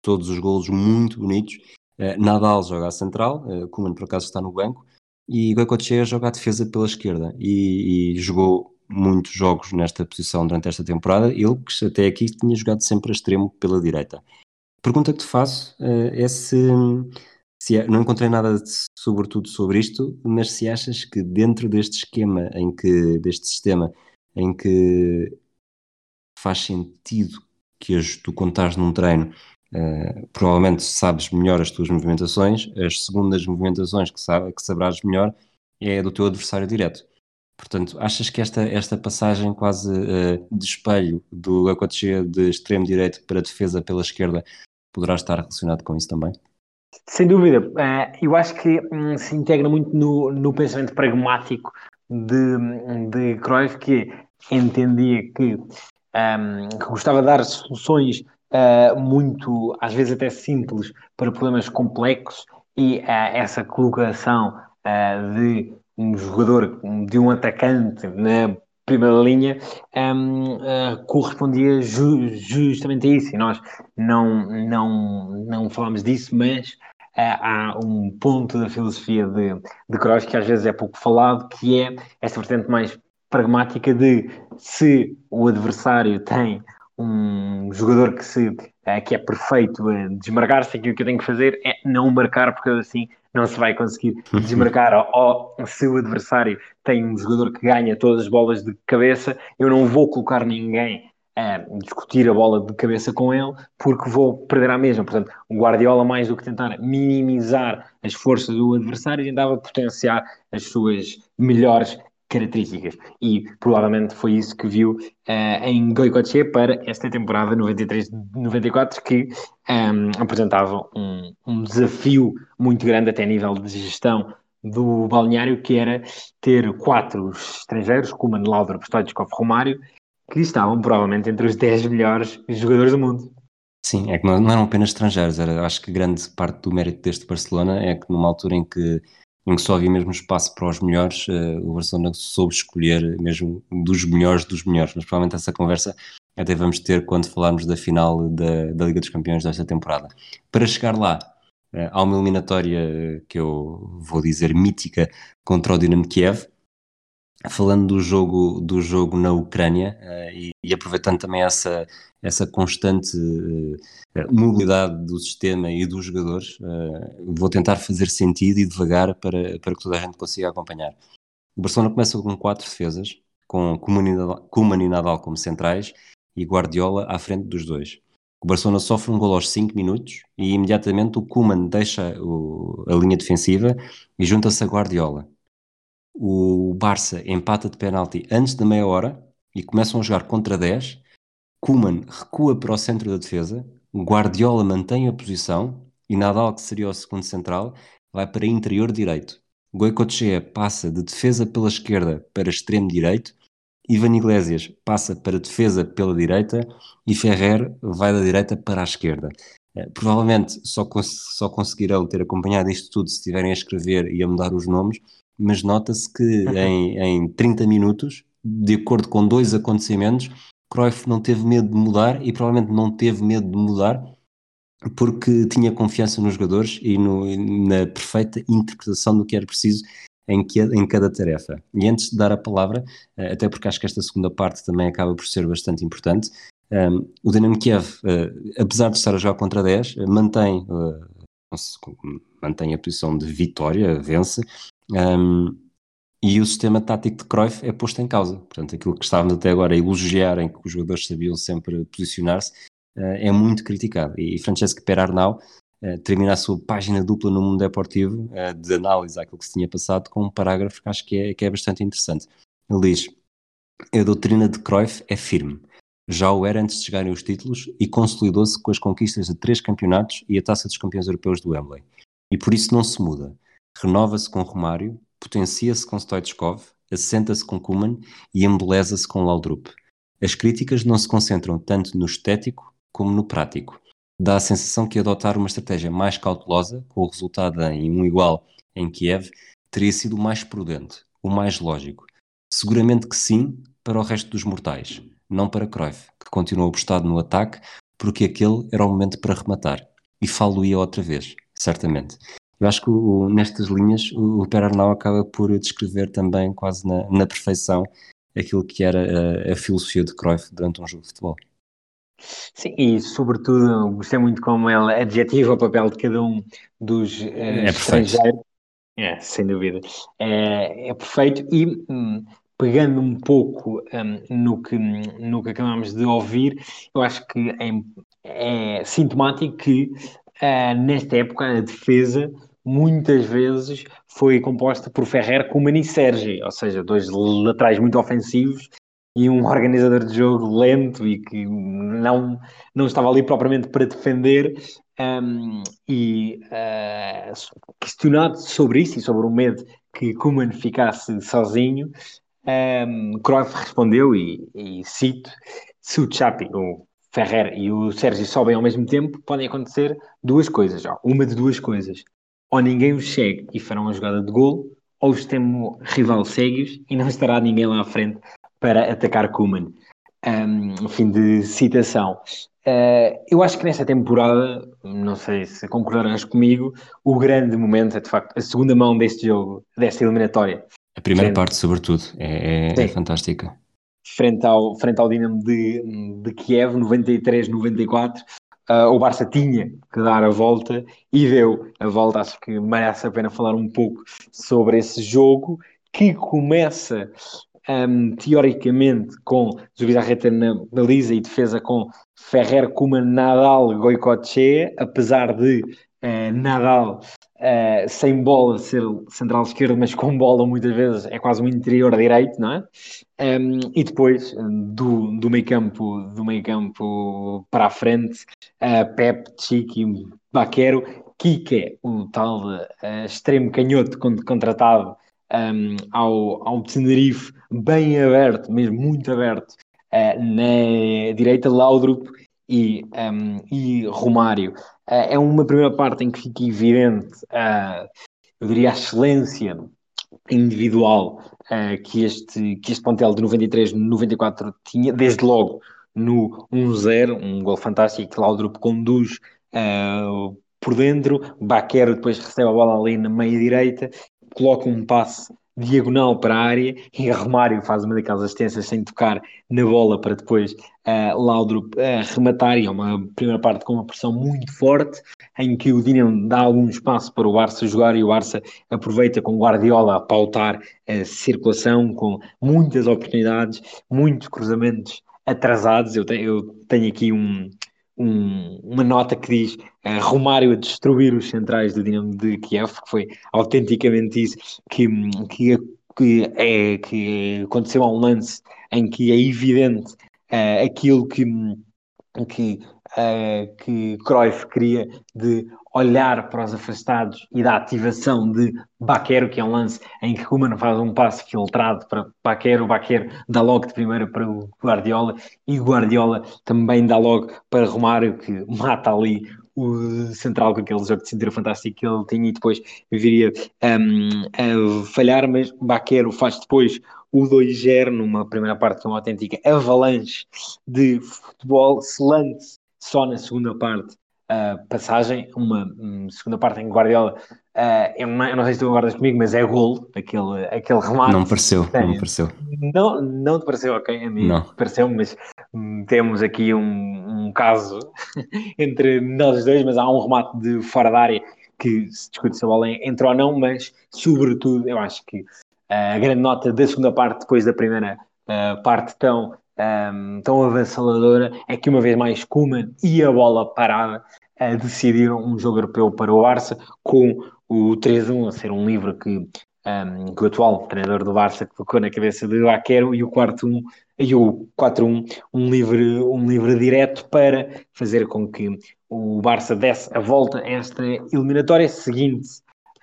todos os golos muito bonitos. Uh, Nadal joga à central, uh, Koeman por acaso está no banco, e Goicoechea joga à defesa pela esquerda e, e, jogou muitos jogos nesta posição durante esta temporada, ele que até aqui tinha jogado sempre a extremo pela direita. pergunta que te faço uh, é se se, é, não encontrei nada de, sobretudo sobre isto, mas se achas que dentro deste esquema, em que, deste sistema, em que faz sentido que tu contares num treino, uh, provavelmente sabes melhor as tuas movimentações, as segundas movimentações que, sabe, que sabrás melhor é do teu adversário direto. Portanto, achas que esta, esta passagem quase uh, de espelho do Aconteceu de extremo direito para defesa pela esquerda poderá estar relacionado com isso também? Sem dúvida, uh, eu acho que um, se integra muito no, no pensamento pragmático de, de Cruyff, que entendia que, um, que gostava de dar soluções uh, muito, às vezes até simples, para problemas complexos e uh, essa colocação de um jogador, de um atacante na primeira linha um, uh, correspondia ju justamente a isso. E nós não, não, não falámos disso, mas uh, há um ponto da filosofia de, de Kroos que às vezes é pouco falado, que é essa vertente mais pragmática de se o adversário tem um jogador que, se, é, que é perfeito a desmarcar-se, aquilo que eu tenho que fazer é não marcar, porque assim não se vai conseguir desmarcar. ou, se o adversário tem um jogador que ganha todas as bolas de cabeça, eu não vou colocar ninguém a discutir a bola de cabeça com ele, porque vou perder a mesma. Portanto, o Guardiola, mais do que tentar minimizar as forças do adversário, tentava potenciar as suas melhores características. E provavelmente foi isso que viu uh, em Goicoechea para esta temporada 93-94, que um, ehm, apresentava um, um, desafio muito grande até a nível de gestão do balneário, que era ter quatro estrangeiros, Kuman, Laudrup, Stoichkov, Romário, que estavam provavelmente entre os 10 melhores jogadores do mundo. Sim, é que não, não eram apenas estrangeiros, era, acho que grande parte do mérito deste Barcelona é que numa altura em que em que só havia mesmo espaço para os melhores, uh, o Barcelona soube escolher mesmo dos melhores dos melhores, mas provavelmente essa conversa até vamos ter quando falarmos da final da, da Liga dos Campeões desta temporada. Para chegar lá, uh, há uma eliminatória que eu vou dizer mítica contra o Dinamo Kiev, falando do jogo, do jogo na Ucrânia uh, e, e, aproveitando também essa, essa constante uh, mobilidade do sistema e dos jogadores, uh, vou tentar fazer sentido e devagar para, para que toda a gente consiga acompanhar. O Barcelona começa com quatro defesas, com Koeman e Nadal como centrais e Guardiola à frente dos dois. O Barcelona sofre um gol aos 5 minutos e imediatamente o Koeman deixa o, a linha defensiva e junta-se a Guardiola o Barça empata de penalti antes da meia hora e começam a jogar contra 10. Kuman recua para o centro da defesa, Guardiola mantém a posição e Nadal, que seria o segundo central, vai para interior direito. Goicoechea passa de defesa pela esquerda para extremo direito, Ivan Iglesias passa para defesa pela direita e Ferrer vai da direita para a esquerda. Eh, provavelmente só, cons só conseguirão ter acompanhado isto tudo se estiverem a escrever e a mudar os nomes, mas nota-se que em, em 30 minutos, de acordo com dois acontecimentos, Cruyff não teve medo de mudar e provavelmente não teve medo de mudar porque tinha confiança nos jogadores e no, na perfeita interpretação do que era preciso em, que, em cada tarefa. E antes de dar a palavra, eh, até porque acho que esta segunda parte também acaba por ser bastante importante, um, ehm, o Dinamo Kiev, uh, apesar de estar a jogar contra 10, mantém, uh, mantém a posição de vitória, vence, um, e o sistema tático de Cruyff é posto em causa. Portanto, aquilo que estávamos até agora a elogiar, em que os jogadores sabiam sempre posicionar-se, uh, é muito criticado. E Francesco Perarnau uh, termina a sua página dupla no mundo deportivo uh, de análise àquilo que se tinha passado com um parágrafo que acho que é, que é bastante interessante. Ele diz: A doutrina de Cruyff é firme. Já o era antes de chegarem os títulos e consolidou-se com as conquistas de três campeonatos e a taça dos campeões europeus do Wembley. E por isso não se muda renova-se com Romário, potencia-se com Stoichkov, assenta-se com Kuman e embeleza-se com Laudrup. As críticas não se concentram tanto no estético como no prático. Dá a sensação que adotar uma estratégia mais cautelosa, com o resultado em um igual em Kiev, teria sido o mais prudente, o mais lógico. Seguramente que sim, para o resto dos mortais, não para Cruyff, que continuou apostado no ataque, porque aquele era o momento para rematar. E falo-ia outra vez, certamente. Eu acho que o, nestas linhas o, o Per Arnau acaba por descrever também quase na, na perfeição aquilo que era a, a, filosofia de Cruyff durante um jogo de futebol. Sim, e sobretudo gostei muito como ele adjetiva o papel de cada um dos uh, é estrangeiros. É, sem dúvida. É, é perfeito e hum, pegando um pouco um, no, que, no que acabamos de ouvir, eu acho que é, é sintomático que uh, nesta época a defesa muitas vezes foi composta por Ferrer, Kuman e Sergi, ou seja, dois laterais muito ofensivos e um organizador de jogo lento e que não, não estava ali propriamente para defender. Um, e uh, questionado sobre isso e sobre o medo que Kuman ficasse sozinho, um, Cruyff respondeu, e, e cito: se o Chapi, o Ferrer e o Sérgio sobem ao mesmo tempo, podem acontecer duas coisas, ó, uma de duas coisas ou ninguém os segue e farão uma jogada de gol, ou o sistema rival segue-os e não estará ninguém lá à frente para atacar Kuman. Um, fim de citação. Uh, eu acho que nesta temporada, não sei se concordarás comigo, o grande momento é de facto a segunda mão deste jogo, desta eliminatória, A primeira frente. parte, sobretudo, é, é, é, fantástica. Frente ao, frente ao Dinamo de, de Kiev, 93-94, uh, o Barça tinha que dar a volta e deu a volta. Acho que merece a pena falar um pouco sobre esse jogo que começa um, teoricamente com Zubizarreta na baliza e defesa com Ferrer, Kuman, Nadal, Goicoechea, apesar de uh, Nadal uh, sem bola ser central esquerdo, mas com bola muitas vezes é quase um interior direito, não é? Um, e depois do, do meio campo do meio campo para a frente, uh, Pep, Chiqui, Baquero, Kike, o tal uh, extremo canhoto contratado um, ao, ao Tenerife, bem aberto, mesmo muito aberto, uh, na direita, Laudrup e, um, e Romário. Uh, é uma primeira parte em que fica evidente, uh, eu diria, a excelência individual uh, que, este, que este plantel de 93, 94 tinha, desde logo no 1-0, um gol fantástico que Laudrup conduz por dentro, Baquero depois recebe a bola ali na meia direita, coloca um passe diagonal para a área e Romário faz uma daquelas assistências sem tocar na bola para depois uh, Laudrup uh, rematar e é uma primeira parte com uma pressão muito forte em que o Dinamo dá algum espaço para o Barça jogar e o Barça aproveita com Guardiola a pautar a circulação com muitas oportunidades, muitos cruzamentos atrasados. Eu tenho, eu tenho aqui um, um, uma nota que diz uh, Romário a destruir os centrais do Dinamo de Kiev, que foi autenticamente isso que, que, que, é, que aconteceu a um lance em que é evidente uh, aquilo que, que, uh, que Cruyff queria de olhar para os afastados e da ativação de Baquero, que é um lance em que Kuman faz um passe filtrado para Baquero, Baquero dá logo de primeira para o Guardiola e Guardiola também dá logo para Romário, que mata ali o central com aquele jogo de cintura fantástico que ele tinha e depois viria um, a falhar, mas Baquero faz depois o 2-0 numa primeira parte que é uma autêntica avalanche de futebol selante só na segunda parte uh, passagem, uma um, segunda parte em Guardiola, uh, eu, não, eu, não, sei se tu concordas comigo, mas é gol, aquele, aquele remate. Não pareceu, é, não pareceu. Não, não te pareceu, ok, a mim não. pareceu, mas um, temos aqui um, um caso entre nós dois, mas há um remate de fora da área que se discute se a bola entrou ou não, mas sobretudo eu acho que uh, a grande nota da segunda parte, depois da primeira uh, parte tão um, tão avassaladora é que uma vez mais Kuman e a bola parada uh, decidiram um jogo europeu para o Barça com o 3-1 a ser um livro que, um, que o atual treinador do Barça colocou na cabeça de Vaquero e o 4-1 e o 4-1 um livre, um livre direto para fazer com que o Barça desse a volta a esta eliminatória seguinte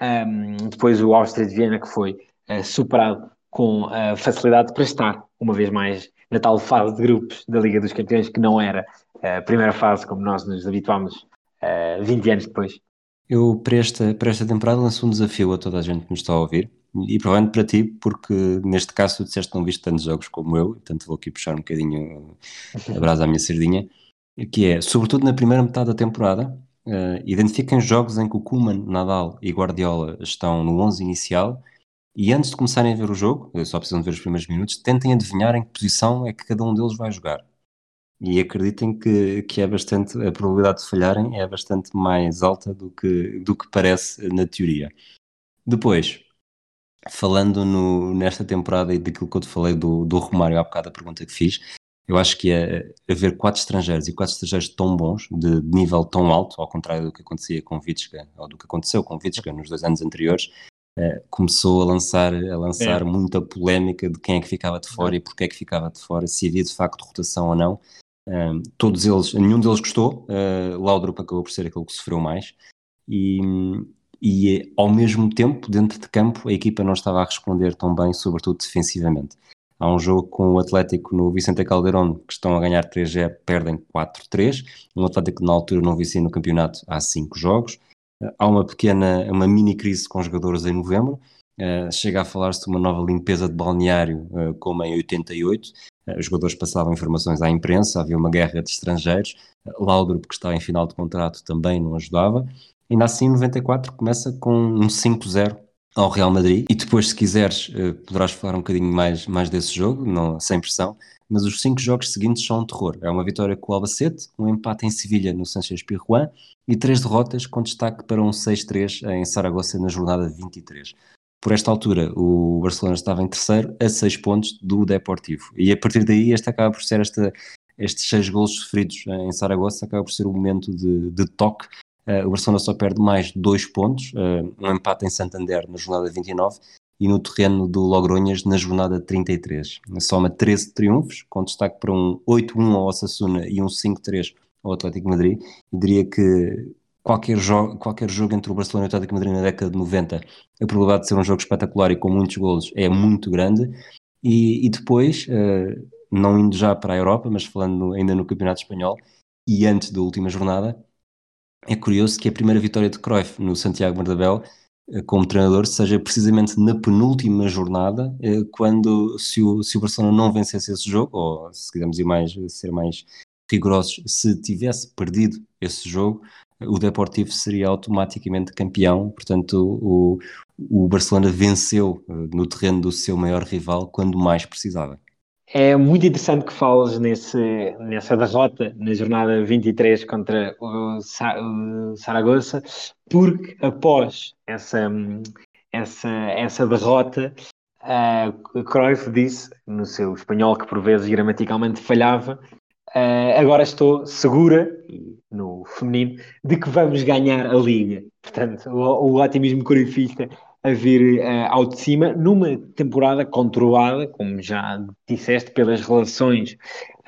um, depois o Áustria de Viena que foi uh, superado com uh, facilidade para estar uma vez mais na tal fase de grupos da Liga dos Campeões, que não era a primeira fase como nós nos habituámos uh, eh, 20 anos depois. Eu, para esta, para esta temporada, lanço um desafio a toda a gente que nos está a ouvir, e provavelmente para ti, porque neste caso tu disseste que não viste tantos jogos como eu, portanto vou aqui puxar um bocadinho a brasa à minha sardinha, que é, sobretudo na primeira metade da temporada, uh, identifiquem jogos em que o Kuman, Nadal e Guardiola estão no 11 inicial e antes de começarem a ver o jogo, só precisam de ver os primeiros minutos, tentem adivinhar em que posição é que cada um deles vai jogar. E acreditem que, que é bastante, a probabilidade de falharem é bastante mais alta do que, do que parece na teoria. Depois, falando no, nesta temporada e daquilo que eu te falei do, do Romário há bocado, a pergunta que fiz, eu acho que é haver quatro estrangeiros e quatro estrangeiros tão bons, de, de nível tão alto, ao contrário do que acontecia com Vitska, ou do que aconteceu com Vitska nos dois anos anteriores, uh, começou a lançar, a lançar é. muita polémica de quem é que ficava de fora é. e porque é que ficava de fora, se havia de facto rotação ou não. Uh, todos eles, nenhum deles gostou, uh, Laudrup acabou por ser aquele que sofreu mais, e, e ao mesmo tempo, dentro de campo, a equipa não estava a responder tão bem, sobretudo defensivamente. Há um jogo com o Atlético no Vicente Calderón que estão a ganhar 3-0, perdem 4-3. Um Atlético que na altura não vencia no campeonato há 5 jogos há uma pequena, uma mini crise com jogadores em novembro, uh, chega a falar-se de uma nova limpeza de balneário, uh, como em 88, uh, eh, os jogadores passavam informações à imprensa, havia uma guerra de estrangeiros, Laudrup, que está em final de contrato, também não ajudava, e assim em 94 começa com um 5-0 ao Real Madrid. E depois, se quiseres, poderás falar um bocadinho mais, mais desse jogo, não, sem pressão. Mas os cinco jogos seguintes são um terror. É uma vitória com o Albacete, um empate em Sevilha no Sanchez Pirjuan e três derrotas com destaque para um 6-3 em Saragossa na jornada 23. Por esta altura, o Barcelona estava em terceiro, a seis pontos do Deportivo. E a partir daí, este acaba por ser esta, estes seis gols sofridos em Saragossa, acaba por ser o momento de, de toque Uh, o Barcelona só perde mais dois pontos, uh, um empate em Santander na jornada 29 e no terreno do Logronhas na jornada 33. Soma 13 triunfos, com destaque para um 8-1 ao Osasuna e um 5-3 ao Atlético Madrid. E diria que qualquer, jo qualquer jogo entre o Barcelona e o Atlético Madrid na década de 90, a probabilidade de ser um jogo espetacular e com muitos golos é muito grande. E, e depois, uh, não indo já para a Europa, mas falando ainda no Campeonato Espanhol, e antes da última jornada, é curioso que a primeira vitória de Cruyff no Santiago Bernabéu como treinador seja precisamente na penúltima jornada, eh, quando se o, se o Barcelona não vencesse esse jogo, ou se quisermos ir mais, ser mais rigorosos, se tivesse perdido esse jogo, o Deportivo seria automaticamente campeão, portanto o, o Barcelona venceu eh, no terreno do seu maior rival quando mais precisava. É muito interessante que fales nesse, nessa derrota na jornada 23 contra o, Sa o Saragossa, porque após essa, essa, essa derrota, uh, Cruyff disse, no seu espanhol, que por vezes gramaticalmente falhava, uh, agora estou segura, no feminino, de que vamos ganhar a Liga. Portanto, o, o otimismo cruyffista a vir uh, ao de cima numa temporada controlada, como já disseste, pelas relações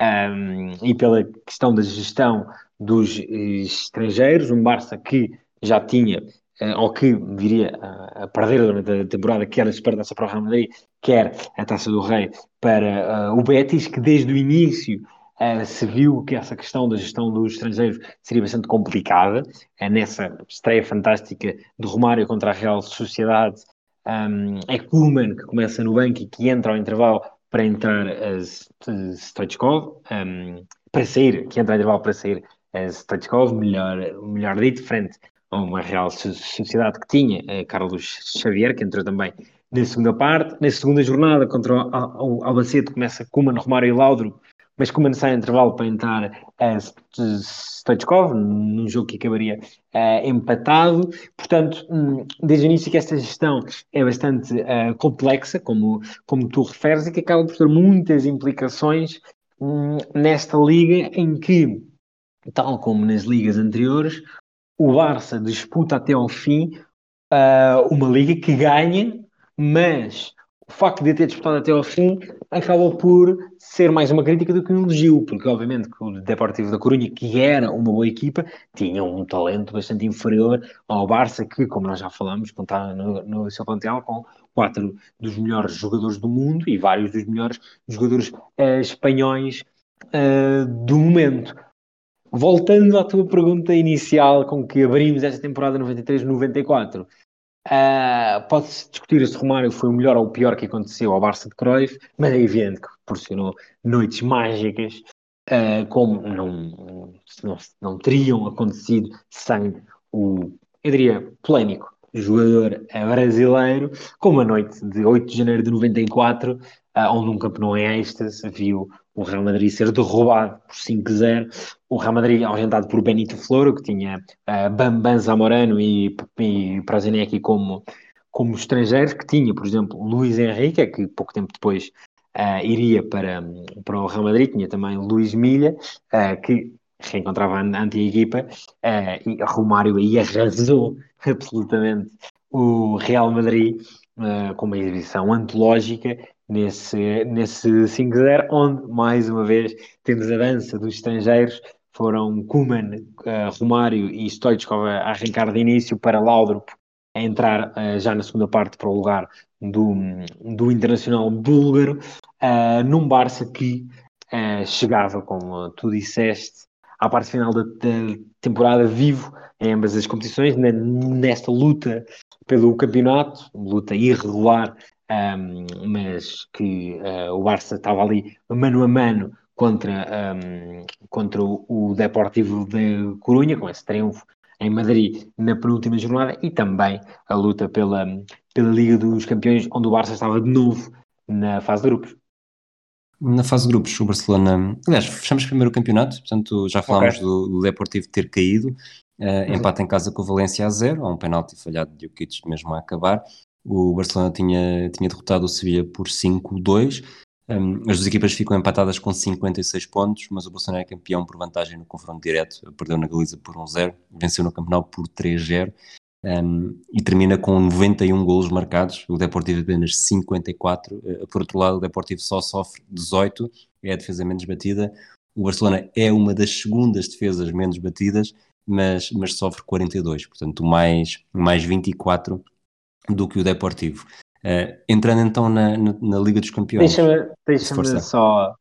um, ehm, e pela questão da gestão dos estrangeiros, um Barça que já tinha, uh, ou que viria a, perder durante a temporada, quer a Supertaça para o Real Madrid, quer a Taça do Rei para uh, o Betis, que desde o início Uh, se viu que essa questão da gestão dos estrangeiros seria bastante complicada. Uh, nessa estreia fantástica de Romário contra a Real Sociedade, um, é Kuhlmann que começa no banco e que entra ao intervalo para entrar a Stoichkov, um, para sair, que entra ao intervalo para sair a Stoichkov, melhor, melhor dito, frente a uma Real Sociedade que tinha uh, Carlos Xavier, que entrou também na segunda parte. Na segunda jornada, contra o Albacete, começa Kuhlmann, Romário e Laudro mas como sai intervalo para entrar a Stoichkov, num jogo que acabaria uh, empatado. Portanto, um, desde o início que esta gestão é bastante uh, complexa, como, como tu referes, e que acaba por ter muitas implicações um, nesta liga em que, tal como nas ligas anteriores, o Barça disputa até ao fim uh, uma liga que ganha, mas o facto de ter disputado até ao fim acabou por ser mais uma crítica do que um elogio, porque obviamente que o Deportivo da Corunha, que era uma boa equipa, tinha um talento bastante inferior ao Barça, que, como nós já falamos, contava no, no seu plantel com quatro dos melhores jogadores do mundo e vários dos melhores jogadores uh, espanhóis uh, do momento. Voltando à tua pergunta inicial com que abrimos esta temporada 93-94, Uh, Pode-se discutir se Romário foi o melhor ou o pior que aconteceu ao Barça de Cruyff, mas é evidente que proporcionou noites mágicas, uh, como não, não, não, teriam acontecido sem o, eu diria, polémico jogador brasileiro, como a noite de 8 de janeiro de 94, uh, ah, onde um campeão em êxtase viu o Real Madrid ser derrubado por 5-0, o Real Madrid ausentado por Benito Floro, que tinha uh, Bambam Zamorano e, e Prazinecki como, como estrangeiros, que tinha, por exemplo, Luís Henrique, que pouco tempo depois uh, iria para, para o Real Madrid, tinha também Luís Milha, uh, que reencontrava a anti-equipa, uh, e Romário aí arrasou absolutamente o Real Madrid com uma exibição antológica nesse, nesse 5-0, onde, mais uma vez, temos a dança dos estrangeiros, foram Kuman, uh, Romário e Stoichkov a arrancar de início para Laudrup a entrar uh, já na segunda parte para o lugar do, do internacional búlgaro, uh, num Barça que chegava, como tu disseste, à parte final da, da temporada vivo em ambas as competições, nesta luta pelo campeonato, luta irregular um, mas que uh, o Barça estava ali mano a mano contra, um, contra o, o Deportivo de Corunha, com esse triunfo em Madrid na penúltima jornada e também a luta pela, pela Liga dos Campeões, onde o Barça estava de novo na fase de grupos. Na fase de grupos, o Barcelona. Aliás, fechamos primeiro o campeonato, portanto já falámos okay. do, do Deportivo ter caído. Uh, empate em casa com o Valência a zero, há um penalti falhado de Jokic mesmo a acabar. O Barcelona tinha, tinha derrotado o Sevilla por 5-2. Um, as duas equipas ficam empatadas com 56 pontos, mas o Barcelona é campeão por vantagem no confronto direto. Perdeu na Galiza por 1-0, venceu no Campeonato por 3-0 um, e termina com 91 golos marcados. O Deportivo apenas 54. Uh, por outro lado, o Deportivo só sofre 18, é a defesa menos batida. O Barcelona é uma das segundas defesas menos batidas mas, mas sofre 42, portanto mais, mais 24 do que o Deportivo. Uh, entrando então na, na, na, Liga dos Campeões. Deixa-me deixa só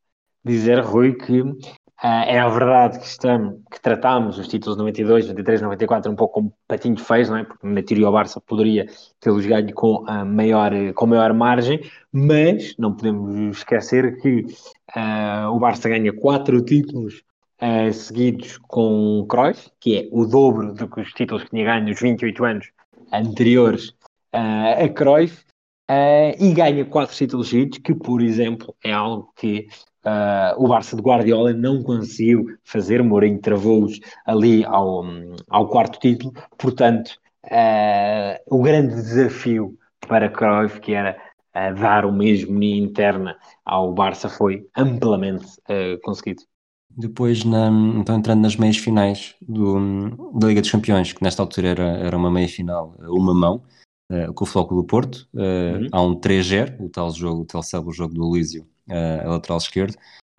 dizer, Rui, que uh, é verdade que, estamos, que tratámos os títulos 92, 93, 94 um pouco como patinho feios, não é? porque na teoria o Barça poderia tê-los ganho com, a maior, com maior margem, mas não podemos esquecer que uh, o Barça ganha quatro títulos uh, seguidos com Cruyff, que é o dobro do que os títulos que tinha ganho nos 28 anos anteriores uh, a Cruyff, uh, e ganha quatro títulos seguidos, que, por exemplo, é algo que o Barça de Guardiola não conseguiu fazer, Mourinho travou-os ali ao, ao quarto título, portanto, o grande desafio para Cruyff, que era dar uma hegemonia interna ao Barça, foi amplamente conseguido. Depois, na, então entrando nas meias finais do, da Liga dos Campeões, que nesta altura era, era uma meia final, uma mão, uh, com o Floco do Porto, uh, uhum. há um 3-0, o tal jogo, o tal célebre jogo do Elísio, uh, a lateral esquerdo,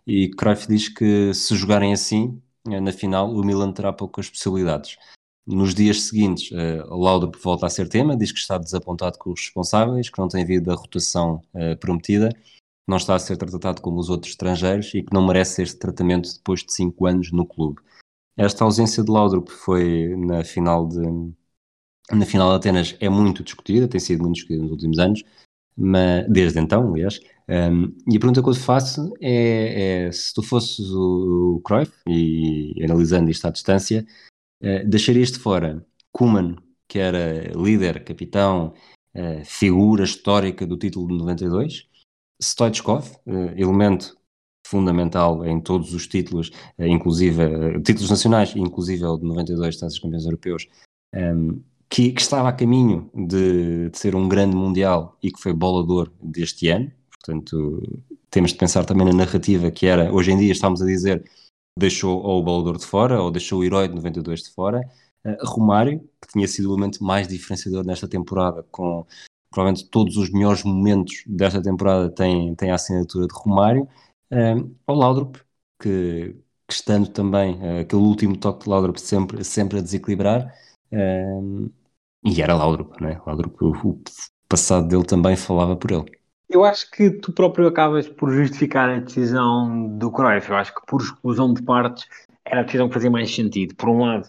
e Cruyff diz que se jogarem assim, na final, o Milan terá poucas possibilidades. Nos dias seguintes, uh, Laudrup volta a ser tema, diz que está desapontado com os responsáveis, que não tem havido a rotação prometida, não está a ser tratado como os outros estrangeiros e que não merece este tratamento depois de cinco anos no clube. Esta ausência de Laudrup foi na final de na final de Atenas é muito discutida, tem sido muito discutida nos últimos anos, mas, desde então, aliás. Um, e a pergunta que eu te faço é, é se tu fosses o, o Cruyff, e, analisando isto à distância, uh, deixarias de fora Kuman, que era líder, capitão, uh, figura histórica do título de 92, Stoichkov, eh, elemento fundamental em todos os títulos, inclusive títulos nacionais, inclusive o de 92 Taças Campeões Europeus, ehm, que, que, estava a caminho de, de, ser um grande mundial e que foi bolador deste ano. Portanto, temos de pensar também na narrativa que era, hoje em dia estamos a dizer, deixou ou o bolador de fora ou deixou o herói de 92 de fora. Uh, Romário, que tinha sido o elemento mais diferenciador nesta temporada, com provavelmente todos os melhores momentos desta temporada têm, têm a assinatura de Romário, um, ao Laudrup, que, que, estando também uh, aquele último toque de Laudrup sempre, sempre a desequilibrar, e era Laudrup, né? Laudrup, o, o passado dele também falava por ele. Eu acho que tu próprio acabas por justificar a decisão do Cruyff. Eu acho que por exclusão de partes era a decisão que fazia mais sentido. Por um lado,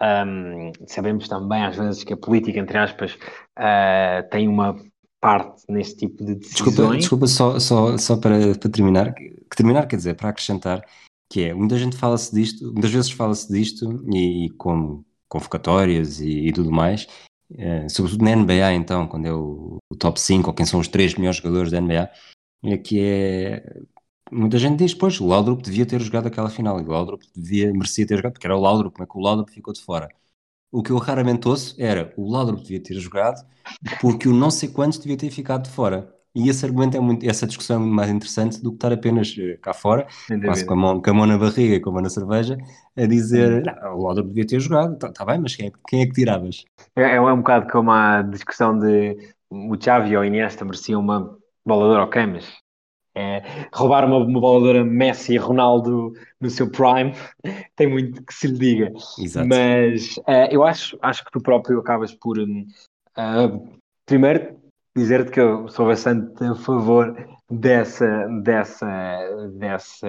um, sabemos também, às vezes, que a política, entre aspas, uh, tem uma parte nesse tipo de decisões. Desculpa, desculpa só, só, só para, para terminar, que terminar quer dizer, para acrescentar, que é, muita gente fala-se disto, muitas vezes fala-se disto, e, e com convocatórias e, e tudo mais, uh, sobretudo na NBA, então, quando é o, o, top 5, ou quem são os três melhores jogadores da NBA, é que é muita gente diz, pois, o Laudrup devia ter jogado aquela final, e o Laudrup devia, merecia ter jogado, porque era o Laudrup, como é que o Laudrup ficou de fora? O que eu raramente ouço era, o Laudrup devia ter jogado, porque o não sei quantos devia ter ficado de fora. E esse argumento é muito, essa discussão é muito mais interessante do que estar apenas eh, cá fora, quase com a, mão, com a mão na barriga e com a mão na cerveja, a dizer, não, o Laudrup devia ter jogado, está tá bem, mas quem é, quem é que tiravas? É, é um bocado como a discussão de o Xavi ou Iniesta mereciam uma bola de ouro, ok, mas é, roubar uma, uma boladora Messi e Ronaldo no seu prime tem muito que se lhe diga. Exato. Mas uh, eu acho, acho que tu próprio acabas por uh, primeiro dizer-te que eu sou bastante a favor dessa, dessa, dessa,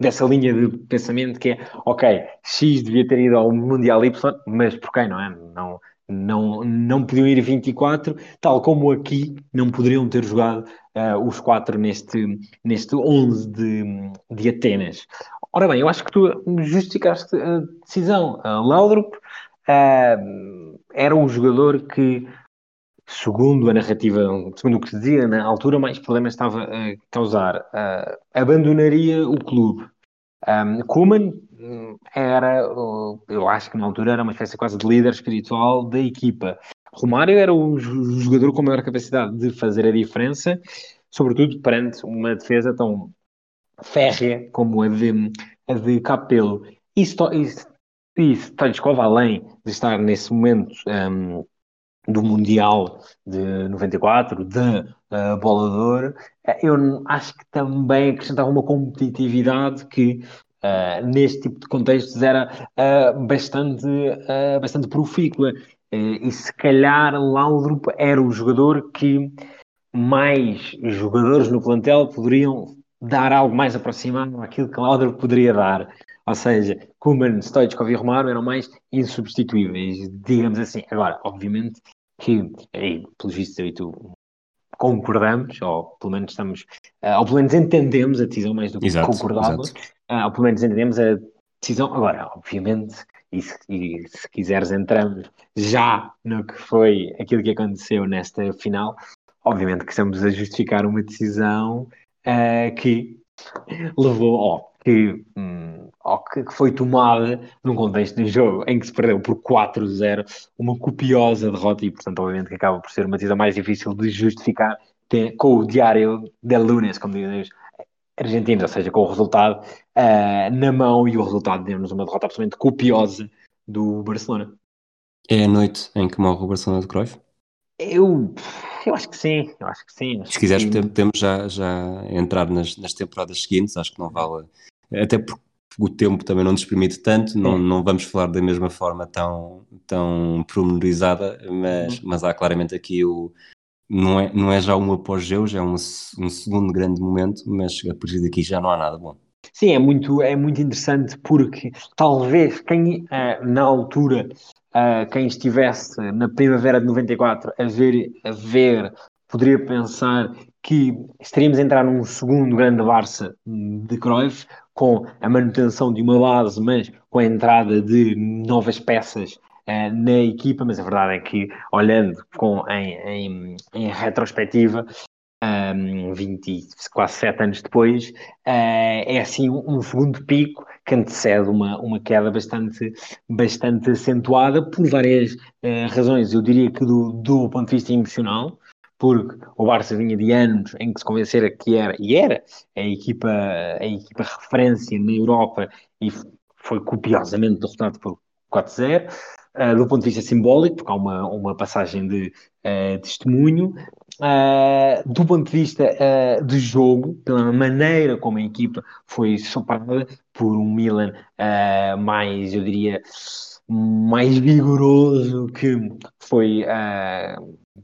dessa linha de pensamento que é ok, X devia ter ido ao Mundial Y, mas por quem não é? Não, não, não podiam ir 24, tal como aqui não poderiam ter jogado uh, os quatro neste, neste 11 de, de Atenas. Ora bem, eu acho que tu justificaste a decisão. Uh, Laudrup, uh, era o jogador que, segundo a narrativa, segundo o que se dizia na altura, mais problemas estava a causar. Uh, abandonaria o clube. Um, Koeman hum, era, eu acho que na altura era uma espécie quase de líder espiritual da equipa. Romário era o jogador com maior capacidade de fazer a diferença, sobretudo perante uma defesa tão férrea como a de, a de Capelo. Isso, isso, isso Stoichkov, além de estar nesse momento um, do Mundial de 94, da uh, bola de ouro, eh, eu acho que também acrescentava uma competitividade que uh, neste tipo de contextos era uh, bastante, uh, bastante profícua. e se calhar Laudrup era o jogador que mais jogadores no plantel poderiam dar algo mais aproximado àquilo que Laudrup poderia dar. Ou seja, Kuman, Stoichkov e Romário eram mais insubstituíveis, digamos assim. Agora, obviamente que, aí, pelo visto, eu e tu concordamos, ou pelo menos estamos, uh, ou pelo menos entendemos a decisão mais do que exato, concordamos, uh, ou pelo menos entendemos a decisão. Agora, obviamente, e se, e se quiseres entramos já no que foi aquilo que aconteceu nesta final, obviamente que estamos a justificar uma decisão uh, que levou, ó, que, hum, que foi tomada num contexto de jogo em que se perdeu por 4-0, uma copiosa derrota e, portanto, obviamente que acaba por ser uma decisão mais difícil de justificar com o diário de lunes, como dizem os argentinos, ou seja, com o resultado uh, na mão e o resultado deu-nos uma derrota absolutamente copiosa do Barcelona. É a noite em que morre o Barcelona de Cruyff? Eu, eu acho que sim, eu acho que sim. Acho Se quiseres, podemos já, já entrar nas, nas temporadas seguintes, acho que não vale até porque o tempo também não nos permite tanto, não, não vamos falar da mesma forma tão, tão promenorizada, mas, uhum. mas há claramente aqui o. Não é, não é já um apogeu, já é um, um segundo grande momento, mas a partir daqui já não há nada bom. Sim, é muito, é muito interessante porque talvez quem uh, na altura, uh, quem estivesse na primavera de 94 a ver, a ver, poderia pensar que estaríamos a entrar num segundo grande Barça de Cruyff, com a manutenção de uma base, mas com a entrada de novas peças uh, na equipa, mas a verdade é que, olhando com, em, em, em retrospectiva, um, 20, quase 7 anos depois, uh, é assim um, um, segundo pico que antecede uma, uma queda bastante, bastante acentuada por várias uh, razões. Eu diria que do, do ponto de vista emocional, porque o Barça vinha de anos em que se convencera que era, e era, a equipa, a equipa referência na Europa e foi copiosamente derrotado por 4-0. Uh, do ponto de vista simbólico, porque há uma, uma passagem de uh, testemunho, uh, do ponto de vista de jogo, pela maneira como a equipa foi soprada por um Milan mais, eu diria, mais vigoroso que foi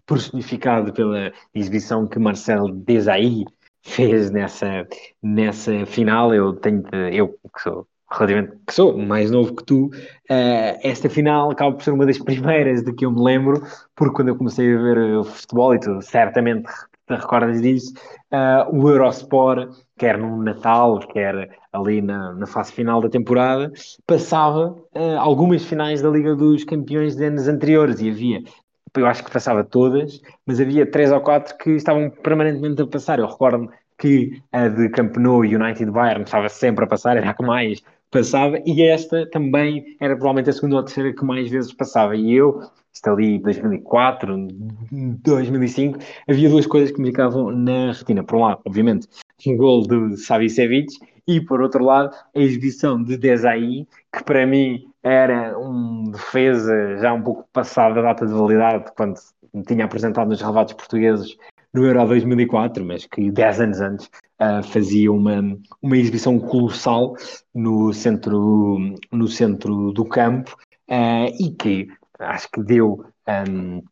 personificado pela exibição que Marcel Desailly fez nessa, nessa final. Eu tenho de, eu que sou relativamente que sou mais novo que tu, uh, esta final acaba por ser uma das primeiras de que eu me lembro, porque quando eu comecei a ver futebol, e tu certamente te recordas disso, uh, o Eurosport, quer no Natal, quer ali na, na fase final da temporada, passava uh, algumas finais da Liga dos Campeões de anos anteriores e havia eu acho que passava todas, mas havia três ou quatro que estavam permanentemente a passar. Eu recordo-me que a de Camp Nou United Bayern estava sempre a passar, era a que mais passava, e esta também era provavelmente a segunda ou a terceira que mais vezes passava. E eu, isto ali 2004, 2005, havia duas coisas que me ficavam na retina. Por um lado, obviamente, um gol de Savicevic, e por outro lado, a exibição de Desailly, que para mim era um defesa já um pouco passado da data de validade, quando me tinha apresentado nos relevados portugueses no Euro 2004, mas que 10 anos antes uh, fazia uma, uma exibição colossal no centro, no centro do campo uh, e que acho que deu um,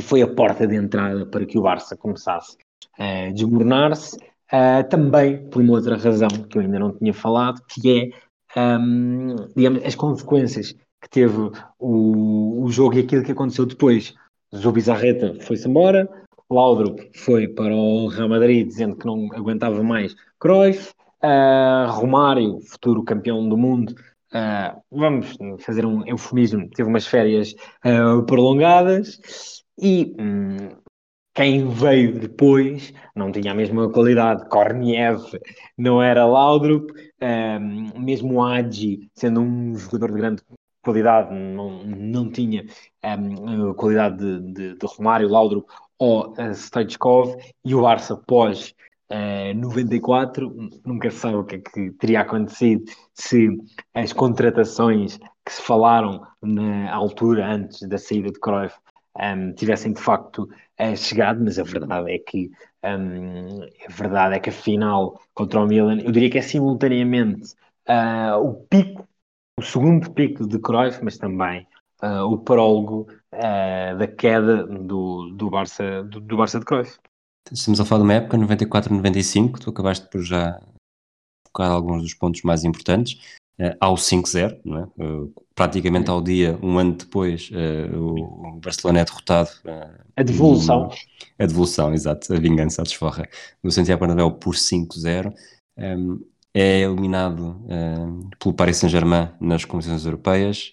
foi a porta de entrada para que o Barça começasse a desmoronar-se. Uh, também por uma outra razão que eu ainda não tinha falado, que é um, digamos, as consequências que teve o, o jogo e aquilo que aconteceu depois. Zubizarreta foi-se embora, Laudrup foi para o Real Madrid dizendo que não aguentava mais Cruyff, uh, Romário, futuro campeão do mundo, uh, vamos fazer um eufemismo, teve umas férias uh, prolongadas e um, quem veio depois não tinha a mesma qualidade. Korniev não era Laudrup, um, mesmo Agi, sendo um jogador de grande qualidade, não, não tinha um, qualidade de, de, de Romário, Laudrup ou uh, Stoichkov, e o Barça pós uh, 94, nunca sabe o que é que teria acontecido se as contratações que se falaram na altura, antes da saída de Cruyff, um, tivessem de facto uh, chegado, mas a verdade é que um, a verdade é que a final contra o Milan, eu diria que é simultaneamente uh, o pico, o segundo pico de Cruyff, mas também uh, o prólogo da queda do, do, Barça, do, do Barça de Cruyff. Estamos a falar de uma época 94-95, tu acabaste por já focar alguns dos pontos mais importantes ao 5-0, é? uh, praticamente ao dia, um ano depois, uh, o, o, Barcelona é derrotado. a devolução. a devolução, exato, a vingança, a desforra, do Santiago Bernabéu por 5-0. Um, é eliminado pelo Paris Saint-Germain nas competições europeias.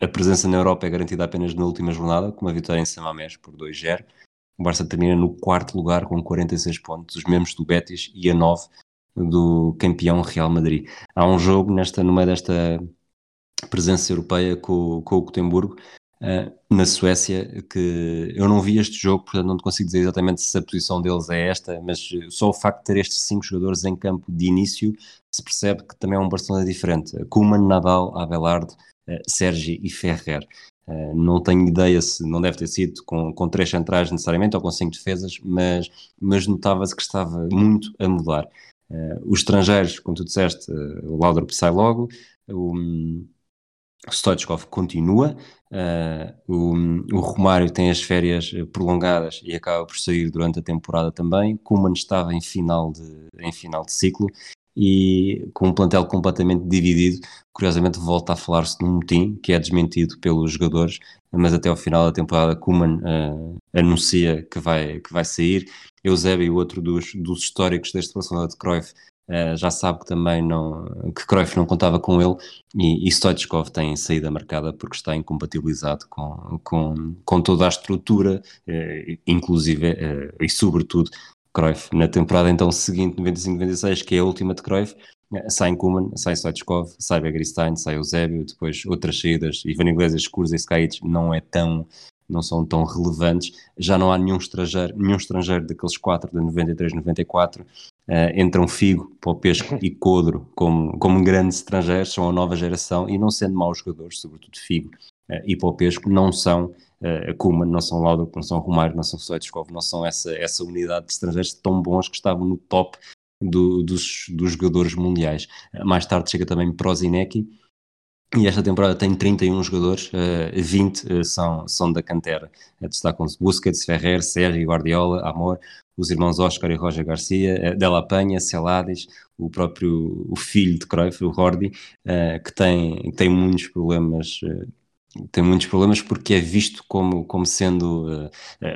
a presença na Europa é garantida apenas na última jornada, com uma vitória em Samamés por 2-0. O Barça termina no quarto lugar com 46 pontos, os mesmos do Betis e a 9 do campeão Real Madrid. Há um jogo nesta, no meio desta presença europeia com, com o Gotemburgo, uh, na Suécia, que eu não vi este jogo, portanto não consigo dizer exatamente se a posição deles é esta, mas só o facto de ter estes cinco jogadores em campo de início se percebe que também é um Barcelona diferente. Koeman, Nadal, Abelard, uh, Sergi e Ferrer. Uh, não tenho ideia se não deve ter sido com, com três centrais necessariamente ou com cinco defesas, mas, mas notava-se que estava muito a mudar. Uh, os estrangeiros, como tu disseste, uh, o Laudrup sai logo, o, um, Stoichkov continua, uh, o, o, Romário tem as férias prolongadas e acaba por sair durante a temporada também. Kuman estava em final de, em final de ciclo e com um plantel completamente dividido, curiosamente volta a falar-se num motim que é desmentido pelos jogadores, mas até ao final da temporada Kuman uh, anuncia que vai, que vai sair Eusébio, outro dos, dos históricos deste Barcelona de Cruyff, uh, já sabe que também não, que Cruyff não contava com ele e, e Stoichkov tem saída marcada porque está incompatibilizado com, com, com toda a estrutura, uh, inclusive uh, e sobretudo Cruyff. Na temporada então seguinte, 95-96, que é a última de Cruyff, sai Kuman, sai Stoichkov, sai Begristein, sai Eusébio, depois outras saídas, Ivan Iglesias, Kurza e Skajic não é tão não são tão relevantes. Já não há nenhum estrangeiro, nenhum estrangeiro daqueles quatro de 93, 94. Uh, entram Figo, Popesco e Codro como, como grandes estrangeiros, são a nova geração e não sendo maus jogadores, sobretudo Figo uh, e Popesco, não são uh, Kuma, não são Laudo, não são Romário, não são Stoichkov, não são essa, essa unidade de estrangeiros tão bons que estavam no top do, dos, dos jogadores mundiais. Uh, mais tarde chega também Prozinecki, e esta temporada tem 31 jogadores, uh, eh, 20 uh, eh, são, são da cantera. Uh, Destacam-se Busquets, Ferrer, Sérgio, Guardiola, Amor, os irmãos Oscar e Roger Garcia, uh, Della Penha, Celades, o próprio o filho de Cruyff, o Rordi, que tem, tem muitos problemas tem muitos problemas porque é visto como, como sendo uh,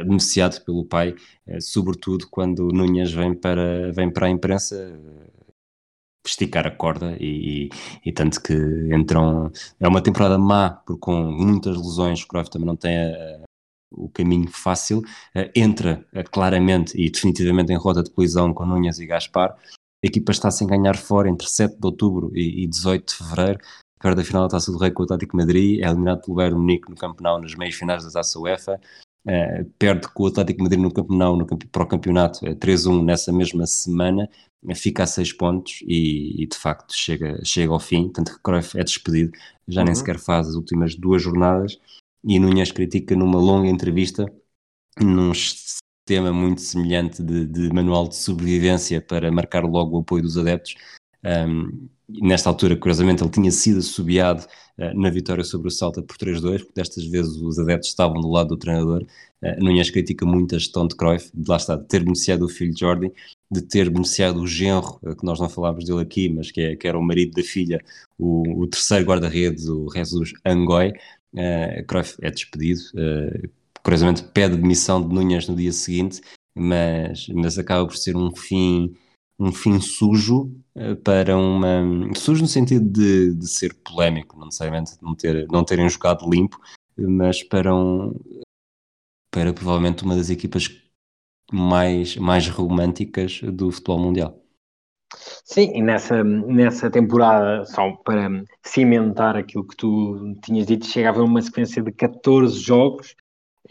beneficiado pelo pai, uh, sobretudo quando Nunhas vem para, vem para a imprensa, uh, esticar a corda e, e, e, tanto que entram é uma temporada má porque com muitas lesões Cruyff também não tem a, o caminho fácil uh, entra uh, claramente e definitivamente em rota de colisão com Núñez e Gaspar. A equipa está sem ganhar fora entre 7 de outubro e, e 18 de fevereiro. Perto da final da Taça do Rei com o Atlético Madrid é eliminado pelo Bayern Munique no Campeonato nas meias finais da Taça UEFA. Uh, perde com o Atlético Madrid no campeonato, no, para o campeonato 3-1 nessa mesma semana fica a seis pontos e, e, de facto chega, chega ao fim, tanto que Cruyff é despedido, já uhum. nem sequer faz as últimas duas jornadas e Nunhas critica numa longa entrevista num sistema muito semelhante de, de manual de sobrevivência para marcar logo o apoio dos adeptos um, nesta altura, curiosamente, ele tinha sido assobiado uh, na vitória sobre o Salta por 3-2, porque destas vezes os adeptos estavam do lado do treinador. Uh, Nunhas critica muito a gestão de Cruyff, de lá está, de ter beneficiado o filho Jordi, de ter beneficiado o genro, uh, que nós não falámos dele aqui, mas que, é, que era o marido da filha, o, o terceiro guarda-redes, o Jesus Angoi. Uh, Cruyff é despedido, uh, curiosamente pede demissão de Nunhas no dia seguinte, mas, mas acaba por ser um fim um fim sujo para uma. sujo no sentido de, de ser polémico, não necessariamente de não, ter, não terem jogado limpo, mas para um. Para provavelmente uma das equipas mais, mais românticas do futebol mundial. Sim, e nessa, nessa temporada, só para cimentar aquilo que tu tinhas dito, chega a haver uma sequência de 14 jogos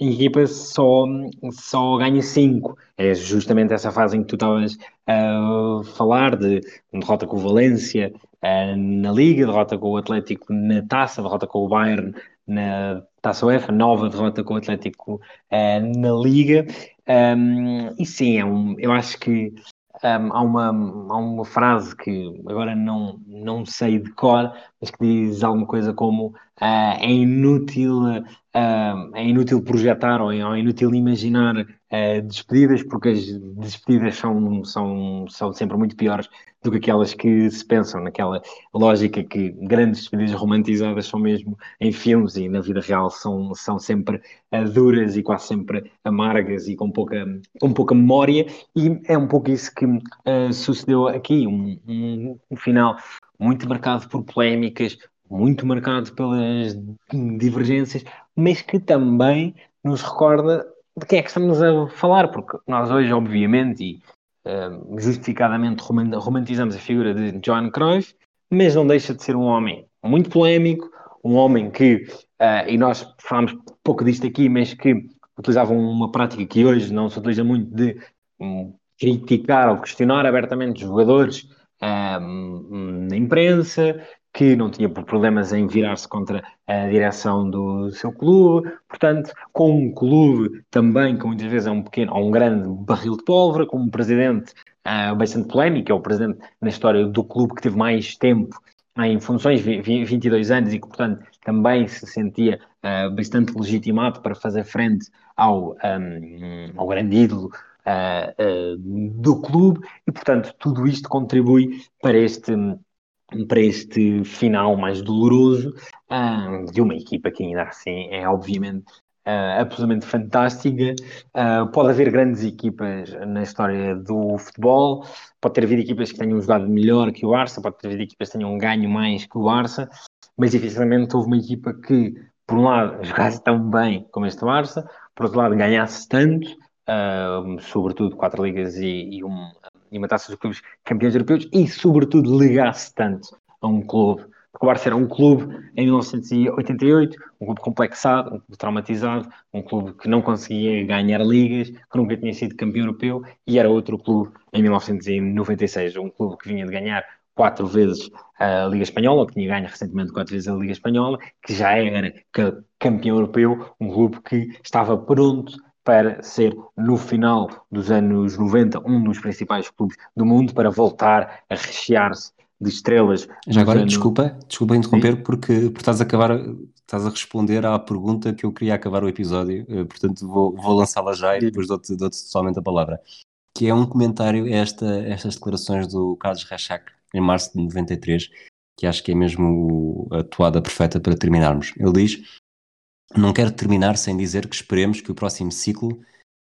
a equipa só, só ganha 5. É justamente essa fase em que tu estavas a falar de derrota com o Valência uh, na Liga, derrota com o Atlético na Taça, derrota com o Bayern na Taça UEFA, nova derrota com o Atlético uh, na Liga. Um, e sim, é um, eu acho que um, há, uma, há uma frase que agora não, não sei de cor, que diz alguma coisa como uh, é inútil uh, é inútil projetar ou é inútil imaginar uh, despedidas, porque as despedidas são, são, são sempre muito piores do que aquelas que se pensam, naquela lógica que grandes despedidas romantizadas são mesmo em filmes e na vida real são, são sempre duras e quase sempre amargas e com pouca, com pouca memória, e é um pouco isso que sucedeu aqui, um, um, um final muito marcado por polémicas, muito marcado pelas divergências, mas que também nos recorda de quem é que estamos a falar, porque nós hoje, obviamente, e uh, justificadamente romantizamos a figura de John Cruyff, mas não deixa de ser um homem muito polémico, um homem que, uh, e nós falamos pouco disto aqui, mas que utilizava uma prática que hoje não se utiliza muito de um, criticar ou questionar abertamente jogadores na imprensa, que não tinha problemas em virar-se contra a direção do seu clube, portanto, com um clube também que muitas vezes é um pequeno ou um grande barril de pólvora, com um presidente uh, bastante polémico, é o presidente na história do clube que teve mais tempo em funções, 22 anos, e que, portanto, também se sentia uh, bastante legitimado para fazer frente ao, um, ao grande ídolo uh, do clube, e, portanto, tudo isto contribui para este para este final mais doloroso uh, de uma equipa que ainda assim é obviamente uh, absolutamente fantástica. Uh, pode haver grandes equipas na história do futebol, pode ter havido equipas que tenham jogado melhor que o Barça, pode ter havido equipas que tenham ganho mais que o Barça, mas dificilmente houve uma equipa que, por um lado, jogasse tão bem como este Barça, por outro lado, ganhasse tanto, sobretudo quatro ligas e, e um e uma taça dos clubes campeões europeus e, sobretudo, ligasse tanto a um clube. Porque o Barça era um clube em 1988, um clube complexado, um clube traumatizado, um clube que não conseguia ganhar ligas, que nunca tinha sido campeão europeu, e era outro clube em 1996, um clube que vinha de ganhar quatro vezes a Liga Espanhola, que tinha ganho recentemente quatro vezes a Liga Espanhola, que já era campeão europeu, um clube que estava pronto para ser, no final dos anos 90, um dos principais clubes do mundo, para voltar a rechear-se de estrelas. Já agora, anos... desculpa, desculpa interromper, porque, porque estás a acabar, estás a responder à pergunta que eu queria acabar o episódio, eh, portanto vou, vou lançá-la já e depois dou-te dou somente a palavra. Que é um comentário a esta, estas declarações do Carlos Rachak em março de 93, que acho que é mesmo a toada perfeita para terminarmos. Ele diz: não quero terminar sem dizer que esperemos que o próximo ciclo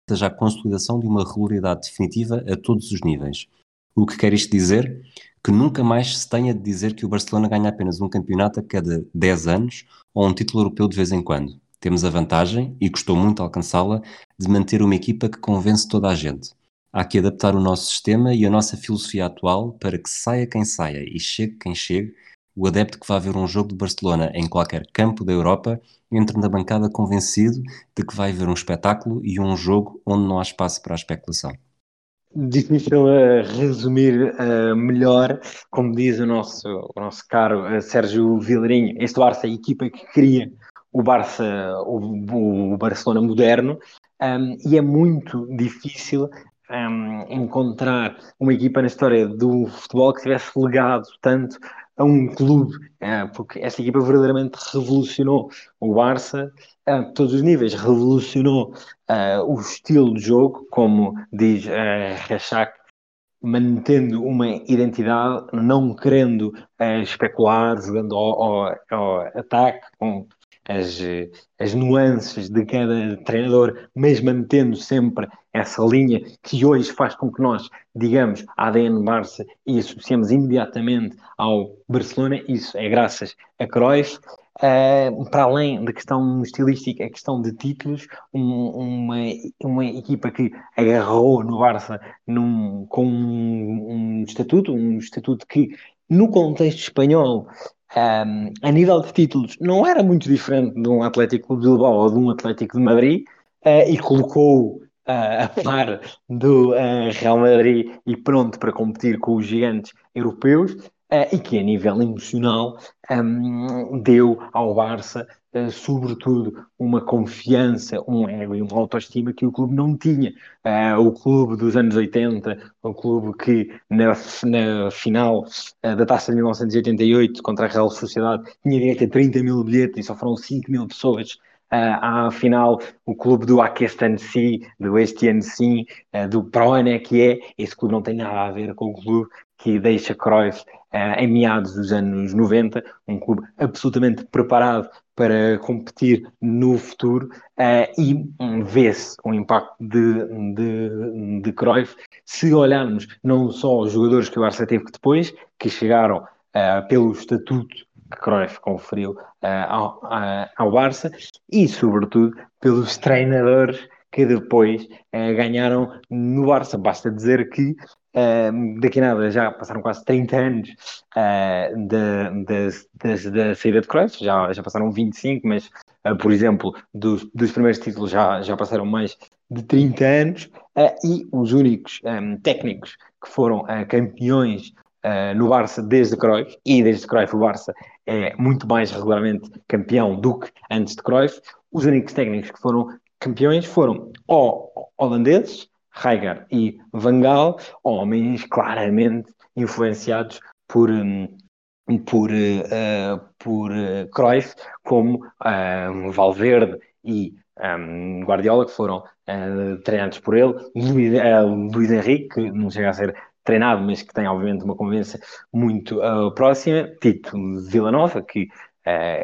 seja a consolidação de uma regularidade definitiva a todos os níveis. O que quer isto dizer? Que nunca mais se tenha de dizer que o Barcelona ganha apenas um campeonato a cada 10 anos ou um título europeu de vez em quando. Temos a vantagem, e custou muito alcançá-la, de manter uma equipa que convence toda a gente. Há que adaptar o nosso sistema e a nossa filosofia atual para que saia quem saia e chegue quem chegue, o adepto que vá ver um jogo de Barcelona em qualquer campo da Europa entra na bancada convencido de que vai ver um espetáculo e um jogo onde não há espaço para a especulação. Difícil uh, resumir uh, melhor, como diz o nosso, o nosso caro uh, Sérgio Vilarinho, este Barça é a equipa que cria o Barça, o, o Barcelona moderno, um, e é muito difícil um, encontrar uma equipa na história do futebol que tivesse legado tanto a um clube, é, porque esta equipa verdadeiramente revolucionou o Barça a todos os níveis, revolucionou uh, o estilo de jogo, como diz uh, mantendo uma identidade, não querendo uh, especular, jogando ao, ao, ao ataque, com as, as nuances de cada treinador, mas mantendo sempre essa linha que hoje faz com que nós digamos ADN Barça e associamos imediatamente ao Barcelona, isso é graças a Cruyff. Uh, para além da questão estilística, a questão de títulos, um, uma, uma equipa que agarrou no Barça num, com um, um estatuto, um estatuto que no contexto espanhol um, a nível de títulos, não era muito diferente de um Atlético de Bilbao ou de um Atlético de Madrid, uh, e colocou uh, a par do uh, Real Madrid e pronto para competir com os gigantes europeus, e que a nível emocional um, deu ao Barça uh, sobretudo, uma confiança, um ego e uma autoestima que o clube não tinha. Uh, o clube dos anos 80, o clube que na, na final uh, da taça de 1988 contra a Real Sociedade tinha direito a 30 mil bilhetes e só foram 5 mil pessoas. Uh, à final, o clube do Aquestanci, do Estianci, uh, do Proene, que é, esse clube não tem nada a ver com o clube que deixa Cruyff uh, em meados dos anos 90, um clube absolutamente preparado para competir no futuro uh, e vê-se o impacto de, de, de Cruyff se olharmos não só os jogadores que o Barça teve que depois, que chegaram uh, pelo estatuto que Cruyff conferiu ao, ao Barça e, sobretudo, pelos treinadores que depois ganharam no Barça. Basta dizer que Daqui a nada já passaram quase 30 anos uh, da saída de Cruyff, já, já passaram 25, mas, uh, por exemplo, dos, dos primeiros títulos já, já passaram mais de 30 anos, uh, e os únicos um, técnicos que foram campeões no Barça desde Cruyff, e desde Cruyff o Barça é muito mais regularmente campeão do que antes de Cruyff, os únicos técnicos que foram campeões foram ou holandeses, Heiger e Van Gaal, homens claramente influenciados por, um, por, uh, por uh, Cruyff, como um, Valverde e um, Guardiola, que foram uh, treinados por ele, Luís, Luís Henrique, que não chega a ser treinado, mas que tem obviamente uma convivência muito próxima, Tito Villanova, que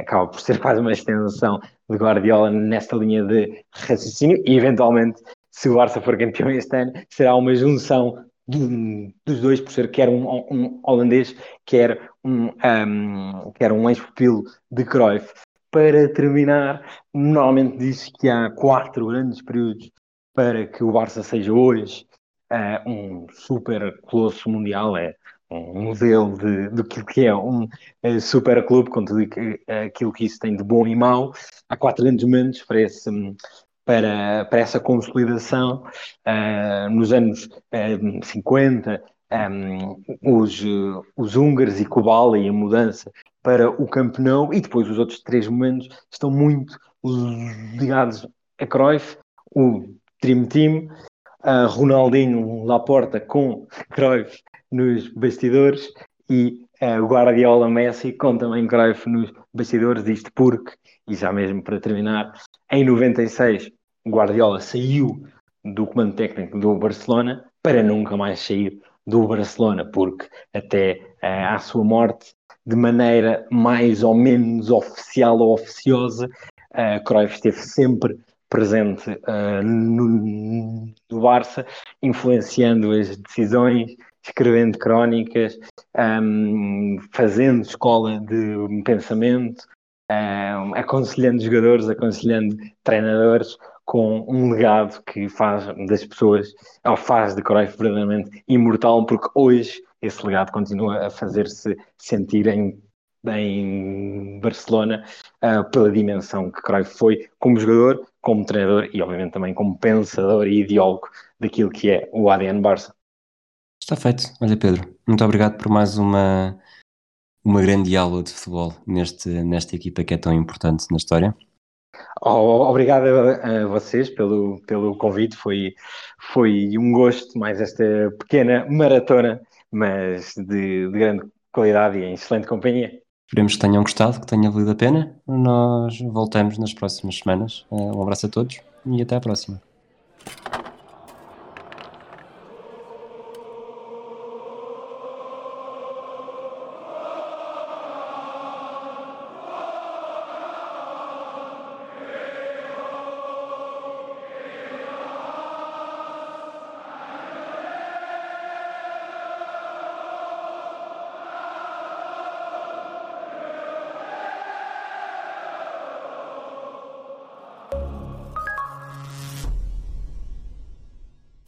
acaba por ser quase uma extensão de Guardiola nesta linha de raciocínio e eventualmente se o Barça for campeão este ano, será uma junção do, dos dois, por ser quer um, um holandês, quer um, um, quer um ex-pupilo de Cruyff. Para terminar, normalmente diz que há quatro grandes períodos para que o Barça seja hoje uh, um super colosso mundial, é um modelo de, do que é um uh, super clube, com tudo uh, aquilo que isso tem de bom e mau. Há quatro grandes momentos para esse, para, para essa consolidação. Uh, nos anos uh, 50, um, os, os húngaros e Kubala e a mudança para o campeão, e depois os outros três momentos estão muito ligados a Cruyff, o Dream Team, uh, Ronaldinho Laporta com Cruyff nos bastidores e uh, Guardiola Messi com também Cruyff nos bastidores, isto porque, e já mesmo para terminar, em 96 Guardiola saiu do comando técnico do Barcelona para nunca mais sair do Barcelona, porque até uh, à sua morte, de maneira mais ou menos oficial ou oficiosa, uh, Cruyff esteve sempre presente uh, no, no, Barça, influenciando as decisões, escrevendo crónicas, um, fazendo escola de pensamento, um, aconselhando jogadores, aconselhando treinadores, com um legado que faz das pessoas, ou faz de Cruyff verdadeiramente imortal, porque hoje esse legado continua a fazer-se sentir em, em Barcelona uh, pela dimensão que Cruyff foi como jogador, como treinador e obviamente também como pensador e ideólogo daquilo que é o ADN Barça. Está feito. Olha Pedro, muito obrigado por mais uma, uma grande aula de futebol neste, nesta equipa que é tão importante na história. Obrigado a vocês pelo, pelo convite, foi, foi um gosto mais esta pequena maratona, mas de, de grande qualidade e em excelente companhia. Esperemos que tenham gostado, que tenha valido a pena. Nós voltamos nas próximas semanas. Um abraço a todos e até à próxima.